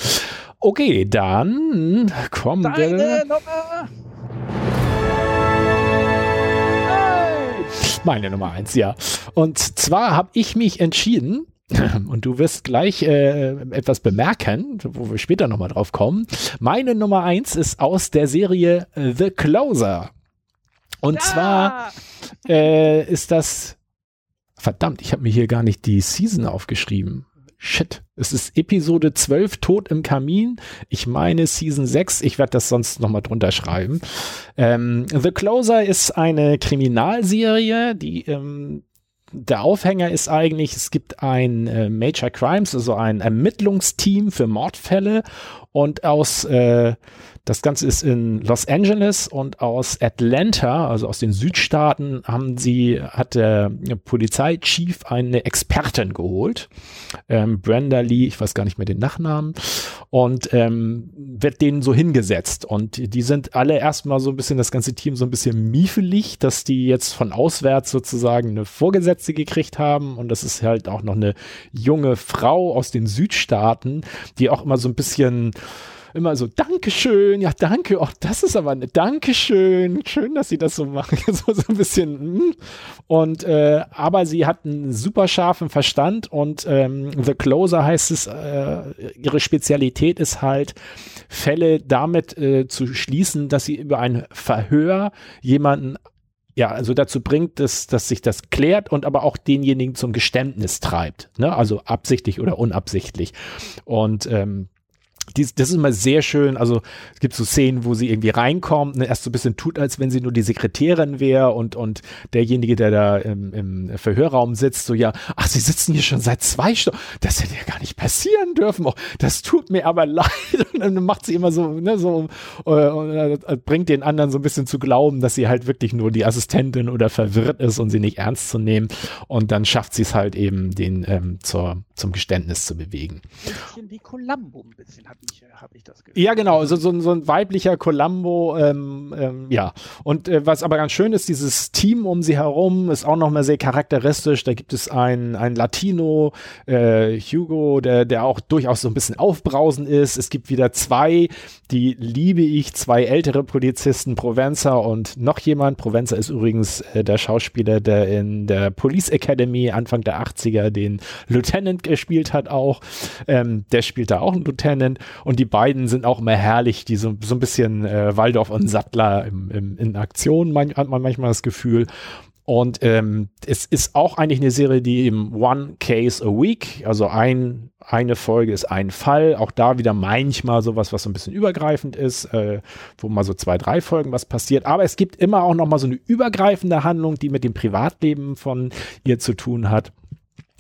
Okay, dann kommen wir. Nummer. Meine Nummer eins, ja. Und zwar habe ich mich entschieden, *clears throat* und du wirst gleich äh, etwas bemerken, wo wir später nochmal drauf kommen. Meine Nummer eins ist aus der Serie äh, The Closer. Und zwar äh, ist das. Verdammt, ich habe mir hier gar nicht die Season aufgeschrieben. Shit. Es ist Episode 12, Tod im Kamin. Ich meine Season 6. Ich werde das sonst nochmal drunter schreiben. Ähm, The Closer ist eine Kriminalserie, die ähm, der Aufhänger ist eigentlich, es gibt ein äh, Major Crimes, also ein Ermittlungsteam für Mordfälle und aus äh, das Ganze ist in Los Angeles und aus Atlanta, also aus den Südstaaten, haben sie, hat der Polizeichief eine Expertin geholt. Ähm, Brenda Lee, ich weiß gar nicht mehr den Nachnamen, und ähm, wird denen so hingesetzt. Und die sind alle erstmal so ein bisschen, das ganze Team so ein bisschen miefelig, dass die jetzt von auswärts sozusagen eine Vorgesetzte gekriegt haben. Und das ist halt auch noch eine junge Frau aus den Südstaaten, die auch immer so ein bisschen immer so, Dankeschön, ja, danke, oh, das ist aber eine Dankeschön, schön, dass Sie das so machen, *laughs* so, so ein bisschen. hm. Und, äh, aber sie hat einen super scharfen Verstand und ähm, The Closer heißt es, äh, ihre Spezialität ist halt, Fälle damit äh, zu schließen, dass sie über ein Verhör jemanden ja, also dazu bringt, dass, dass sich das klärt und aber auch denjenigen zum Geständnis treibt. Ne? Also absichtlich oder unabsichtlich. Und ähm, dies, das ist immer sehr schön. Also es gibt so Szenen, wo sie irgendwie reinkommt, ne, erst so ein bisschen tut, als wenn sie nur die Sekretärin wäre und, und derjenige, der da im, im Verhörraum sitzt, so ja, ach, sie sitzen hier schon seit zwei Stunden. Das hätte ja gar nicht passieren dürfen. Oh, das tut mir aber *laughs* leid. Und dann macht sie immer so, ne, so äh, äh, bringt den anderen so ein bisschen zu glauben, dass sie halt wirklich nur die Assistentin oder verwirrt ist und sie nicht ernst zu nehmen. Und dann schafft sie es halt eben, den ähm, zur, zum Geständnis zu bewegen. Ein bisschen wie Columbo ein bisschen, habe ich, hab ich das Gefühl. Ja, genau, so, so, ein- so ein weiblicher Columbo, ähm, ähm, ja. Und äh, was aber ganz schön ist, dieses Team um sie herum ist auch nochmal sehr charakteristisch. Da gibt es einen, einen Latino, äh, Hugo, der, der auch durchaus so ein bisschen aufbrausend ist. Es gibt wieder zwei, die liebe ich, zwei ältere Polizisten, Provenza und noch jemand. Provenza ist übrigens äh, der Schauspieler, der in der Police Academy Anfang der 80er den Lieutenant gespielt hat auch. Ähm, der spielt da auch einen Lieutenant und die beiden sind auch immer herrlich, die so, so ein bisschen äh, Waldorf und Sattler im, im, in Aktion, man, hat man manchmal das Gefühl. Und ähm, es ist auch eigentlich eine Serie, die im One Case a Week, also ein, eine Folge ist ein Fall, auch da wieder manchmal sowas, was so ein bisschen übergreifend ist, äh, wo mal so zwei, drei Folgen was passiert. Aber es gibt immer auch noch mal so eine übergreifende Handlung, die mit dem Privatleben von ihr zu tun hat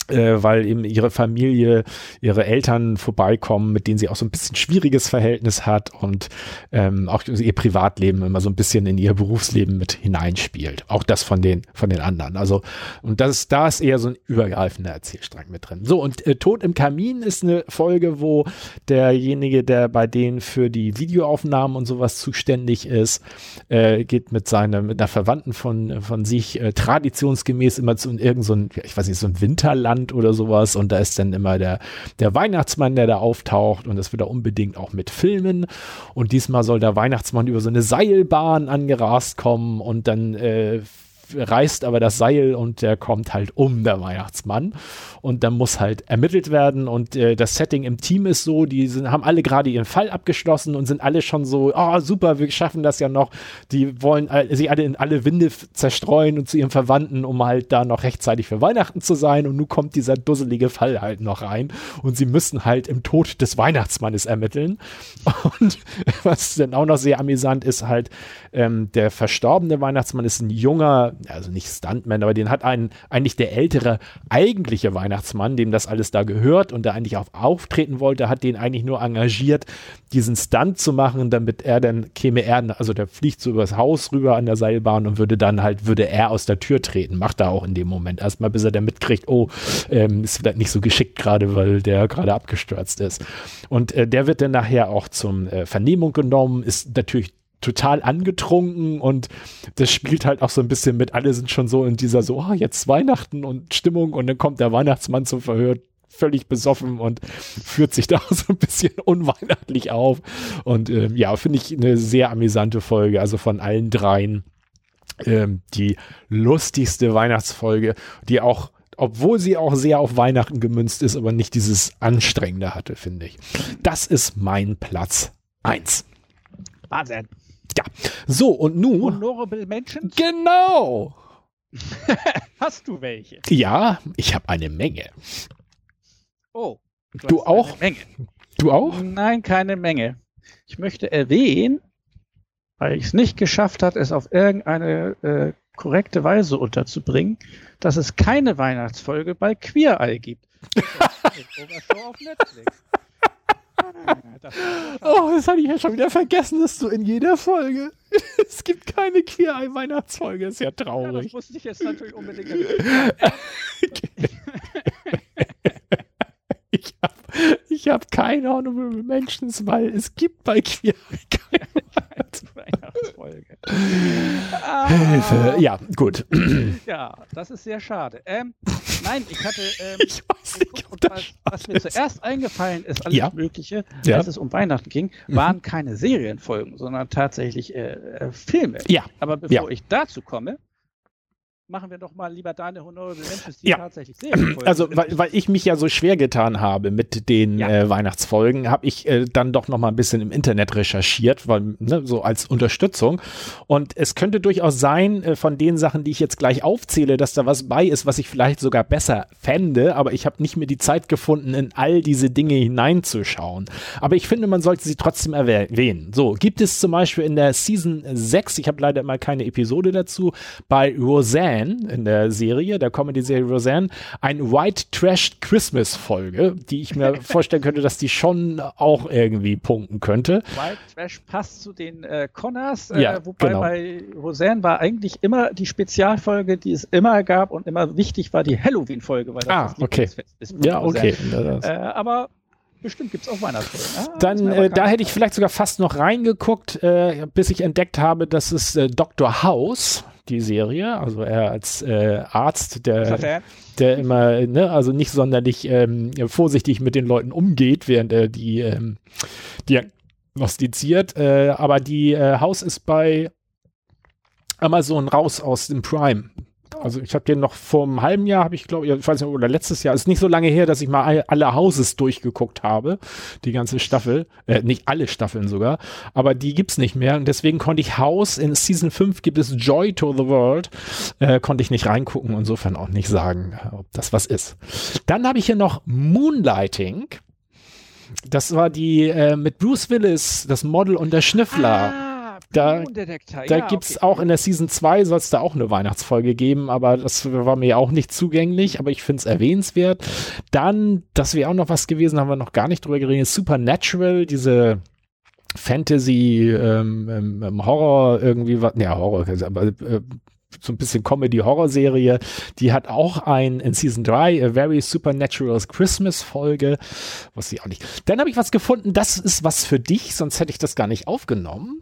äh, weil eben ihre Familie, ihre Eltern vorbeikommen, mit denen sie auch so ein bisschen schwieriges Verhältnis hat und ähm, auch ihr Privatleben immer so ein bisschen in ihr Berufsleben mit hineinspielt. Auch das von den von den anderen. Also und das da ist eher so ein übergreifender Erzählstrang mit drin. So und äh, Tod im Kamin ist eine Folge, wo derjenige, der bei denen für die Videoaufnahmen und sowas zuständig ist, äh, geht mit seiner mit einer Verwandten von von sich äh, traditionsgemäß immer zu irgendein so ich weiß nicht so ein Winterland oder sowas. Und da ist dann immer der der Weihnachtsmann, der da auftaucht. Und das will er unbedingt auch mit filmen. Und diesmal soll der Weihnachtsmann über so eine Seilbahn angerast kommen. Und dann äh, reißt aber das Seil und der kommt halt um, der Weihnachtsmann. Und dann muss halt ermittelt werden. Und äh, das Setting im Team ist so, die sind, haben alle gerade ihren Fall abgeschlossen und sind alle schon so, oh super, wir schaffen das ja noch. Die wollen äh, sie alle in alle Winde zerstreuen und zu ihren Verwandten, um halt da noch rechtzeitig für Weihnachten zu sein. Und nun kommt dieser dusselige Fall halt noch rein. Und sie müssen halt im Tod des Weihnachtsmannes ermitteln. *laughs* Und was dann auch noch sehr amüsant ist, halt, ähm, der verstorbene Weihnachtsmann ist ein junger also nicht Stuntman, aber den hat einen, eigentlich der ältere eigentliche Weihnachtsmann, dem das alles da gehört und der eigentlich auch auftreten wollte, hat den eigentlich nur engagiert, diesen Stunt zu machen, damit er dann käme er, also der fliegt so übers Haus rüber an der Seilbahn und würde dann halt, würde er aus der Tür treten. Macht er auch in dem Moment erstmal, bis er dann mitkriegt, oh, ähm, ist vielleicht nicht so geschickt gerade, weil der gerade abgestürzt ist. Und äh, der wird dann nachher auch zum äh, Vernehmung genommen, ist natürlich total angetrunken und das spielt halt auch so ein bisschen mit. Alle sind schon so in dieser so, oh, jetzt Weihnachten und Stimmung und dann kommt der Weihnachtsmann zum Verhör völlig besoffen und führt sich *laughs* da so ein bisschen unweihnachtlich auf. Und ähm, ja, finde ich eine sehr amüsante Folge, also von allen dreien. Ähm, die lustigste Weihnachtsfolge, die auch obwohl sie auch sehr auf Weihnachten gemünzt ist, aber nicht dieses Anstrengende hatte, finde ich. Das ist mein Platz 1. Wahnsinn. Ja. So, und nun. Honorable Menschen? Genau. *laughs* Hast du welche? Ja, ich habe eine Menge. Oh. Du, du auch? Menge. Du auch? Nein, keine Menge. Ich möchte erwähnen, weil ich es nicht geschafft habe, es auf irgendeine äh, korrekte Weise unterzubringen, dass es keine Weihnachtsfolge bei Queer Eye gibt. *laughs* Das auf Netflix. *laughs* Oh, das hatte ich ja schon wieder vergessen, dass du in jeder Folge. *laughs* es gibt keine Queer Eye Weihnachtsfolge, ist ja traurig. Ja, das musste ich jetzt natürlich unbedingt. ich *laughs* habe ich hab keine Honorable Mentions, weil es gibt bei Queer keine Weihnachtsfolge. Ah. Hilfe. Ja, gut. Ja, das ist sehr schade. Ähm, nein, ich hatte. Ähm, *laughs* ich weiß nicht, das was, was mir zuerst eingefallen ist, alles ja. Mögliche, ja. als es um Weihnachten ging, mhm. waren keine Serienfolgen, sondern tatsächlich äh, äh, Filme. Ja. Aber bevor ja. ich dazu komme, machen wir doch mal lieber deine Honorable Mentions, die ja. tatsächlich Serienfolgen Also, weil, weil ich mich ja so schwer getan habe mit den ja. äh, Weihnachtsfolgen, habe ich äh, dann doch noch mal ein bisschen im Internet recherchiert, weil ne, so als Unterstützung. Und es könnte durchaus sein, äh, von den Sachen, die ich jetzt gleich aufzähle, dass da was bei ist, was ich vielleicht sogar besser fände, aber ich habe nicht mehr die Zeit gefunden, in all diese Dinge hineinzuschauen. Aber ich finde, man sollte sie trotzdem erwähnen. So, gibt es zum Beispiel in der Season 6, ich habe leider mal keine Episode dazu, bei Roseanne Roseanne in der Serie, der Comedy-Serie Roseanne, ein White Trash Christmas Folge, die ich mir *laughs* vorstellen könnte, dass die schon auch irgendwie punkten könnte. White Trash passt zu den äh, Connors, äh, ja, wobei genau. bei Roseanne war eigentlich immer die Spezialfolge, die es immer gab und immer wichtig war die Halloween-Folge, weil das ah, das okay. ist. Ja, okay. Äh, aber Bestimmt gibt es auch Weihnachtsfolgen. Ah, Dann, äh, da hätte ich vielleicht sogar fast noch reingeguckt, äh, bis ich entdeckt habe, dass es äh, Dr. House die Serie. Also er als äh, Arzt, der, der immer, ne, also nicht sonderlich ähm, vorsichtig mit den Leuten umgeht, während er die ähm, diagnostiziert. Äh, aber die äh, Haus ist bei Amazon raus aus dem Prime. Also ich habe den noch vor einem halben Jahr, habe ich glaube, ich weiß nicht, oder letztes Jahr, ist nicht so lange her, dass ich mal alle Houses durchgeguckt habe, die ganze Staffel, äh, nicht alle Staffeln sogar, aber die gibt's nicht mehr. Und deswegen konnte ich House, in Season 5 gibt es Joy to the World, äh, konnte ich nicht reingucken, insofern auch nicht sagen, ob das was ist. Dann habe ich hier noch Moonlighting. Das war die äh, mit Bruce Willis, das Model und der Schnüffler. Ah da, da ja, gibt es okay. auch in der Season 2 soll es da auch eine Weihnachtsfolge geben, aber das war mir auch nicht zugänglich, aber ich finde es erwähnenswert. Dann, das wäre auch noch was gewesen, haben wir noch gar nicht drüber geredet, Supernatural, diese Fantasy, ähm, ähm, ähm Horror irgendwie, was, ja, Horror, aber äh, so ein bisschen Comedy-Horror-Serie. Die hat auch ein in Season 3 A Very Supernatural Christmas Folge. Was ich auch nicht. Dann habe ich was gefunden, das ist was für dich, sonst hätte ich das gar nicht aufgenommen.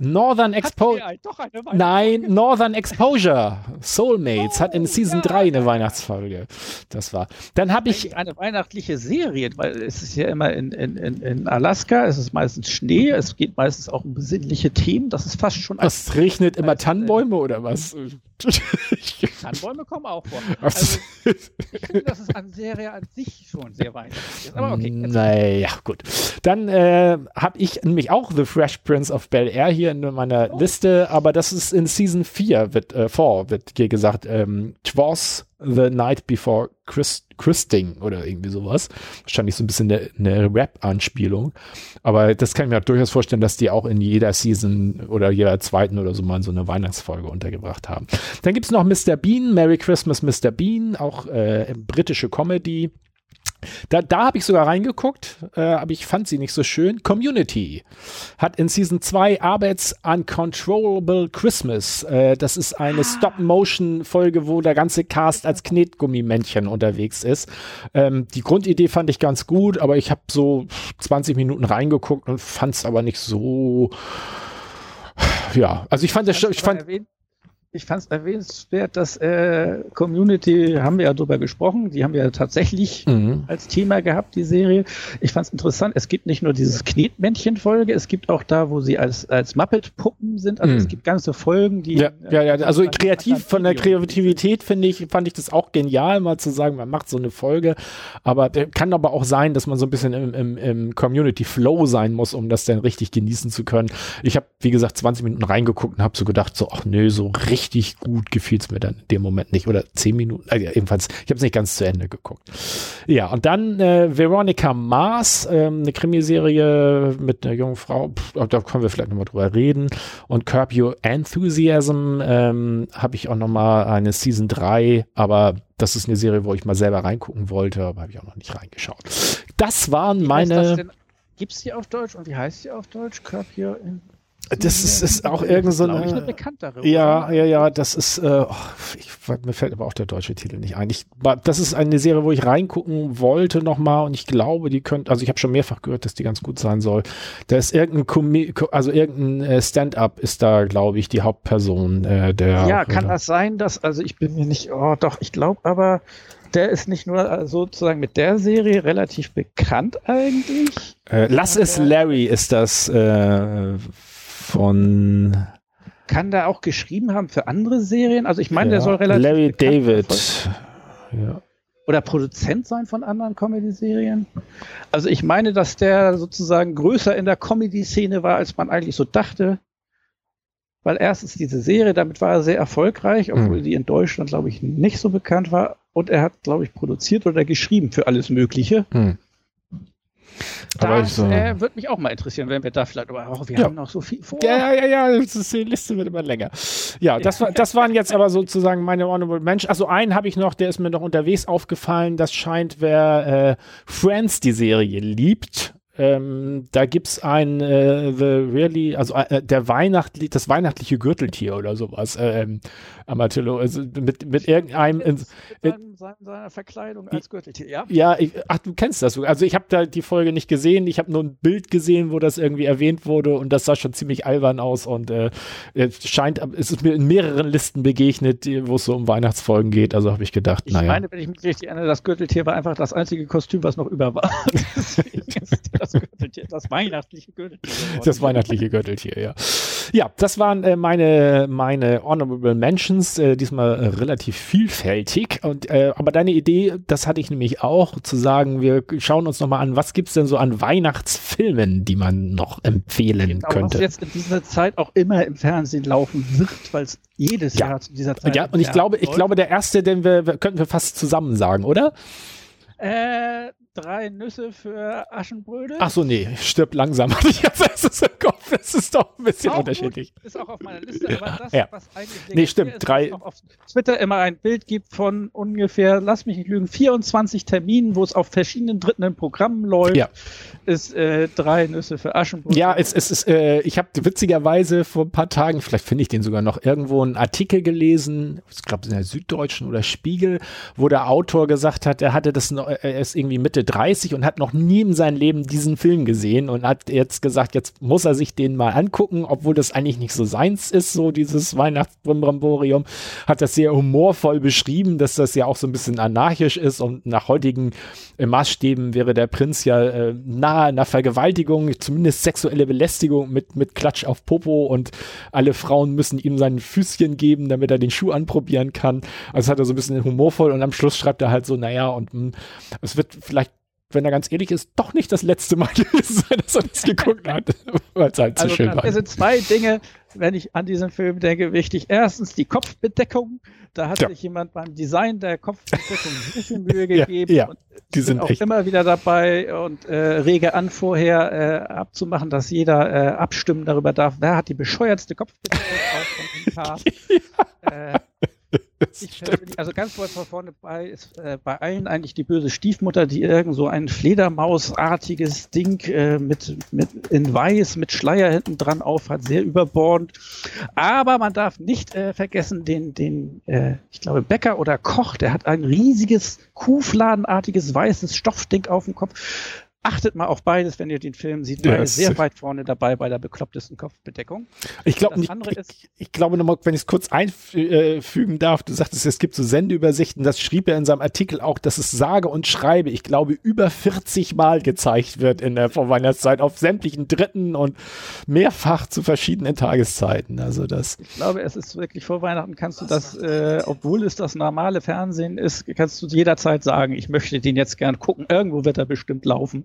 Northern Exposure. Nein, Northern Exposure. Soulmates oh, hat in Season ja. 3 eine Weihnachtsfolge. Das war. Dann habe ich. Eine weihnachtliche Serie, weil es ist ja immer in, in, in, Alaska, es ist meistens Schnee, es geht meistens auch um besinnliche Themen. Das ist fast schon. Es regnet immer Tannenbäume oder was? *laughs* Tannenbäume kommen auch vor. *laughs* Also, ich finde, das ist eine Serie an sich schon sehr weihnachtlich ist. Aber okay. Naja, gut. Dann äh, habe ich nämlich auch The Fresh Prince of Bel Air hier hier in meiner Liste, aber das ist in Season 4 wird, äh, 4 wird hier gesagt, ähm, Twas the Night Before Christ Christing oder irgendwie sowas. Wahrscheinlich so ein bisschen eine, eine Rap-Anspielung. Aber das kann ich mir auch durchaus vorstellen, dass die auch in jeder Season oder jeder zweiten oder so mal so eine Weihnachtsfolge untergebracht haben. Dann gibt's noch Mr. Bean, Merry Christmas Mr. Bean, auch äh, britische Comedy. Da, da habe ich sogar reingeguckt, äh, aber ich fand sie nicht so schön. Community hat in Season 2 Arbeits Uncontrollable Christmas. Äh, das ist eine ah. Stop-Motion-Folge, wo der ganze Cast als Knetgummimännchen unterwegs ist. Ähm, die Grundidee fand ich ganz gut, aber ich habe so 20 Minuten reingeguckt und fand es aber nicht so. Ja, also ich fand das, ich fand, ich fand es erwähnenswert, dass äh, Community, haben wir ja drüber gesprochen, die haben wir ja tatsächlich mhm. als Thema gehabt, die Serie. Ich fand es interessant, es gibt nicht nur dieses Knetmännchen-Folge, es gibt auch da, wo sie als, als Muppet-Puppen sind, also mhm. es gibt ganze Folgen, die... Ja, ja, ja also kreativ, von der Kreativität finde ich, fand ich das auch genial, mal zu sagen, man macht so eine Folge, aber kann aber auch sein, dass man so ein bisschen im, im, im Community-Flow sein muss, um das dann richtig genießen zu können. Ich habe, wie gesagt, 20 Minuten reingeguckt und habe so gedacht, so, ach nö, so richtig richtig gut gefiel es mir dann in dem Moment nicht. Oder zehn Minuten, äh, jedenfalls, ich habe es nicht ganz zu Ende geguckt. Ja, und dann äh, Veronica Mars, ähm, eine Krimiserie mit einer jungen Frau, Pff, da können wir vielleicht nochmal drüber reden. Und Curb Your Enthusiasm ähm, habe ich auch nochmal eine Season 3, aber das ist eine Serie, wo ich mal selber reingucken wollte, aber habe ich auch noch nicht reingeschaut. Das waren meine. Gibt es die auf Deutsch und wie heißt die auf Deutsch? Curb Your das ist, ist auch irgend so eine, eine bekanntere. Ja, ja, ja, das ist, äh, oh, ich, mir fällt aber auch der deutsche Titel nicht ein. Ich, das ist eine Serie, wo ich reingucken wollte nochmal und ich glaube, die könnte, also ich habe schon mehrfach gehört, dass die ganz gut sein soll. Da ist irgendein, Comi also irgendein äh, Stand-up ist da, glaube ich, die Hauptperson äh, der. Ja, kann das sein, dass, also ich bin mir nicht, oh doch, ich glaube aber, der ist nicht nur äh, sozusagen mit der Serie relativ bekannt eigentlich. Äh, Lass es Larry ist das äh, von kann der auch geschrieben haben für andere Serien? Also ich meine, ja, der soll relativ Larry David. Ja. Oder Produzent sein von anderen Comedy-Serien. Also ich meine, dass der sozusagen größer in der Comedy-Szene war, als man eigentlich so dachte. Weil erstens diese Serie, damit war er sehr erfolgreich, obwohl hm. die in Deutschland, glaube ich, nicht so bekannt war. Und er hat, glaube ich, produziert oder geschrieben für alles Mögliche. Hm. Das so äh, würde mich auch mal interessieren, wenn wir da vielleicht, aber oh, wir ja. haben noch so viel vor. Ja, ja, ja, ist, die Liste wird immer länger. Ja, das, war, das waren jetzt aber sozusagen meine Honorable Mensch. Also einen habe ich noch, der ist mir noch unterwegs aufgefallen. Das scheint, wer äh, Friends die Serie liebt, ähm, da gibt's ein äh, The Really, also äh, der Weihnachtli das weihnachtliche Gürteltier oder sowas. Ähm, Amatillo, also mit, mit irgendeinem in, in, seiner Verkleidung als Gürteltier, ja? Ja, ich, ach, du kennst das. Also ich habe da die Folge nicht gesehen, ich habe nur ein Bild gesehen, wo das irgendwie erwähnt wurde und das sah schon ziemlich albern aus und äh, es scheint, es ist mir in mehreren Listen begegnet, wo es so um Weihnachtsfolgen geht, also habe ich gedacht, ich naja. Ich meine, wenn ich mich richtig erinnere, das Gürteltier war einfach das einzige Kostüm, was noch über war. *laughs* das Gürteltier, das weihnachtliche Gürteltier. Das weihnachtliche Gürteltier, ja. Ja, das waren äh, meine, meine Honorable Mentions, äh, diesmal äh, relativ vielfältig. Und, äh, aber deine Idee, das hatte ich nämlich auch, zu sagen, wir schauen uns nochmal an, was gibt es denn so an Weihnachtsfilmen, die man noch empfehlen genau, könnte. Was jetzt in dieser Zeit auch immer im Fernsehen laufen wird, weil es jedes ja. Jahr zu dieser Zeit. Ja, und ich glaube, ich glaube, der erste, den wir, könnten wir fast zusammen sagen, oder? Äh, drei Nüsse für Aschenbrödel. Ach so, nee, stirb langsam. *laughs* Ich erstes im Kopf. Das ist doch ein bisschen auch unterschiedlich. Gut. Ist auch auf meiner Liste, aber das, ja. was eigentlich nee, stimmt, ist, drei. auf Twitter immer ein Bild gibt von ungefähr, lass mich nicht lügen, 24 Terminen, wo es auf verschiedenen dritten Programmen läuft. Ja. Ist äh, drei Nüsse für Aschenbrödel. Ja, es, es ist, äh, ich habe witzigerweise vor ein paar Tagen, vielleicht finde ich den sogar noch irgendwo einen Artikel gelesen, ich glaube in der Süddeutschen oder Spiegel, wo der Autor gesagt hat, er hatte das er ist irgendwie Mitte 30 und hat noch nie in seinem Leben diesen Film gesehen und hat jetzt gesagt, jetzt muss er sich den mal angucken, obwohl das eigentlich nicht so seins ist, so dieses Weihnachtsbramborium. Hat das sehr humorvoll beschrieben, dass das ja auch so ein bisschen anarchisch ist und nach heutigen äh, Maßstäben wäre der Prinz ja äh, nahe einer Vergewaltigung, zumindest sexuelle Belästigung mit, mit Klatsch auf Popo und alle Frauen müssen ihm sein Füßchen geben, damit er den Schuh anprobieren kann. Also hat er so ein bisschen humorvoll und am Schluss schreibt er halt so, naja, und mh, hm, es wird vielleicht wenn er ganz ehrlich ist, doch nicht das letzte Mal gewesen *laughs* sein, dass er das geguckt hat, *laughs* weil es halt zu Also schön war. sind zwei Dinge, wenn ich an diesen Film denke, wichtig. Erstens die Kopfbedeckung. Da hat Ja. sich jemand beim Design der Kopfbedeckung sehr viel Mühe *laughs* Ja, gegeben. ja. Und Die sind auch echt. immer wieder dabei und äh, rege an, vorher äh, abzumachen, dass jeder äh, abstimmen darüber darf, wer hat die bescheuertste Kopfbedeckung auf dem Paar. äh, Das ich persönlich, also ganz weit von vorne bei ist äh, bei allen eigentlich die böse Stiefmutter, die irgend so ein Fledermausartiges Ding äh, mit, mit in weiß mit Schleier hinten dran auf hat, sehr überbordend. Aber man darf nicht äh, vergessen, den, den äh, ich glaube, Bäcker oder Koch, der hat ein riesiges Kuhfladenartiges weißes Stoffding auf dem Kopf. Achtet mal auf beides, wenn ihr den Film seht. Ja, Beide es- sehr weit vorne dabei bei der beklopptesten Kopfbedeckung. Ich glaube nicht. Ich, ist- ich glaube nochmal, wenn ich es kurz einfügen darf, du sagtest, es gibt so Sendeübersichten, das schrieb er in seinem Artikel auch, dass es sage und schreibe, ich glaube, über 40 Mal gezeigt wird in der Vorweihnachtszeit auf sämtlichen Dritten und mehrfach zu verschiedenen Tageszeiten. Also das, Ich glaube, es ist wirklich vor Weihnachten kannst du das, äh, obwohl es das normale Fernsehen ist, kannst du jederzeit sagen, ich möchte den jetzt gern gucken. Irgendwo wird er bestimmt laufen.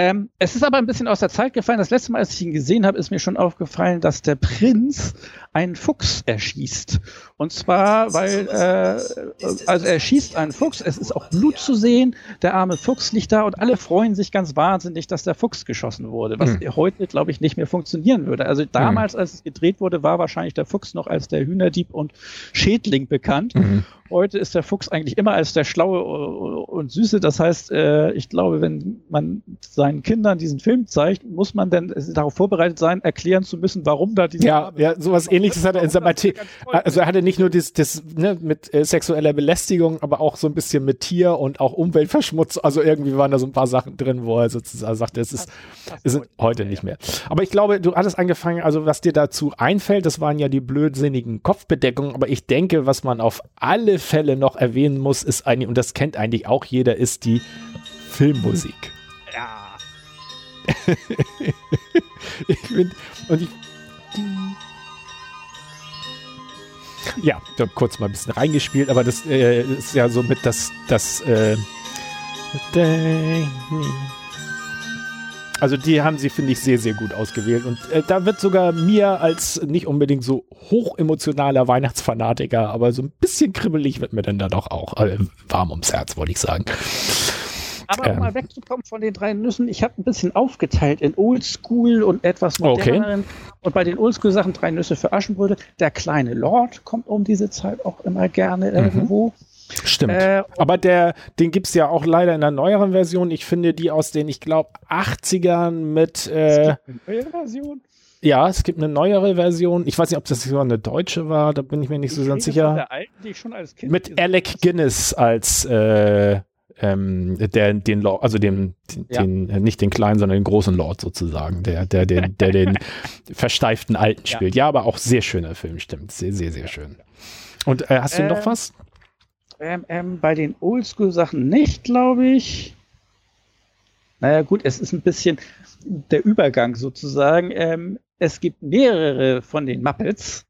Ähm, es ist aber ein bisschen aus der Zeit gefallen. Das letzte Mal, als ich ihn gesehen habe, ist mir schon aufgefallen, dass der Prinz einen Fuchs erschießt. Und zwar, weil, äh, also er schießt einen Fuchs, es ist auch Blut zu sehen, der arme Fuchs liegt da und alle freuen sich ganz wahnsinnig, dass der Fuchs geschossen wurde, was Hm. heute, glaube ich, nicht mehr funktionieren würde. Also damals, als es gedreht wurde, war wahrscheinlich der Fuchs noch als der Hühnerdieb und Schädling bekannt. Mhm. Heute ist der Fuchs eigentlich immer als der Schlaue und Süße. Das heißt, äh, ich glaube, wenn man seinen Kindern diesen Film zeigt, muss man dann darauf vorbereitet sein, erklären zu müssen, warum da diese ja, ja, sowas ähnliches hat er in seinem Artikel. Also er hatte nicht nur das, das ne, mit äh, sexueller Belästigung, aber auch so ein bisschen mit Tier und auch Umweltverschmutzung. Also irgendwie waren da so ein paar Sachen drin, wo er sozusagen sagte, es ist, es ist heute nicht mehr. Aber ich glaube, du hattest angefangen, also was dir dazu einfällt, das waren ja die blödsinnigen Kopfbedeckungen, aber ich denke, was man auf alle Fälle noch erwähnen muss, ist eigentlich, und das kennt eigentlich auch jeder, ist die Filmmusik. *laughs* Ich find, und ich. Ja, ich habe kurz mal ein bisschen reingespielt, aber das äh, ist ja so mit das, das, äh, also die haben sie, finde ich, sehr, sehr gut ausgewählt. Und äh, da wird sogar mir als nicht unbedingt so hochemotionaler Weihnachtsfanatiker, aber so ein bisschen kribbelig wird mir dann da doch auch äh, warm ums Herz, wollte ich sagen. Aber um Ähm. mal wegzukommen von den drei Nüssen, ich habe ein bisschen aufgeteilt in Oldschool und etwas Okay. moderneren. Und bei den Oldschool-Sachen drei Nüsse für Aschenbrödel. Der kleine Lord kommt um diese Zeit auch immer gerne irgendwo. Stimmt. Äh, Aber der, den gibt's ja auch leider in der neueren Version. Ich finde die aus den, ich glaube, 80ern mit, äh, eine neue Version. ja, es gibt eine neuere Version. Ich weiß nicht, ob das sogar eine deutsche war, da bin ich mir nicht so Ich ganz rede von sicher. Alten, die ich schon als Kind Mit Alec Guinness als, äh, ähm, der, den Lord, also dem, den, Ja. den, äh, nicht den kleinen, sondern den großen Lord sozusagen, der, der, den, der den *laughs* versteiften Alten Ja. spielt. Ja, aber auch sehr schöner Film, stimmt. Sehr, sehr, sehr schön. Und äh, hast du noch Ähm, was? Ähm, ähm, bei den Oldschool-Sachen nicht, glaube ich. Naja, gut, es ist ein bisschen der Übergang sozusagen. Ähm, es gibt mehrere von den Muppets.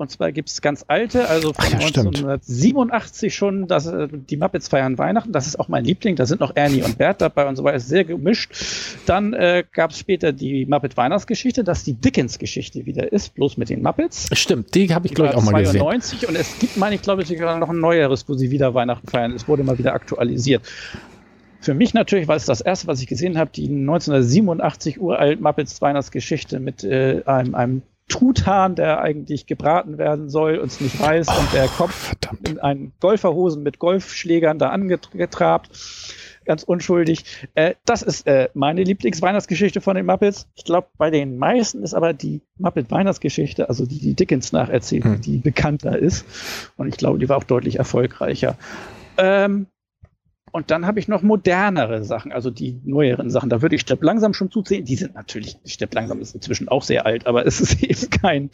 Und zwar gibt es ganz alte, also von Ach ja, stimmt. 1987 schon, dass äh, die Muppets feiern Weihnachten. Das ist auch mein Liebling. Da sind noch Ernie und Bert dabei und so weiter. Sehr gemischt. Dann äh, gab es später die Muppet Weihnachtsgeschichte, dass die Dickens-Geschichte wieder ist, bloß mit den Muppets. Stimmt, die habe ich, glaube ich, war auch mal gesehen. 92 und es gibt, meine ich, glaube ich, sogar noch ein neueres, wo sie wieder Weihnachten feiern. Es wurde mal wieder aktualisiert. Für mich natürlich, weil es das erste, was ich gesehen habe, die 1987 uralt Muppets Weihnachtsgeschichte mit äh, einem, einem Truthahn, der eigentlich gebraten werden soll und es nicht weiß und der Kopf Verdammt. in einen Golferhosen mit Golfschlägern da angetrabt. Ganz unschuldig. Äh, das ist äh, meine Lieblingsweihnachtsgeschichte von den Muppets. Ich glaube, bei den meisten ist aber die Muppet-Weihnachtsgeschichte, also die, die Dickens nacherzählt, Hm. die bekannter ist. Und ich glaube, die war auch deutlich erfolgreicher. Ähm, und dann habe ich noch modernere Sachen, also die neueren Sachen. Da würde ich Stepp langsam schon zuzählen. Die sind natürlich, Stepp langsam ist inzwischen auch sehr alt, aber es ist *laughs* eben kein,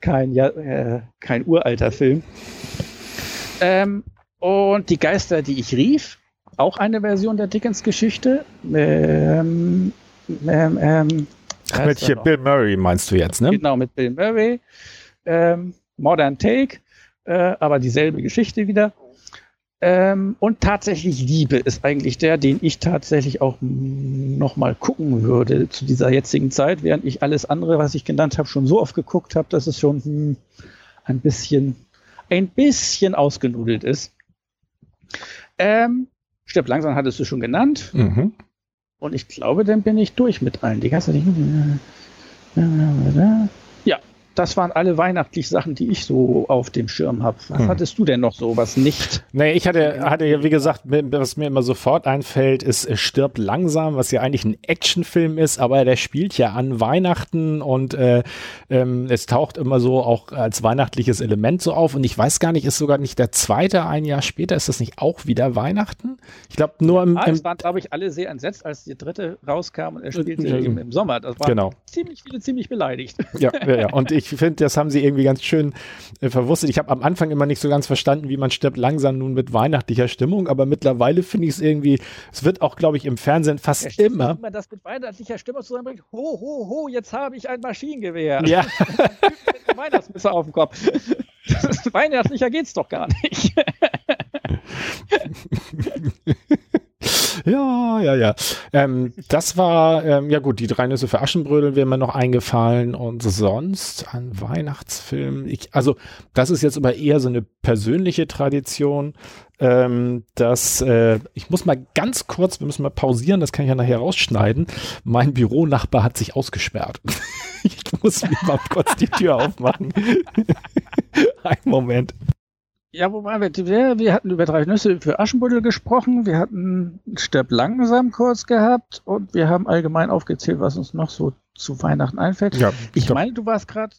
kein, ja, äh, kein uralter Film. Ähm, und die Geister, die ich rief, auch eine Version der Dickens-Geschichte. Ähm, ähm, ähm, Ach, mit er hier? Bill Murray meinst du jetzt, ne? Genau, mit Bill Murray. Ähm, Modern Take, äh, aber dieselbe Geschichte wieder. Ähm, und tatsächlich Liebe ist eigentlich der, den ich tatsächlich auch nochmal gucken würde zu dieser jetzigen Zeit, während ich alles andere, was ich genannt habe, schon so oft geguckt habe, dass es schon hm, ein bisschen, ein bisschen ausgenudelt ist. Ähm, Stirb langsam hattest du schon genannt. Mhm. Und ich glaube, dann bin ich durch mit allen. Die ganze das waren alle weihnachtlichen Sachen, die ich so auf dem Schirm habe. Was hm. hattest du denn noch so, was nicht? Nee, ich hatte, hatte ja, wie gesagt, was mir immer sofort einfällt, ist Stirb langsam, was ja eigentlich ein Actionfilm ist, aber der spielt ja an Weihnachten und äh, ähm, es taucht immer so auch als weihnachtliches Element so auf. Und ich weiß gar nicht, ist sogar nicht der zweite ein Jahr später, ist das nicht auch wieder Weihnachten? Ich glaube, nur im. Ah, es waren, glaube ich, alle sehr entsetzt, als die dritte rauskam und er spielte äh, im, im Sommer. Das waren genau. ziemlich viele ziemlich beleidigt. Ja, ja, ja. *laughs* und ich ich finde, das haben sie irgendwie ganz schön äh, verwurstet. Ich habe am Anfang immer nicht so ganz verstanden, wie man stirbt langsam nun mit weihnachtlicher Stimmung, aber mittlerweile finde ich es irgendwie, es wird auch, glaube ich, im Fernsehen fast immer. Wenn man das mit weihnachtlicher Stimmung zusammenbringt, ho, ho, ho, jetzt habe ich ein Maschinengewehr. Ja. *laughs* Weihnachtsmesser auf dem Kopf. *laughs* Weihnachtlicher geht's doch gar nicht. *laughs* Ja, ja, ja. Ähm, das war, ähm, ja gut, die drei Nüsse für Aschenbrödel wäre mir noch eingefallen und sonst ein Weihnachtsfilm. Ich, also das ist jetzt aber eher so eine persönliche Tradition. Ähm, dass äh, ich muss mal ganz kurz, wir müssen mal pausieren, das kann ich ja nachher rausschneiden. Mein Büronachbar hat sich ausgesperrt. *laughs* ich muss mir mal kurz die Tür aufmachen. *laughs* Ein Moment. Ja, wobei wir, wir hatten über drei Nüsse für Aschenbuddel gesprochen, wir hatten Stirb langsam kurz gehabt und wir haben allgemein aufgezählt, was uns noch so zu Weihnachten einfällt. Ja, ich meine, du warst gerade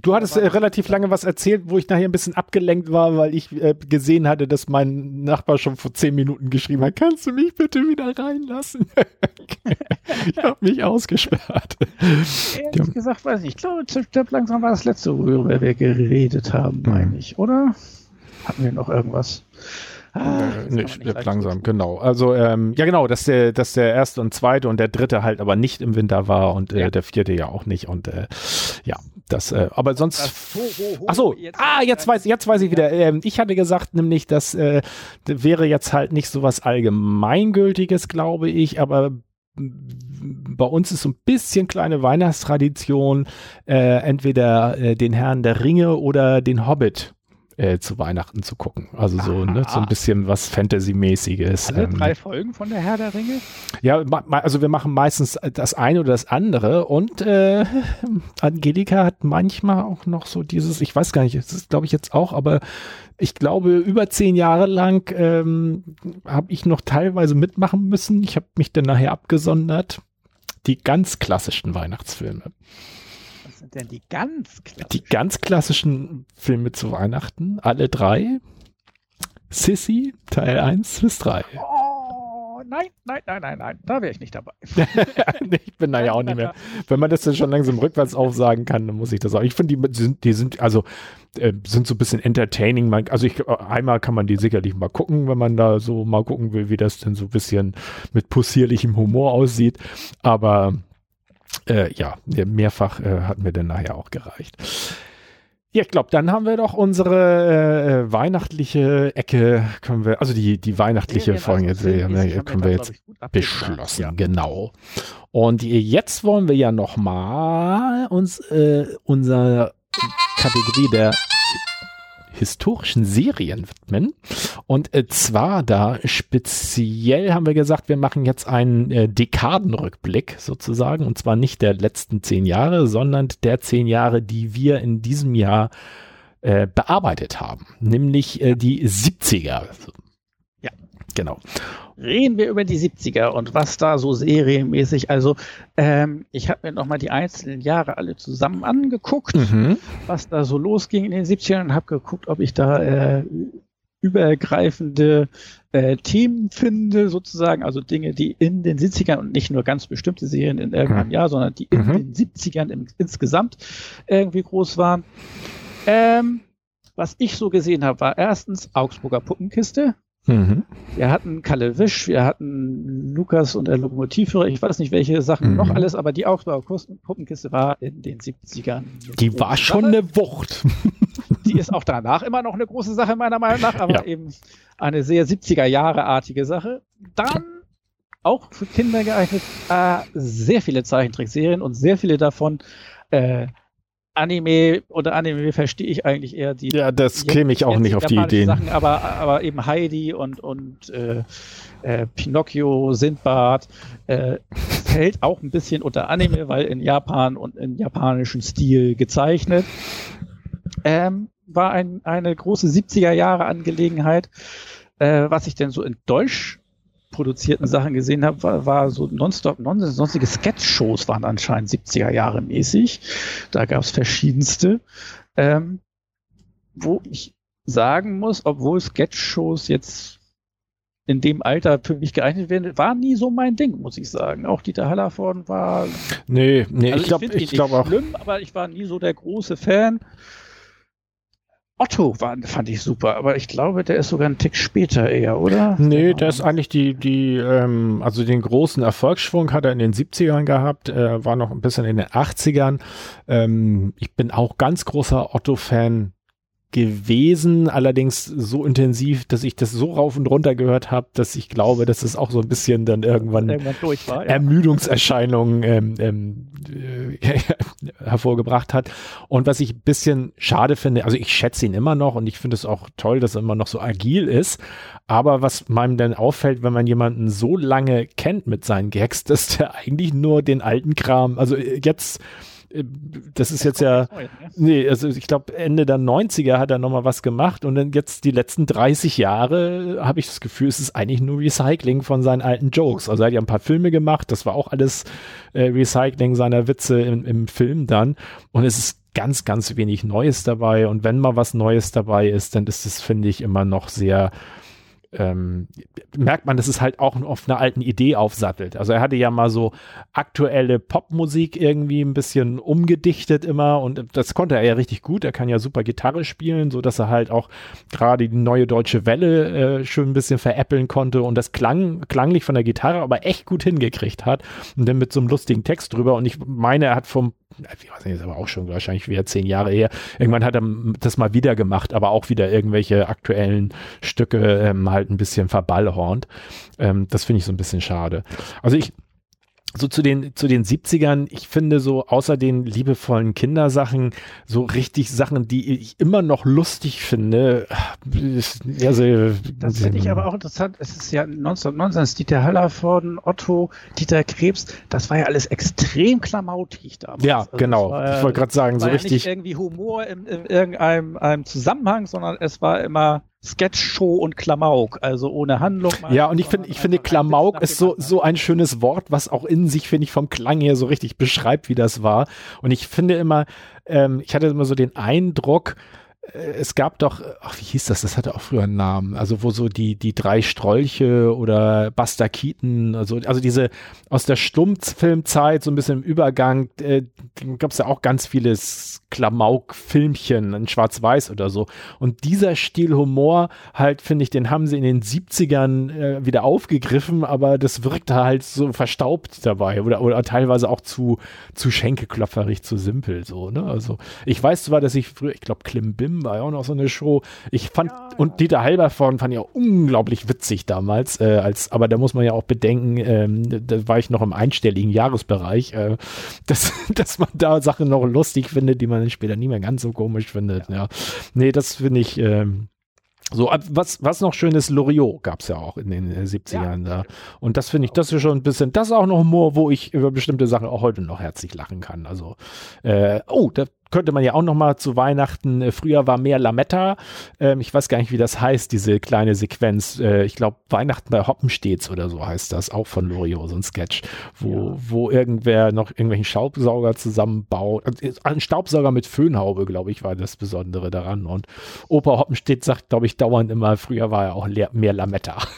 Du hattest äh, relativ lange was erzählt, wo ich nachher ein bisschen abgelenkt war, weil ich äh, gesehen hatte, dass mein Nachbar schon vor zehn Minuten geschrieben hat, kannst du mich bitte wieder reinlassen? *laughs* ich habe mich ausgesperrt. Ehrlich ja. gesagt, weiß ich. Ich glaube, Stirb langsam war das letzte, worüber wir geredet haben, meine ich, oder? Hatten wir noch irgendwas? Ah, äh, nee, langsam, genau. Also, ähm, ja genau, dass der, dass der erste und zweite und der dritte halt aber nicht im Winter war und äh, ja. der vierte ja auch nicht. Und äh, ja, das, äh, aber sonst. Das, ho, ho, ho, ach so, jetzt ah, jetzt weiß, jetzt weiß ich wieder. Ähm, ich hatte gesagt, nämlich, das äh, wäre jetzt halt nicht so was Allgemeingültiges, glaube ich, aber bei uns ist so ein bisschen kleine Weihnachtstradition, äh, entweder äh, den Herrn der Ringe oder den Hobbit äh, zu Weihnachten zu gucken. Also so, ne, so ein bisschen was Fantasy-mäßiges. Alle ähm, drei Folgen von der Herr der Ringe? Ja, also wir machen meistens das eine oder das andere und äh, *laughs* Angelika hat manchmal auch noch so dieses, ich weiß gar nicht, das ist glaube ich jetzt auch, aber ich glaube, über zehn Jahre lang ähm, habe ich noch teilweise mitmachen müssen. Ich habe mich dann nachher abgesondert. Die ganz klassischen Weihnachtsfilme sind denn die ganz klassischen? Die ganz klassischen Filme zu Weihnachten, alle drei. Sissy, Teil 1 bis 3. Oh, nein, nein, nein, nein, nein, da wäre ich nicht dabei. *laughs* ich bin da ja auch nicht mehr. Wenn man das dann schon langsam rückwärts aufsagen kann, dann muss ich das auch. Ich finde, die sind, die sind, also, äh, sind so ein bisschen entertaining. Man, also ich, einmal kann man die sicherlich mal gucken, wenn man da so mal gucken will, wie das denn so ein bisschen mit possierlichem Humor aussieht. Aber äh, ja, mehrfach äh, hat mir dann nachher auch gereicht. Ja, ich glaube, dann haben wir doch unsere äh, weihnachtliche Ecke, können wir, also die, die weihnachtliche Folge jetzt, können wir jetzt beschlossen, ja. genau. Und jetzt wollen wir ja nochmal uns äh, unserer Kategorie der historischen Serien widmen. Und äh, zwar da speziell haben wir gesagt, wir machen jetzt einen äh, Dekadenrückblick sozusagen. Und zwar nicht der letzten zehn Jahre, sondern der zehn Jahre, die wir in diesem Jahr äh, bearbeitet haben. Nämlich die 70er. Ja. Genau reden wir über die 70er und was da so serienmäßig, also ähm, ich habe mir nochmal die einzelnen Jahre alle zusammen angeguckt, mhm. was da so losging in den 70ern und habe geguckt, ob ich da äh, übergreifende äh, Themen finde, sozusagen, also Dinge, die in den 70ern und nicht nur ganz bestimmte Serien in irgendeinem mhm. Jahr, sondern die in mhm. den 70ern im, insgesamt irgendwie groß waren. Ähm, was ich so gesehen habe, war erstens Augsburger Puppenkiste. Mhm. Wir hatten Kalle Wisch, wir hatten Lukas und der Lokomotivführer, ich weiß nicht, welche Sachen mhm. noch alles, aber die Augsburger Puppenkiste war in den 70ern. Die war schon eine Wucht. *laughs* die ist auch danach immer noch eine große Sache, meiner Meinung nach, aber ja. eben eine sehr 70er-Jahre-artige Sache. Dann auch für Kinder geeignet, äh, sehr viele Zeichentrickserien und sehr viele davon äh, Anime oder Anime verstehe ich eigentlich eher die. Ja, das käme ich auch nicht auf die Ideen. Sachen, aber, aber eben Heidi und, und äh, äh, Pinocchio, Sindbad äh, fällt auch ein bisschen unter Anime, weil in Japan und im japanischen Stil gezeichnet. Ähm, war ein, eine große 70er Jahre Angelegenheit. Äh, was ich denn so in Deutsch produzierten Sachen gesehen habe, war, war so nonstop, non, sonstige Sketch-Shows waren anscheinend 70er Jahre mäßig. Da gab es verschiedenste. Ähm, wo ich sagen muss, obwohl Sketch-Shows jetzt in dem Alter für mich geeignet werden, war nie so mein Ding, muss ich sagen. Auch Dieter Hallervorden war. Nee, nee, also ich glaube, ich, ich glaube auch. Schlimm, aber ich war nie so der große Fan. Otto war, fand ich super, aber ich glaube, der ist sogar ein Tick später eher, oder? Nee, der ist eigentlich die, die, ähm, also den großen Erfolgsschwung hat er in den 70ern gehabt, äh, war noch ein bisschen in den 80ern. Ähm, ich bin auch ganz großer Otto-Fan gewesen, allerdings so intensiv, dass ich das so rauf und runter gehört habe, dass ich glaube, dass es auch so ein bisschen dann irgendwann, irgendwann war, ja. Ermüdungserscheinungen ähm, ähm, äh, *laughs* hervorgebracht hat. Und was ich ein bisschen schade finde, also ich schätze ihn immer noch und ich finde es auch toll, dass er immer noch so agil ist. Aber was meinem dann auffällt, wenn man jemanden so lange kennt mit seinen Gags, *laughs* dass der eigentlich nur den alten Kram, also äh, jetzt das ist jetzt ja, nee, also ich glaube Ende der 90er hat er nochmal was gemacht und dann jetzt die letzten 30 Jahre habe ich das Gefühl, es ist eigentlich nur Recycling von seinen alten Jokes. Also er hat ja ein paar Filme gemacht, das war auch alles äh, Recycling seiner Witze im, im Film dann und es ist ganz, ganz wenig Neues dabei und wenn mal was Neues dabei ist, dann ist es, finde ich, immer noch sehr ähm, merkt man, dass es halt auch auf einer alten Idee aufsattelt. Also er hatte ja mal so aktuelle Popmusik irgendwie ein bisschen umgedichtet immer und das konnte er ja richtig gut. Er kann ja super Gitarre spielen, so dass er halt auch gerade die neue deutsche Welle äh, schön ein bisschen veräppeln konnte und das klang klanglich von der Gitarre aber echt gut hingekriegt hat und dann mit so einem lustigen Text drüber und ich meine, er hat vom ich weiß nicht, ist aber auch schon wahrscheinlich wieder zehn Jahre her. Irgendwann hat er das mal wieder gemacht, aber auch wieder irgendwelche aktuellen Stücke ähm, halt ein bisschen verballhornt. Ähm, das finde ich so ein bisschen schade. Also ich, so zu den, zu den 70ern, ich finde so außer den liebevollen Kindersachen, so richtig Sachen, die ich immer noch lustig finde. Also, das finde ich aber auch interessant. Es ist ja 1919, es ist Dieter Hallervorden, Otto, Dieter Krebs, das war ja alles extrem klamautig damals. Ja, also genau. Ja, ich wollte gerade sagen, so ja richtig. Nicht irgendwie Humor in, in irgendeinem Zusammenhang, sondern es war immer Sketch-Show und Klamauk, also ohne Handlung. Ja, und ich finde, ich finde, Klamauk ist so, so ein schönes Wort, was auch in sich, finde ich, vom Klang her so richtig beschreibt, wie das war. Und ich finde immer, ähm, ich hatte immer so den Eindruck, es gab doch, ach, wie hieß das? Das hatte auch früher einen Namen. Also, wo so die, die drei Strolche oder Buster Keaton, also, also diese aus der Stummfilmzeit, so ein bisschen im Übergang, äh, gab es ja auch ganz vieles Klamauk-Filmchen in Schwarz-Weiß oder so. Und dieser Stil Humor, halt, finde ich, den haben sie in den 70ern äh, wieder aufgegriffen, aber das wirkte halt so verstaubt dabei oder, oder teilweise auch zu, zu schenkelklopferig, zu simpel, so, ne? Also, ich weiß zwar, dass ich früher, ich glaube, Klim Bim war ja auch noch so eine Show. Ich fand, ja, und Dieter Halbervorn fand ich auch unglaublich witzig damals, äh, als, aber da muss man ja auch bedenken, ähm, da war ich noch im einstelligen Jahresbereich, äh, *laughs* dass, dass man da Sachen noch lustig findet, die man dann später nie mehr ganz so komisch findet. Ja, ja. nee, das finde ich, ähm, so, was, was noch schön ist, Loriot gab es ja auch in den 70ern ja. da. Und das finde ich, das ist schon ein bisschen, das ist auch noch Humor, wo ich über bestimmte Sachen auch heute noch herzlich lachen kann. Also, äh, oh, da könnte man ja auch noch mal zu Weihnachten, äh, früher war mehr Lametta, ähm, ich weiß gar nicht, wie das heißt, diese kleine Sequenz, äh, ich glaube Weihnachten bei Hoppenstets oder so heißt das, auch von Loriot, so ein Sketch, wo, ja. wo irgendwer noch irgendwelchen Staubsauger zusammenbaut, äh, ein Staubsauger mit Föhnhaube, glaube ich, war das Besondere daran und Opa Hoppenstedt sagt, glaube ich, dauernd immer, früher war ja auch mehr Lametta. *laughs*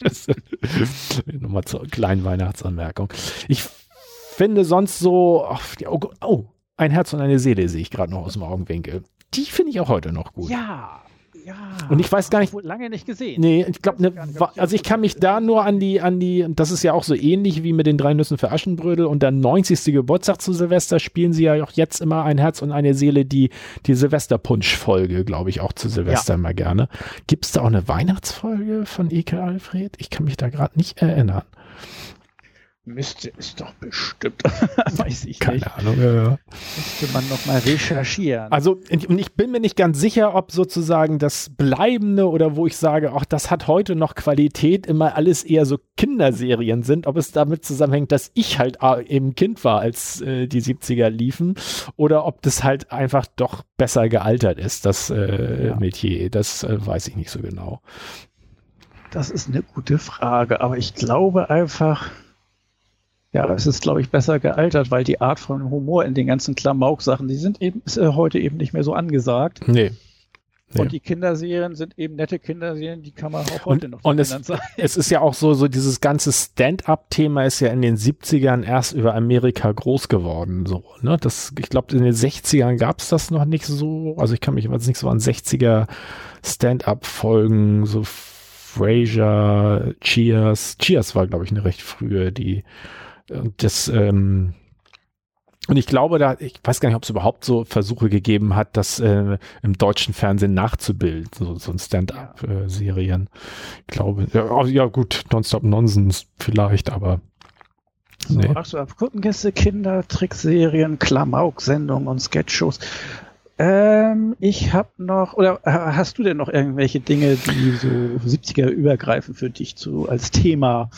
*laughs* Nochmal zur kleinen Weihnachtsanmerkung. Ich finde sonst so, oh, oh, ein Herz und eine Seele sehe ich gerade noch aus dem Augenwinkel. Die finde ich auch heute noch gut. Ja, Ja, Und ich weiß gar nicht, lange nicht gesehen. Nee, ich glaube, ne, also ich kann mich da nur an die, an die, das ist ja auch so ähnlich wie mit den drei Nüssen für Aschenbrödel und der 90. Geburtstag zu Silvester spielen sie ja auch jetzt immer ein Herz und eine Seele, die, die Silvesterpunsch-Folge, glaube ich, auch zu Silvester immer gerne. Gibt es da auch eine Weihnachtsfolge von Ike Alfred? Ich kann mich da gerade nicht erinnern. Müsste es doch bestimmt. *laughs* Weiß ich Keine nicht. Ahnung. Ja, ja. Müsste man noch mal recherchieren. Also, und ich bin mir nicht ganz sicher, ob sozusagen das Bleibende oder wo ich sage, ach, das hat heute noch Qualität, immer alles eher so Kinderserien sind, ob es damit zusammenhängt, dass ich halt ah, eben Kind war, als äh, die 70er liefen, oder ob das halt einfach doch besser gealtert ist, das äh, Ja. Metier. Das äh, weiß ich nicht so genau. Das ist eine gute Frage, aber ich glaube einfach, ja, es ist, glaube ich, besser gealtert, weil die Art von Humor in den ganzen Klamauk-Sachen, die sind eben ist, äh, heute eben nicht mehr so angesagt. Nee. Nee. Und die Kinderserien sind eben nette Kinderserien, die kann man auch heute Und- noch und es-. Es ist ja auch so, so dieses ganze Stand-up-Thema ist ja in den 70ern erst über Amerika groß geworden. So, ne? das, ich glaube, in den 60ern gab es das noch nicht so. Also ich kann mich jetzt nicht so an 60er Stand-up-Folgen, so Frasier, Cheers. Cheers war, glaube ich, eine recht frühe, die und das, ähm, und ich glaube, da, ich weiß gar nicht, ob es überhaupt so Versuche gegeben hat, das äh, im deutschen Fernsehen nachzubilden, so, so ein Stand-up-Serien. Ich glaube, ja, oh, ja gut, Nonstop Nonsense vielleicht, aber So, nee. Ach so, Abkurtengäste, Kinder, Trickserien, Klamauk-Sendungen und Sketchshows. Ähm, ich habe noch, oder äh, hast du denn noch irgendwelche Dinge, die so 70er übergreifend für dich zu, als Thema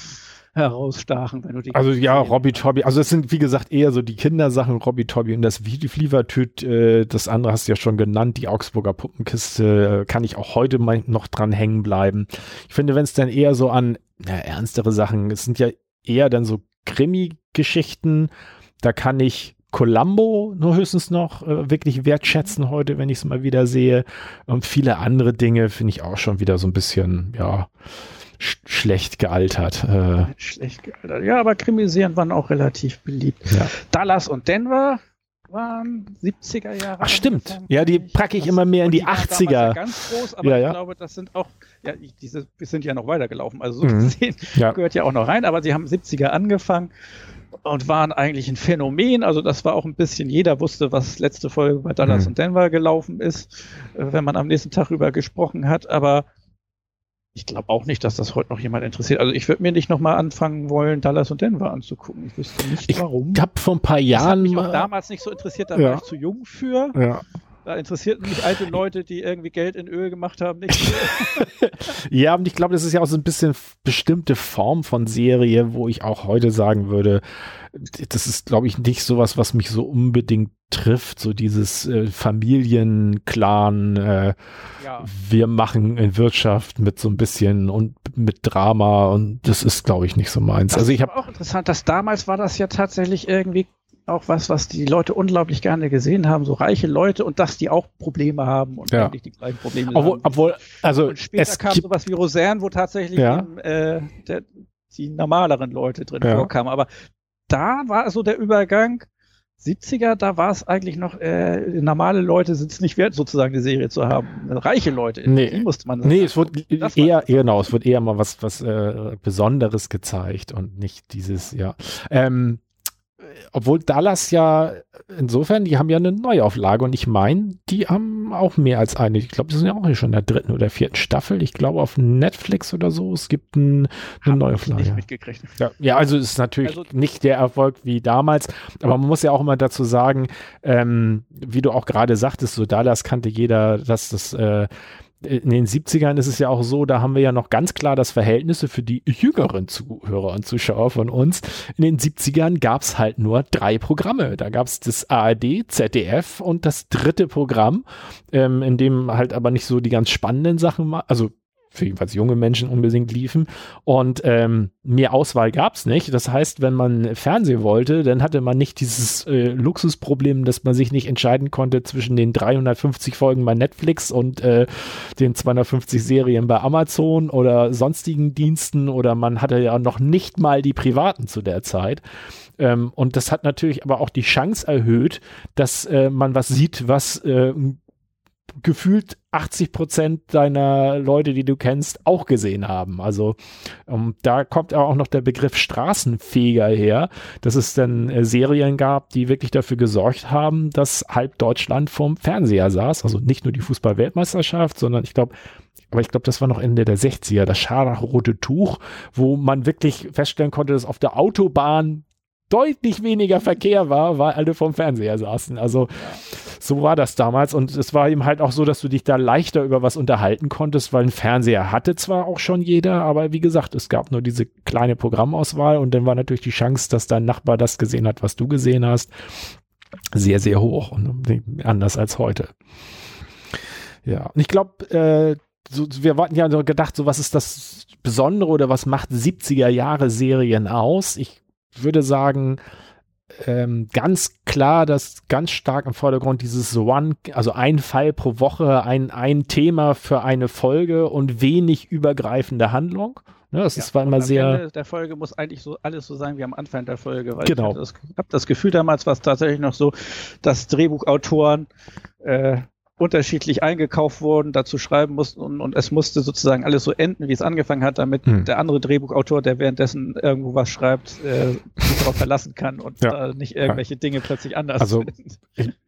herausstachen, wenn du die Also ja, Robby Tobby, also es sind wie gesagt eher so die Kindersachen, Robby Tobby und das Flie- Flievertüt, äh, das andere hast du ja schon genannt, die Augsburger Puppenkiste, äh, kann ich auch heute mal noch dran hängen bleiben. Ich finde, wenn es dann eher so an ja, ernstere Sachen, es sind ja eher dann so Krimi-Geschichten, da kann ich Columbo nur höchstens noch äh, wirklich wertschätzen heute, wenn ich es mal wieder sehe. Und viele andere Dinge finde ich auch schon wieder so ein bisschen, ja, sch schlecht gealtert. Äh, Schlecht gealtert. Ja, aber Krimiserien waren auch relativ beliebt. ja. Dallas und Denver waren 70er Jahre. Ach, stimmt. Ja, die ich. packe ich Das- immer mehr in die damals 80er. Ja ganz groß, aber Ja, ich ja. glaube, das sind auch, ja, ich, diese wir sind ja noch weitergelaufen, also so Mhm. gesehen *laughs* Ja. gehört ja auch noch rein, aber sie haben 70er angefangen und waren eigentlich ein Phänomen. Also das war auch ein bisschen, jeder wusste, was letzte Folge bei Dallas Mhm. und Denver gelaufen ist, äh, wenn man am nächsten Tag über gesprochen hat, aber ich glaube auch nicht, dass das heute noch jemand interessiert. Also ich würde mir nicht nochmal anfangen wollen, Dallas und Denver anzugucken. Ich wüsste nicht Ich warum. Ich habe vor ein paar Das hat Jahren mich auch mal, damals nicht so interessiert, da Ja. war ich zu jung für. ja. Da interessierten mich alte Leute, die irgendwie Geld in Öl gemacht haben, nicht. *laughs* ja, und ich glaube, das ist ja auch so ein bisschen bestimmte Form von Serie, wo ich auch heute sagen würde, das ist, glaube ich, nicht sowas, was mich so unbedingt trifft, so dieses äh, Familienclan, äh, ja. wir machen in Wirtschaft mit so ein bisschen und mit Drama und das ist, glaube ich, nicht so meins. Das also ich ist habe auch interessant, dass damals war das ja tatsächlich irgendwie auch was, was die Leute unglaublich gerne gesehen haben, so reiche Leute und dass die auch Probleme haben und Ja. eigentlich die gleichen Probleme obwohl, haben. obwohl, also und später es kam sowas wie Roseanne, wo tatsächlich Ja. eben, äh, der, die normaleren Leute drin Ja. vorkamen. Aber da war so der Übergang 70er, da war es eigentlich noch, äh, normale Leute sind es nicht wert, sozusagen eine Serie zu haben. Reiche Leute, Nee. die musste man Nee, es wird eher, genau, es wird eher mal was, was äh, Besonderes gezeigt und nicht dieses, ja. Ähm, obwohl Dallas ja, insofern, die haben ja eine Neuauflage und ich meine, die haben auch mehr als eine. Ich glaube, die sind ja auch schon in der dritten oder vierten Staffel. Ich glaube, auf Netflix oder so, es gibt ein, eine nicht Neuauflage. mitgekriegt. Ja, ja, also es ist natürlich Also- nicht der Erfolg wie damals, aber man muss ja auch immer dazu sagen, ähm, wie du auch gerade sagtest, so Dallas kannte jeder, dass das äh, in den 70ern ist es ja auch so, da haben wir ja noch ganz klar das Verhältnisse für die jüngeren Zuhörer und Zuschauer von uns. In den 70ern gab es halt nur drei Programme. Da gab es das ARD, ZDF und das dritte Programm, ähm, in dem halt aber nicht so die ganz spannenden Sachen, also für jedenfalls junge Menschen unbedingt liefen. Und ähm, mehr Auswahl gab's nicht. Das heißt, wenn man Fernsehen wollte, dann hatte man nicht dieses äh, Luxusproblem, dass man sich nicht entscheiden konnte zwischen den 350 Folgen bei Netflix und äh, den 250 Serien bei Amazon oder sonstigen Diensten oder man hatte ja noch nicht mal die privaten zu der Zeit. Ähm, und das hat natürlich aber auch die Chance erhöht, dass äh, man was sieht, was äh, gefühlt 80 Prozent deiner Leute, die du kennst, auch gesehen haben. Also um, da kommt auch noch der Begriff Straßenfeger her, dass es dann äh, Serien gab, die wirklich dafür gesorgt haben, dass halb Deutschland vorm Fernseher saß. Also nicht nur die Fußball-Weltmeisterschaft, sondern ich glaube, aber ich glaube, das war noch Ende der 60er, das scharlachrote Tuch, wo man wirklich feststellen konnte, dass auf der Autobahn deutlich weniger Verkehr war, weil alle vom Fernseher saßen. Also so war das damals und es war eben halt auch so, dass du dich da leichter über was unterhalten konntest, weil ein Fernseher hatte zwar auch schon jeder, aber wie gesagt, es gab nur diese kleine Programmauswahl und dann war natürlich die Chance, dass dein Nachbar das gesehen hat, was du gesehen hast, sehr, sehr hoch und anders als heute. Ja, und ich glaube, äh, so, wir hatten ja gedacht, so was ist das Besondere oder was macht 70er Jahre Serien aus? Ich würde sagen, ähm, ganz klar, dass ganz stark im Vordergrund dieses One, also ein Fall pro Woche, ein, ein Thema für eine Folge und wenig übergreifende Handlung. Ne, das ja, ist zwar immer sehr. Ende der Folge muss eigentlich so alles so sein wie am Anfang der Folge, weil genau. ich habe das, hab das Gefühl, damals war es tatsächlich noch so, dass Drehbuchautoren äh, unterschiedlich eingekauft wurden, dazu schreiben mussten und, und, es musste sozusagen alles so enden, wie es angefangen hat, damit hm. der andere Drehbuchautor, der währenddessen irgendwo was schreibt, äh, sich darauf verlassen kann und ja. äh, nicht irgendwelche ja. Dinge plötzlich anders also.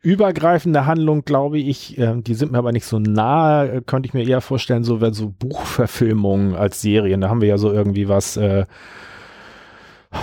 Übergreifende Handlung, glaube ich, äh, die sind mir aber nicht so nah, äh, könnte ich mir eher vorstellen, so wenn so Buchverfilmungen als Serien, da haben wir ja so irgendwie was äh,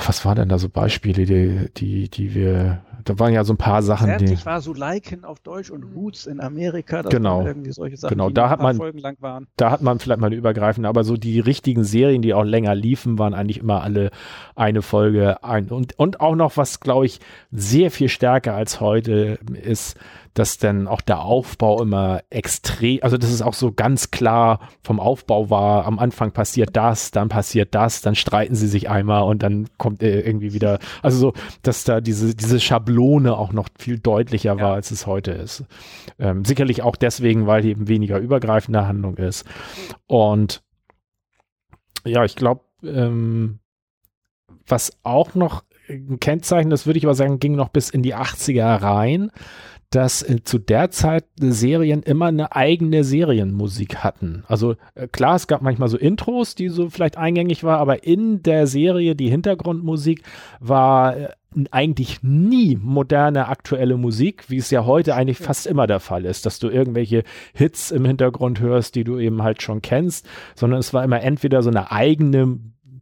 was waren denn da so Beispiele, die, die, die wir, da waren ja so ein paar Sachen, Fertig die. war so Liken auf Deutsch und Roots in Amerika, das genau, irgendwie solche Sachen, genau, da hat man, Folgen lang waren. Da hat man vielleicht mal eine übergreifende, aber so die richtigen Serien, die auch länger liefen, waren eigentlich immer alle eine Folge ein. Und, und auch noch, was glaube ich sehr viel stärker als heute ist, dass dann auch der Aufbau immer extrem, also dass es auch so ganz klar vom Aufbau war, am Anfang passiert das, dann passiert das, dann streiten sie sich einmal und dann kommt äh, irgendwie wieder, also so, dass da diese, diese Schablone auch noch viel deutlicher war, ja. als es heute ist. Ähm, sicherlich auch deswegen, weil eben weniger übergreifende Handlung ist. Und ja, ich glaube, ähm, was auch noch ein Kennzeichen, das würde ich aber sagen, ging noch bis in die 80er rein, dass äh, zu der Zeit Serien immer eine eigene Serienmusik hatten. Also äh, klar, es gab manchmal so Intros, die so vielleicht eingängig war, aber in der Serie die Hintergrundmusik war äh, eigentlich nie moderne aktuelle Musik, wie es ja heute eigentlich fast immer der Fall ist, dass du irgendwelche Hits im Hintergrund hörst, die du eben halt schon kennst, sondern es war immer entweder so eine eigene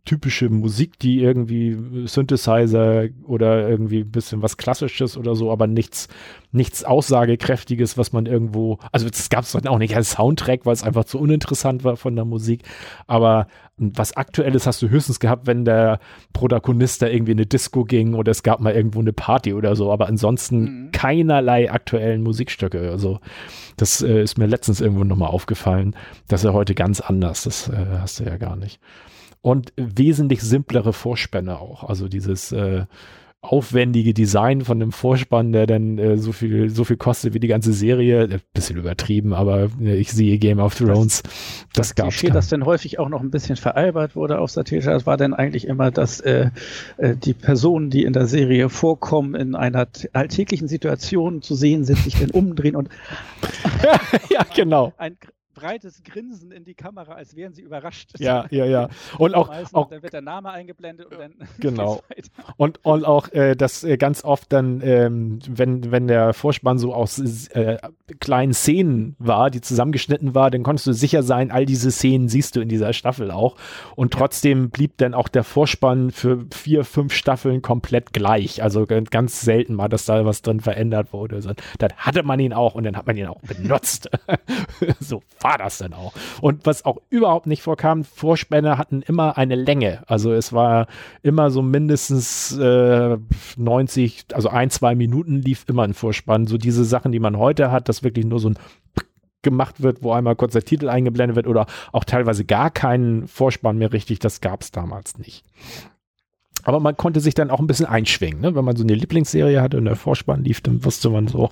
typische Musik, die irgendwie Synthesizer oder irgendwie ein bisschen was Klassisches oder so, aber nichts, nichts Aussagekräftiges, was man irgendwo, also das gab es dann auch nicht als Soundtrack, weil es einfach zu uninteressant war von der Musik, aber was Aktuelles hast du höchstens gehabt, wenn der Protagonist da irgendwie in eine Disco ging oder es gab mal irgendwo eine Party oder so, aber ansonsten mhm. keinerlei aktuellen Musikstücke. Also das äh, ist mir letztens irgendwo nochmal aufgefallen, dass er heute ganz anders, das äh, hast du ja gar nicht und wesentlich simplere Vorspänne auch. Also dieses äh, aufwendige Design von einem Vorspann, der dann äh, so viel so viel kostet wie die ganze Serie, äh, bisschen übertrieben, aber äh, ich sehe Game of Thrones, das, das, gab es. das dann häufig auch noch ein bisschen veralbert wurde auf Satisha, das war dann eigentlich immer, dass äh, äh, die Personen, die in der Serie vorkommen, in einer alltäglichen Situation zu sehen sind, sich dann umdrehen und *laughs* ja, genau. Ein, breites Grinsen in die Kamera, als wären sie überrascht. Ja, *laughs* ja, ja. Und auch, auch dann wird der Name eingeblendet und dann *laughs* genau. Und, und auch äh, das äh, ganz oft dann, ähm, wenn, wenn der Vorspann so aus äh, kleinen Szenen war, die zusammengeschnitten war, dann konntest du sicher sein, all diese Szenen siehst du in dieser Staffel auch. Und trotzdem blieb dann auch der Vorspann für vier, fünf Staffeln komplett gleich. Also ganz selten mal, dass da was drin verändert wurde. Dann hatte man ihn auch und dann hat man ihn auch benutzt. *laughs* so war das denn auch? Und was auch überhaupt nicht vorkam, Vorspänne hatten immer eine Länge. Also es war immer so mindestens äh, 90, also ein, zwei Minuten lief immer ein Vorspann. So diese Sachen, die man heute hat, dass wirklich nur so ein gemacht wird, wo einmal kurz der Titel eingeblendet wird oder auch teilweise gar keinen Vorspann mehr richtig, das gab es damals nicht. Aber man konnte sich dann auch ein bisschen einschwingen, ne? wenn man so eine Lieblingsserie hatte und der Vorspann lief, dann wusste man so,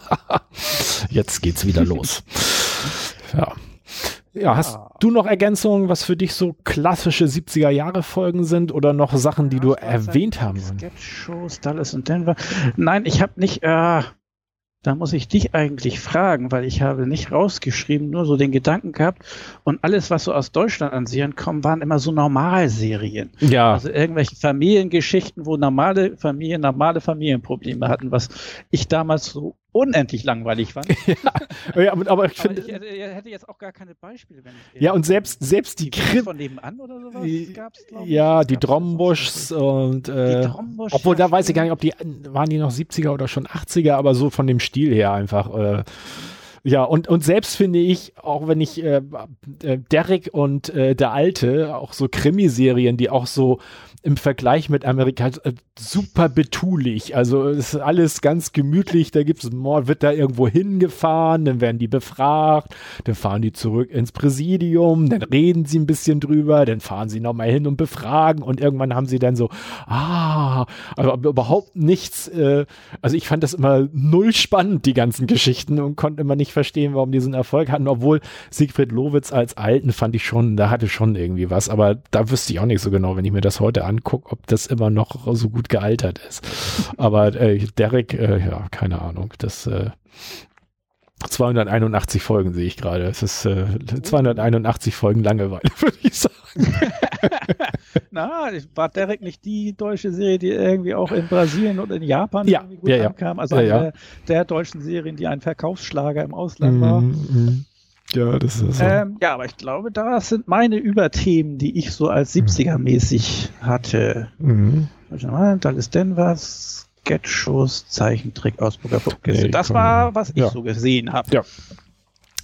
*laughs* jetzt geht's wieder los. Ja. Ja, hast du noch Ergänzungen, was für dich so klassische 70er Jahre Folgen sind oder noch Sachen, die ja, du erwähnt haben? Sketch-Shows, Dallas und Denver. Nein, ich habe nicht, äh, da muss ich dich eigentlich fragen, weil ich habe nicht rausgeschrieben, nur so den Gedanken gehabt und alles, was so aus Deutschland an Serien kommt, waren immer so Normalserien. Ja. Also irgendwelche Familiengeschichten, wo normale Familien normale Familienprobleme hatten, was ich damals so unendlich langweilig fand. *laughs* ja, ja, aber, aber ich finde. ich hätte, jetzt auch gar keine Beispiele, wenn ich Ja, und selbst, selbst die Krimis Krim. von nebenan oder sowas Die- gab's, ich. Ja, die gab's Drombuschs und. Die Äh, Drombusch, obwohl, ja, da weiß ich gar nicht, ob die. Waren die noch 70er oder schon 80er, aber so von dem Stil her einfach. Äh, ja, und, und selbst finde ich, auch wenn ich äh, äh, Derek und äh, der Alte, auch so Krimiserien, die auch so im Vergleich mit Amerika äh, super betulich. Also ist alles ganz gemütlich. Da gibt's ein Mord, wird da irgendwo hingefahren, dann werden die befragt, dann fahren die zurück ins Präsidium, dann reden sie ein bisschen drüber, dann fahren sie nochmal hin und befragen und irgendwann haben sie dann so, ah, aber aber überhaupt nichts. Äh, also ich fand das immer null spannend, die ganzen Geschichten und konnte immer nicht verstehen, warum die so einen Erfolg hatten, obwohl Siegfried Lowitz als Alten fand ich schon, da hatte schon irgendwie was, aber da wüsste ich auch nicht so genau, wenn ich mir das heute angucke, ob das immer noch so gut gealtert ist. Aber äh, Derek, äh, ja, keine Ahnung, das äh, 281 Folgen sehe ich gerade. Es ist äh, 281 Folgen Langeweile, *laughs* würde ich sagen. *laughs* Na, war Derek nicht die deutsche Serie, die irgendwie auch in Brasilien und in Japan Ja, irgendwie gut ja, ankam? Also Ja, eine ja. der, deutschen Serien, die ein Verkaufsschlager im Ausland war. Mhm, mhm. Ja, das ist so. Ähm, ja, aber ich glaube, das sind meine Überthemen, die ich so als 70er-mäßig hatte. Mhm. Warte mal, Da ist denn was? Sketchshows, Zeichentrick, Ausburger Puppkiste. Nee, das war, was ich Ja. so gesehen habe. Ja.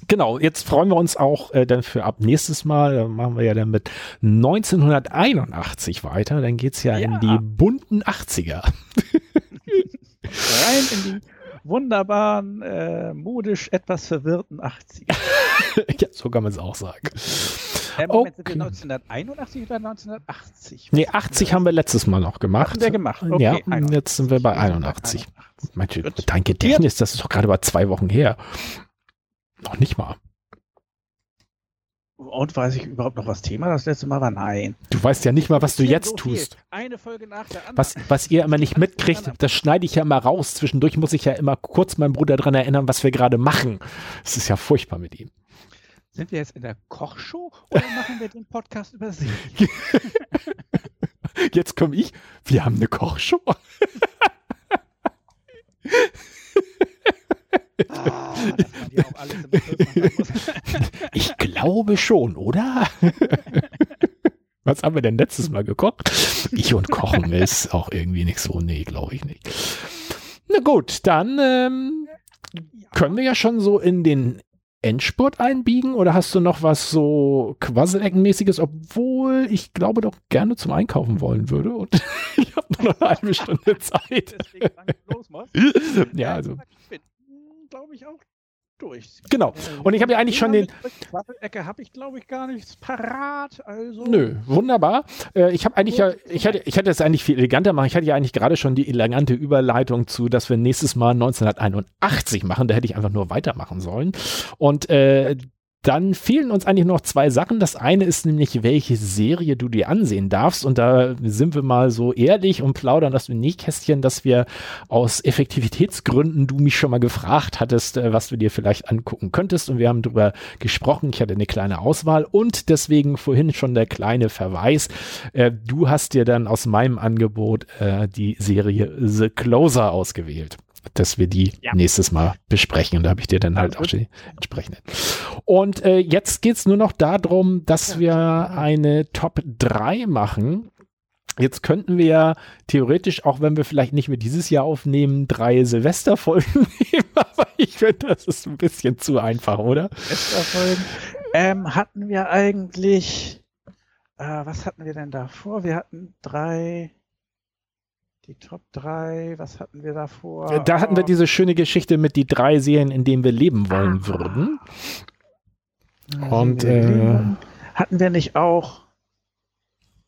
Genau, jetzt freuen wir uns auch äh, dann für ab nächstes Mal, da machen wir ja dann mit 1981 weiter, dann geht's ja, in Ja. die bunten 80er. Rein in die wunderbaren, äh, modisch etwas verwirrten 80er. *laughs* ja, so kann man es auch sagen. Äh, Moment, sind Okay. wir 1981 oder 1980? Nee, 80 haben wir letztes Mal noch gemacht. Hatten wir gemacht. Okay, ja, 81. jetzt sind wir bei Wir sind 81. 81. Manche, Gut. dein Gedächtnis, das ist doch gerade mal zwei Wochen her. Noch nicht mal. Und weiß ich überhaupt noch, was Thema das letzte Mal war? Nein. Du weißt ja nicht mal, was du jetzt so tust. Eine Folge nach der anderen. Was, was ihr immer nicht mitkriegt, das schneide ich ja immer raus. Zwischendurch muss ich ja immer kurz meinen Bruder dran erinnern, was wir gerade machen. Das ist ja furchtbar mit ihm. Sind wir jetzt in der Kochshow oder machen wir den Podcast über Sie? *laughs* Jetzt komme ich. Wir haben eine Kochshow. *laughs* Ah. *laughs* *laughs* Ich glaube schon, oder? *laughs* Was haben wir denn letztes Mal gekocht? Ich und Kochen ist auch irgendwie nicht so. Nee, glaube ich nicht. Na gut, dann ähm, können wir ja schon so in den Endspurt einbiegen oder hast du noch was so Quasseleckenmäßiges, obwohl ich glaube doch gerne zum Einkaufen wollen würde und ich habe nur noch eine halbe Stunde Zeit. Deswegen los. Ja, also glaube ich, auch durch. genau. Und ich habe ja eigentlich schon den, Ecke habe ich, glaube ich, gar nichts parat. Also. Nö, wunderbar. Äh, ich habe eigentlich ja, ich hätte, ich hätte es eigentlich viel eleganter machen. Ich hatte ja eigentlich gerade schon die elegante Überleitung zu, dass wir nächstes Mal 1981 machen. Da hätte ich einfach nur weitermachen sollen. Und äh, dann fehlen uns eigentlich noch zwei Sachen. Das eine ist nämlich, welche Serie du dir ansehen darfst. Und da sind wir mal so ehrlich und plaudern das Nähkästchen, dass wir aus Effektivitätsgründen du mich schon mal gefragt hattest, äh, was du dir vielleicht angucken könntest. Und wir haben darüber gesprochen. Ich hatte eine kleine Auswahl und deswegen vorhin schon der kleine Verweis. Äh, du hast dir dann aus meinem Angebot äh, die Serie The Closer ausgewählt dass wir die Ja. nächstes Mal besprechen. Und da habe ich dir dann halt auch die entsprechenden. Und äh, jetzt geht's nur noch darum, dass wir eine Top 3 machen. Jetzt könnten wir ja theoretisch, auch wenn wir vielleicht nicht mehr dieses Jahr aufnehmen, drei Silvesterfolgen *laughs* nehmen, aber ich finde, das ist ein bisschen zu einfach, oder? Westerfolgen. Ähm, hatten wir eigentlich, äh, was hatten wir denn davor? Wir hatten drei, die Top 3, was hatten wir davor? Da hatten wir diese schöne Geschichte mit die drei Serien, in denen wir leben wollen würden. Und, äh, hatten wir nicht auch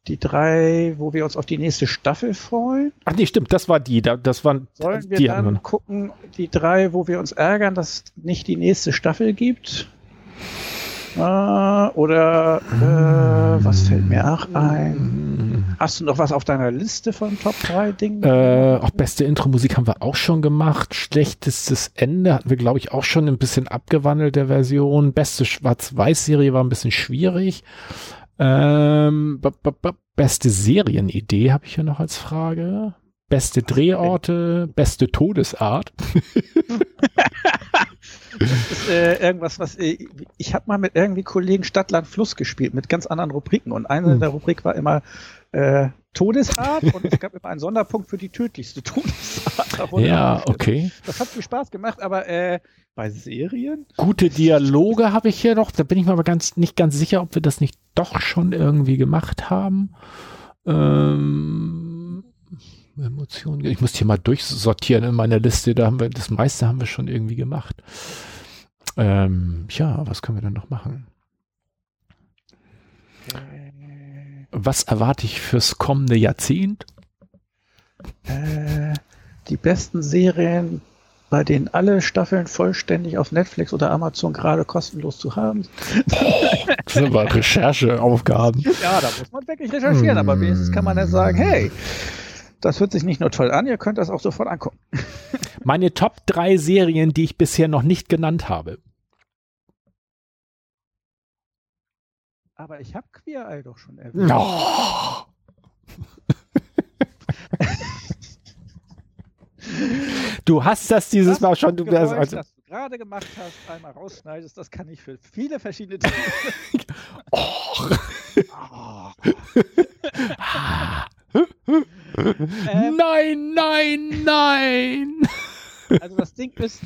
die drei, wo wir uns auf die nächste Staffel freuen? Ach nee, stimmt, das war die. Da, das waren Sollen wir die dann noch. gucken, die drei, wo wir uns ärgern, dass es nicht die nächste Staffel gibt? Äh, oder äh, was fällt mir auch ein? Hast du noch was auf deiner Liste von Top 3 Dingen? Äh, auch beste Intro-Musik haben wir auch schon gemacht. Schlechtestes Ende hatten wir, glaube ich, auch schon ein bisschen abgewandelt der Version. Beste Schwarz-Weiß-Serie war ein bisschen schwierig. Ähm, beste Serienidee habe ich hier noch als Frage. Beste Drehorte, beste Todesart. *laughs* das ist äh, irgendwas, was äh, ich habe mal mit irgendwie Kollegen Stadtland Fluss gespielt mit ganz anderen Rubriken und eine hm. der Rubrik war immer äh, Todesart und es gab immer einen Sonderpunkt für die tödlichste Todesart. Ja, okay. Das hat viel Spaß gemacht, aber äh, bei Serien? Gute Dialoge habe ich hier noch. Da bin ich mir aber ganz nicht ganz sicher, ob wir das nicht doch schon irgendwie gemacht haben. Ähm, Emotionen. Ich muss hier mal durchsortieren in meiner Liste. Da haben wir das meiste haben wir schon irgendwie gemacht. Ähm, ja, was können wir denn noch machen? Was erwarte ich fürs kommende Jahrzehnt? Äh, die besten Serien, bei denen alle Staffeln vollständig auf Netflix oder Amazon gerade kostenlos zu haben. das sind aber *laughs* Rechercheaufgaben. Ja, da muss man wirklich recherchieren, hm. aber wenigstens kann man dann sagen, hey, das hört sich nicht nur toll an, ihr könnt das auch sofort angucken. *laughs* Meine Top 3 Serien, die ich bisher noch nicht genannt habe. Aber ich habe Queer Eye doch schon erwähnt. Oh. *laughs* du hast das dieses das Mal schon. Du, Geräusch, also, das du gerade gemacht hast, einmal rausschneidest, das kann ich für viele verschiedene Dinge. *laughs* oh. oh. Ähm, nein, nein, nein! Also das Ding ist,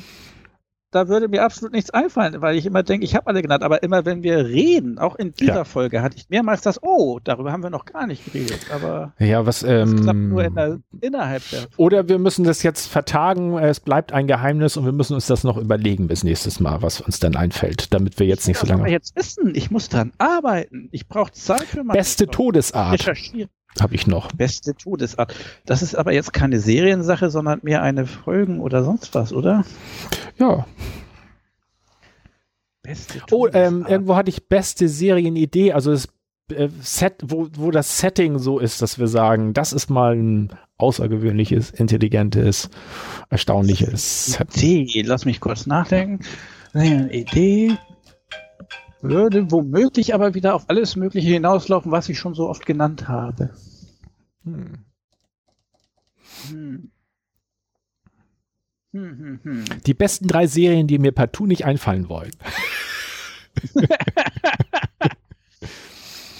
da würde mir absolut nichts einfallen, weil ich immer denke, ich habe alle genannt, aber immer wenn wir reden, auch in dieser ja. Folge, hatte ich mehrmals das, oh, darüber haben wir noch gar nicht geredet, aber ja, was, ähm, das klappt nur in der, innerhalb der Folge. Oder wir müssen das jetzt vertagen, es bleibt ein Geheimnis und wir müssen uns das noch überlegen bis nächstes Mal, was uns dann einfällt, damit wir jetzt nicht so lange... Ich jetzt wissen, ich muss dran arbeiten, ich brauche Zeit für meine Beste Todesart. Recherchieren habe ich noch. Beste Todesart. Das ist aber jetzt keine Seriensache, sondern mehr eine Folgen- oder sonst was, oder? Ja. Beste oh, ähm, irgendwo hatte ich beste Serienidee, also das äh, Set, wo, wo das Setting so ist, dass wir sagen, das ist mal ein außergewöhnliches, intelligentes, erstaunliches Idee. Lass mich kurz nachdenken. Eine Idee würde womöglich aber wieder auf alles Mögliche hinauslaufen, was ich schon so oft genannt habe. Hm. Hm. Die besten drei Serien, die mir partout nicht einfallen wollen. *laughs* *laughs*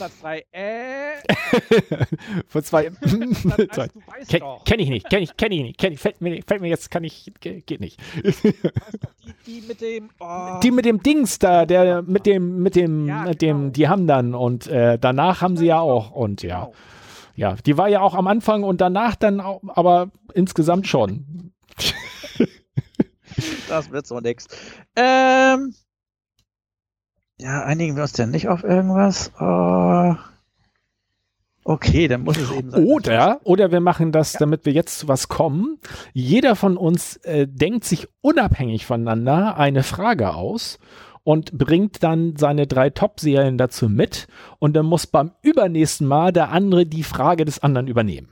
Platz 3, äh. *laughs* Von zwei. *laughs* Ken, kenn ich nicht, kenn ich, kenn ich nicht, kenn ich, fällt mir, fällt mir jetzt, kann ich, geht nicht. Die, die mit dem, *laughs* oh. Die mit dem Dings da, der mit dem, mit dem, ja, mit dem, genau. die haben dann und äh, danach haben sie ja auch und ja. Genau. Ja, die war ja auch am Anfang und danach dann auch, aber insgesamt schon. das wird so nix. Ähm, ja, einigen wir uns denn nicht auf irgendwas? Uh, okay, dann muss es eben sein. Oder, oder wir machen das, ja. damit wir jetzt zu was kommen. Jeder von uns äh, denkt sich unabhängig voneinander eine Frage aus und bringt dann seine drei Top-Serien dazu mit und dann muss beim übernächsten Mal der andere die Frage des anderen übernehmen.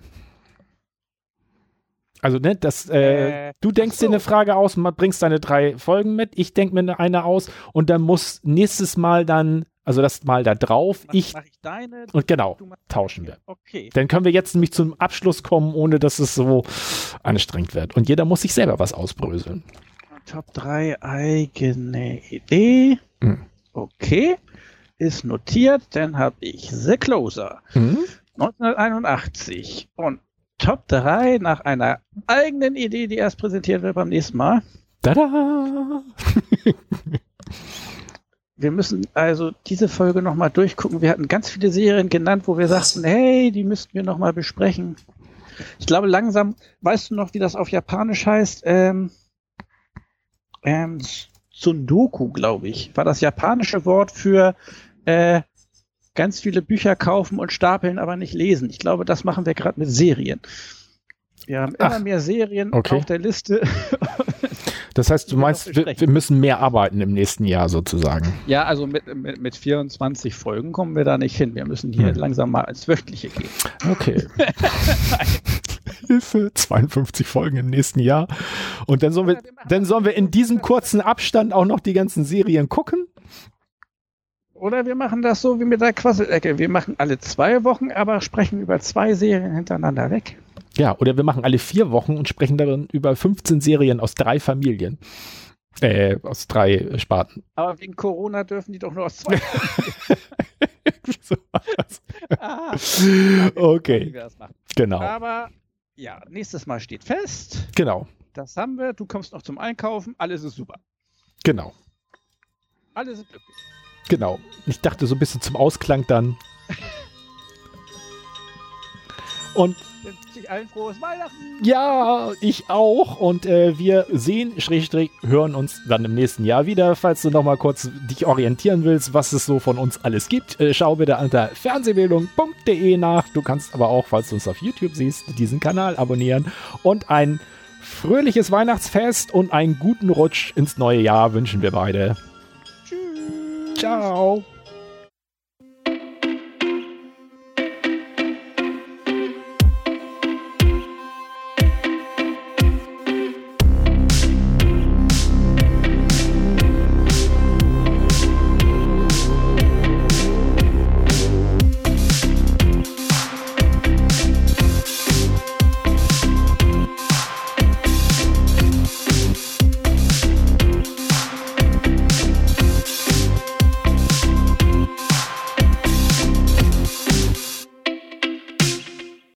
Also, ne, das, äh, äh, du denkst so. dir eine Frage aus und bringst deine drei Folgen mit, ich denke mir eine aus und dann muss nächstes Mal dann, also das Mal da drauf, mach, ich, mach ich deine, und genau, tauschen wir. Okay. Dann können wir jetzt nämlich zum Abschluss kommen, ohne dass es so anstrengend wird. Und jeder muss sich selber was ausbröseln. Top 3 eigene Idee. Hm. Okay. Ist notiert, dann habe ich The Closer. Hm? 1981. Und Top 3 nach einer eigenen Idee, die erst präsentiert wird beim nächsten Mal. Tada! *laughs* wir müssen also diese Folge nochmal durchgucken. Wir hatten ganz viele Serien genannt, wo wir sagten, hey, die müssten wir nochmal besprechen. Ich glaube, langsam, weißt du noch, wie das auf Japanisch heißt? Ähm, ähm, Sundoku, glaube ich, war das japanische Wort für äh, ganz viele Bücher kaufen und stapeln, aber nicht lesen. Ich glaube, das machen wir gerade mit Serien. Wir haben immer Ach, mehr Serien okay. auf der Liste. *laughs* Das heißt, du Wir meinst, wir, wir müssen mehr arbeiten im nächsten Jahr sozusagen. Ja, also mit, mit, mit 24 Folgen kommen wir da nicht hin. Wir müssen hier Hm. langsam mal ins Wöchentliche gehen. Okay. *laughs* Hilfe, 52 Folgen im nächsten Jahr. Und dann sollen wir, dann sollen wir in diesem kurzen Abstand auch noch die ganzen Serien gucken. Oder wir machen das so wie mit der Quasselecke. Wir machen alle zwei Wochen, aber sprechen über zwei Serien hintereinander weg. Ja, oder wir machen alle vier Wochen und sprechen darin über 15 Serien aus drei Familien. Äh, aus drei Sparten. Aber wegen Corona dürfen die doch nur aus zwei. *laughs* So ah, okay, genau. Aber ja, nächstes Mal steht fest. Genau, Das haben wir. Du kommst noch zum Einkaufen. Alles ist super. genau, Alle sind glücklich. Genau. Ich dachte so ein bisschen zum Ausklang dann. Und allen frohes Weihnachten. Ja, ich auch. Und äh, wir sehen, Schrägstrich, hören uns dann im nächsten Jahr wieder. Falls du noch mal kurz dich orientieren willst, was es so von uns alles gibt, äh, schau bitte unter fernsehbildung.de nach. Du kannst aber auch, falls du uns auf YouTube siehst, diesen Kanal abonnieren. Und ein fröhliches Weihnachtsfest und einen guten Rutsch ins neue Jahr wünschen wir beide. Tchau.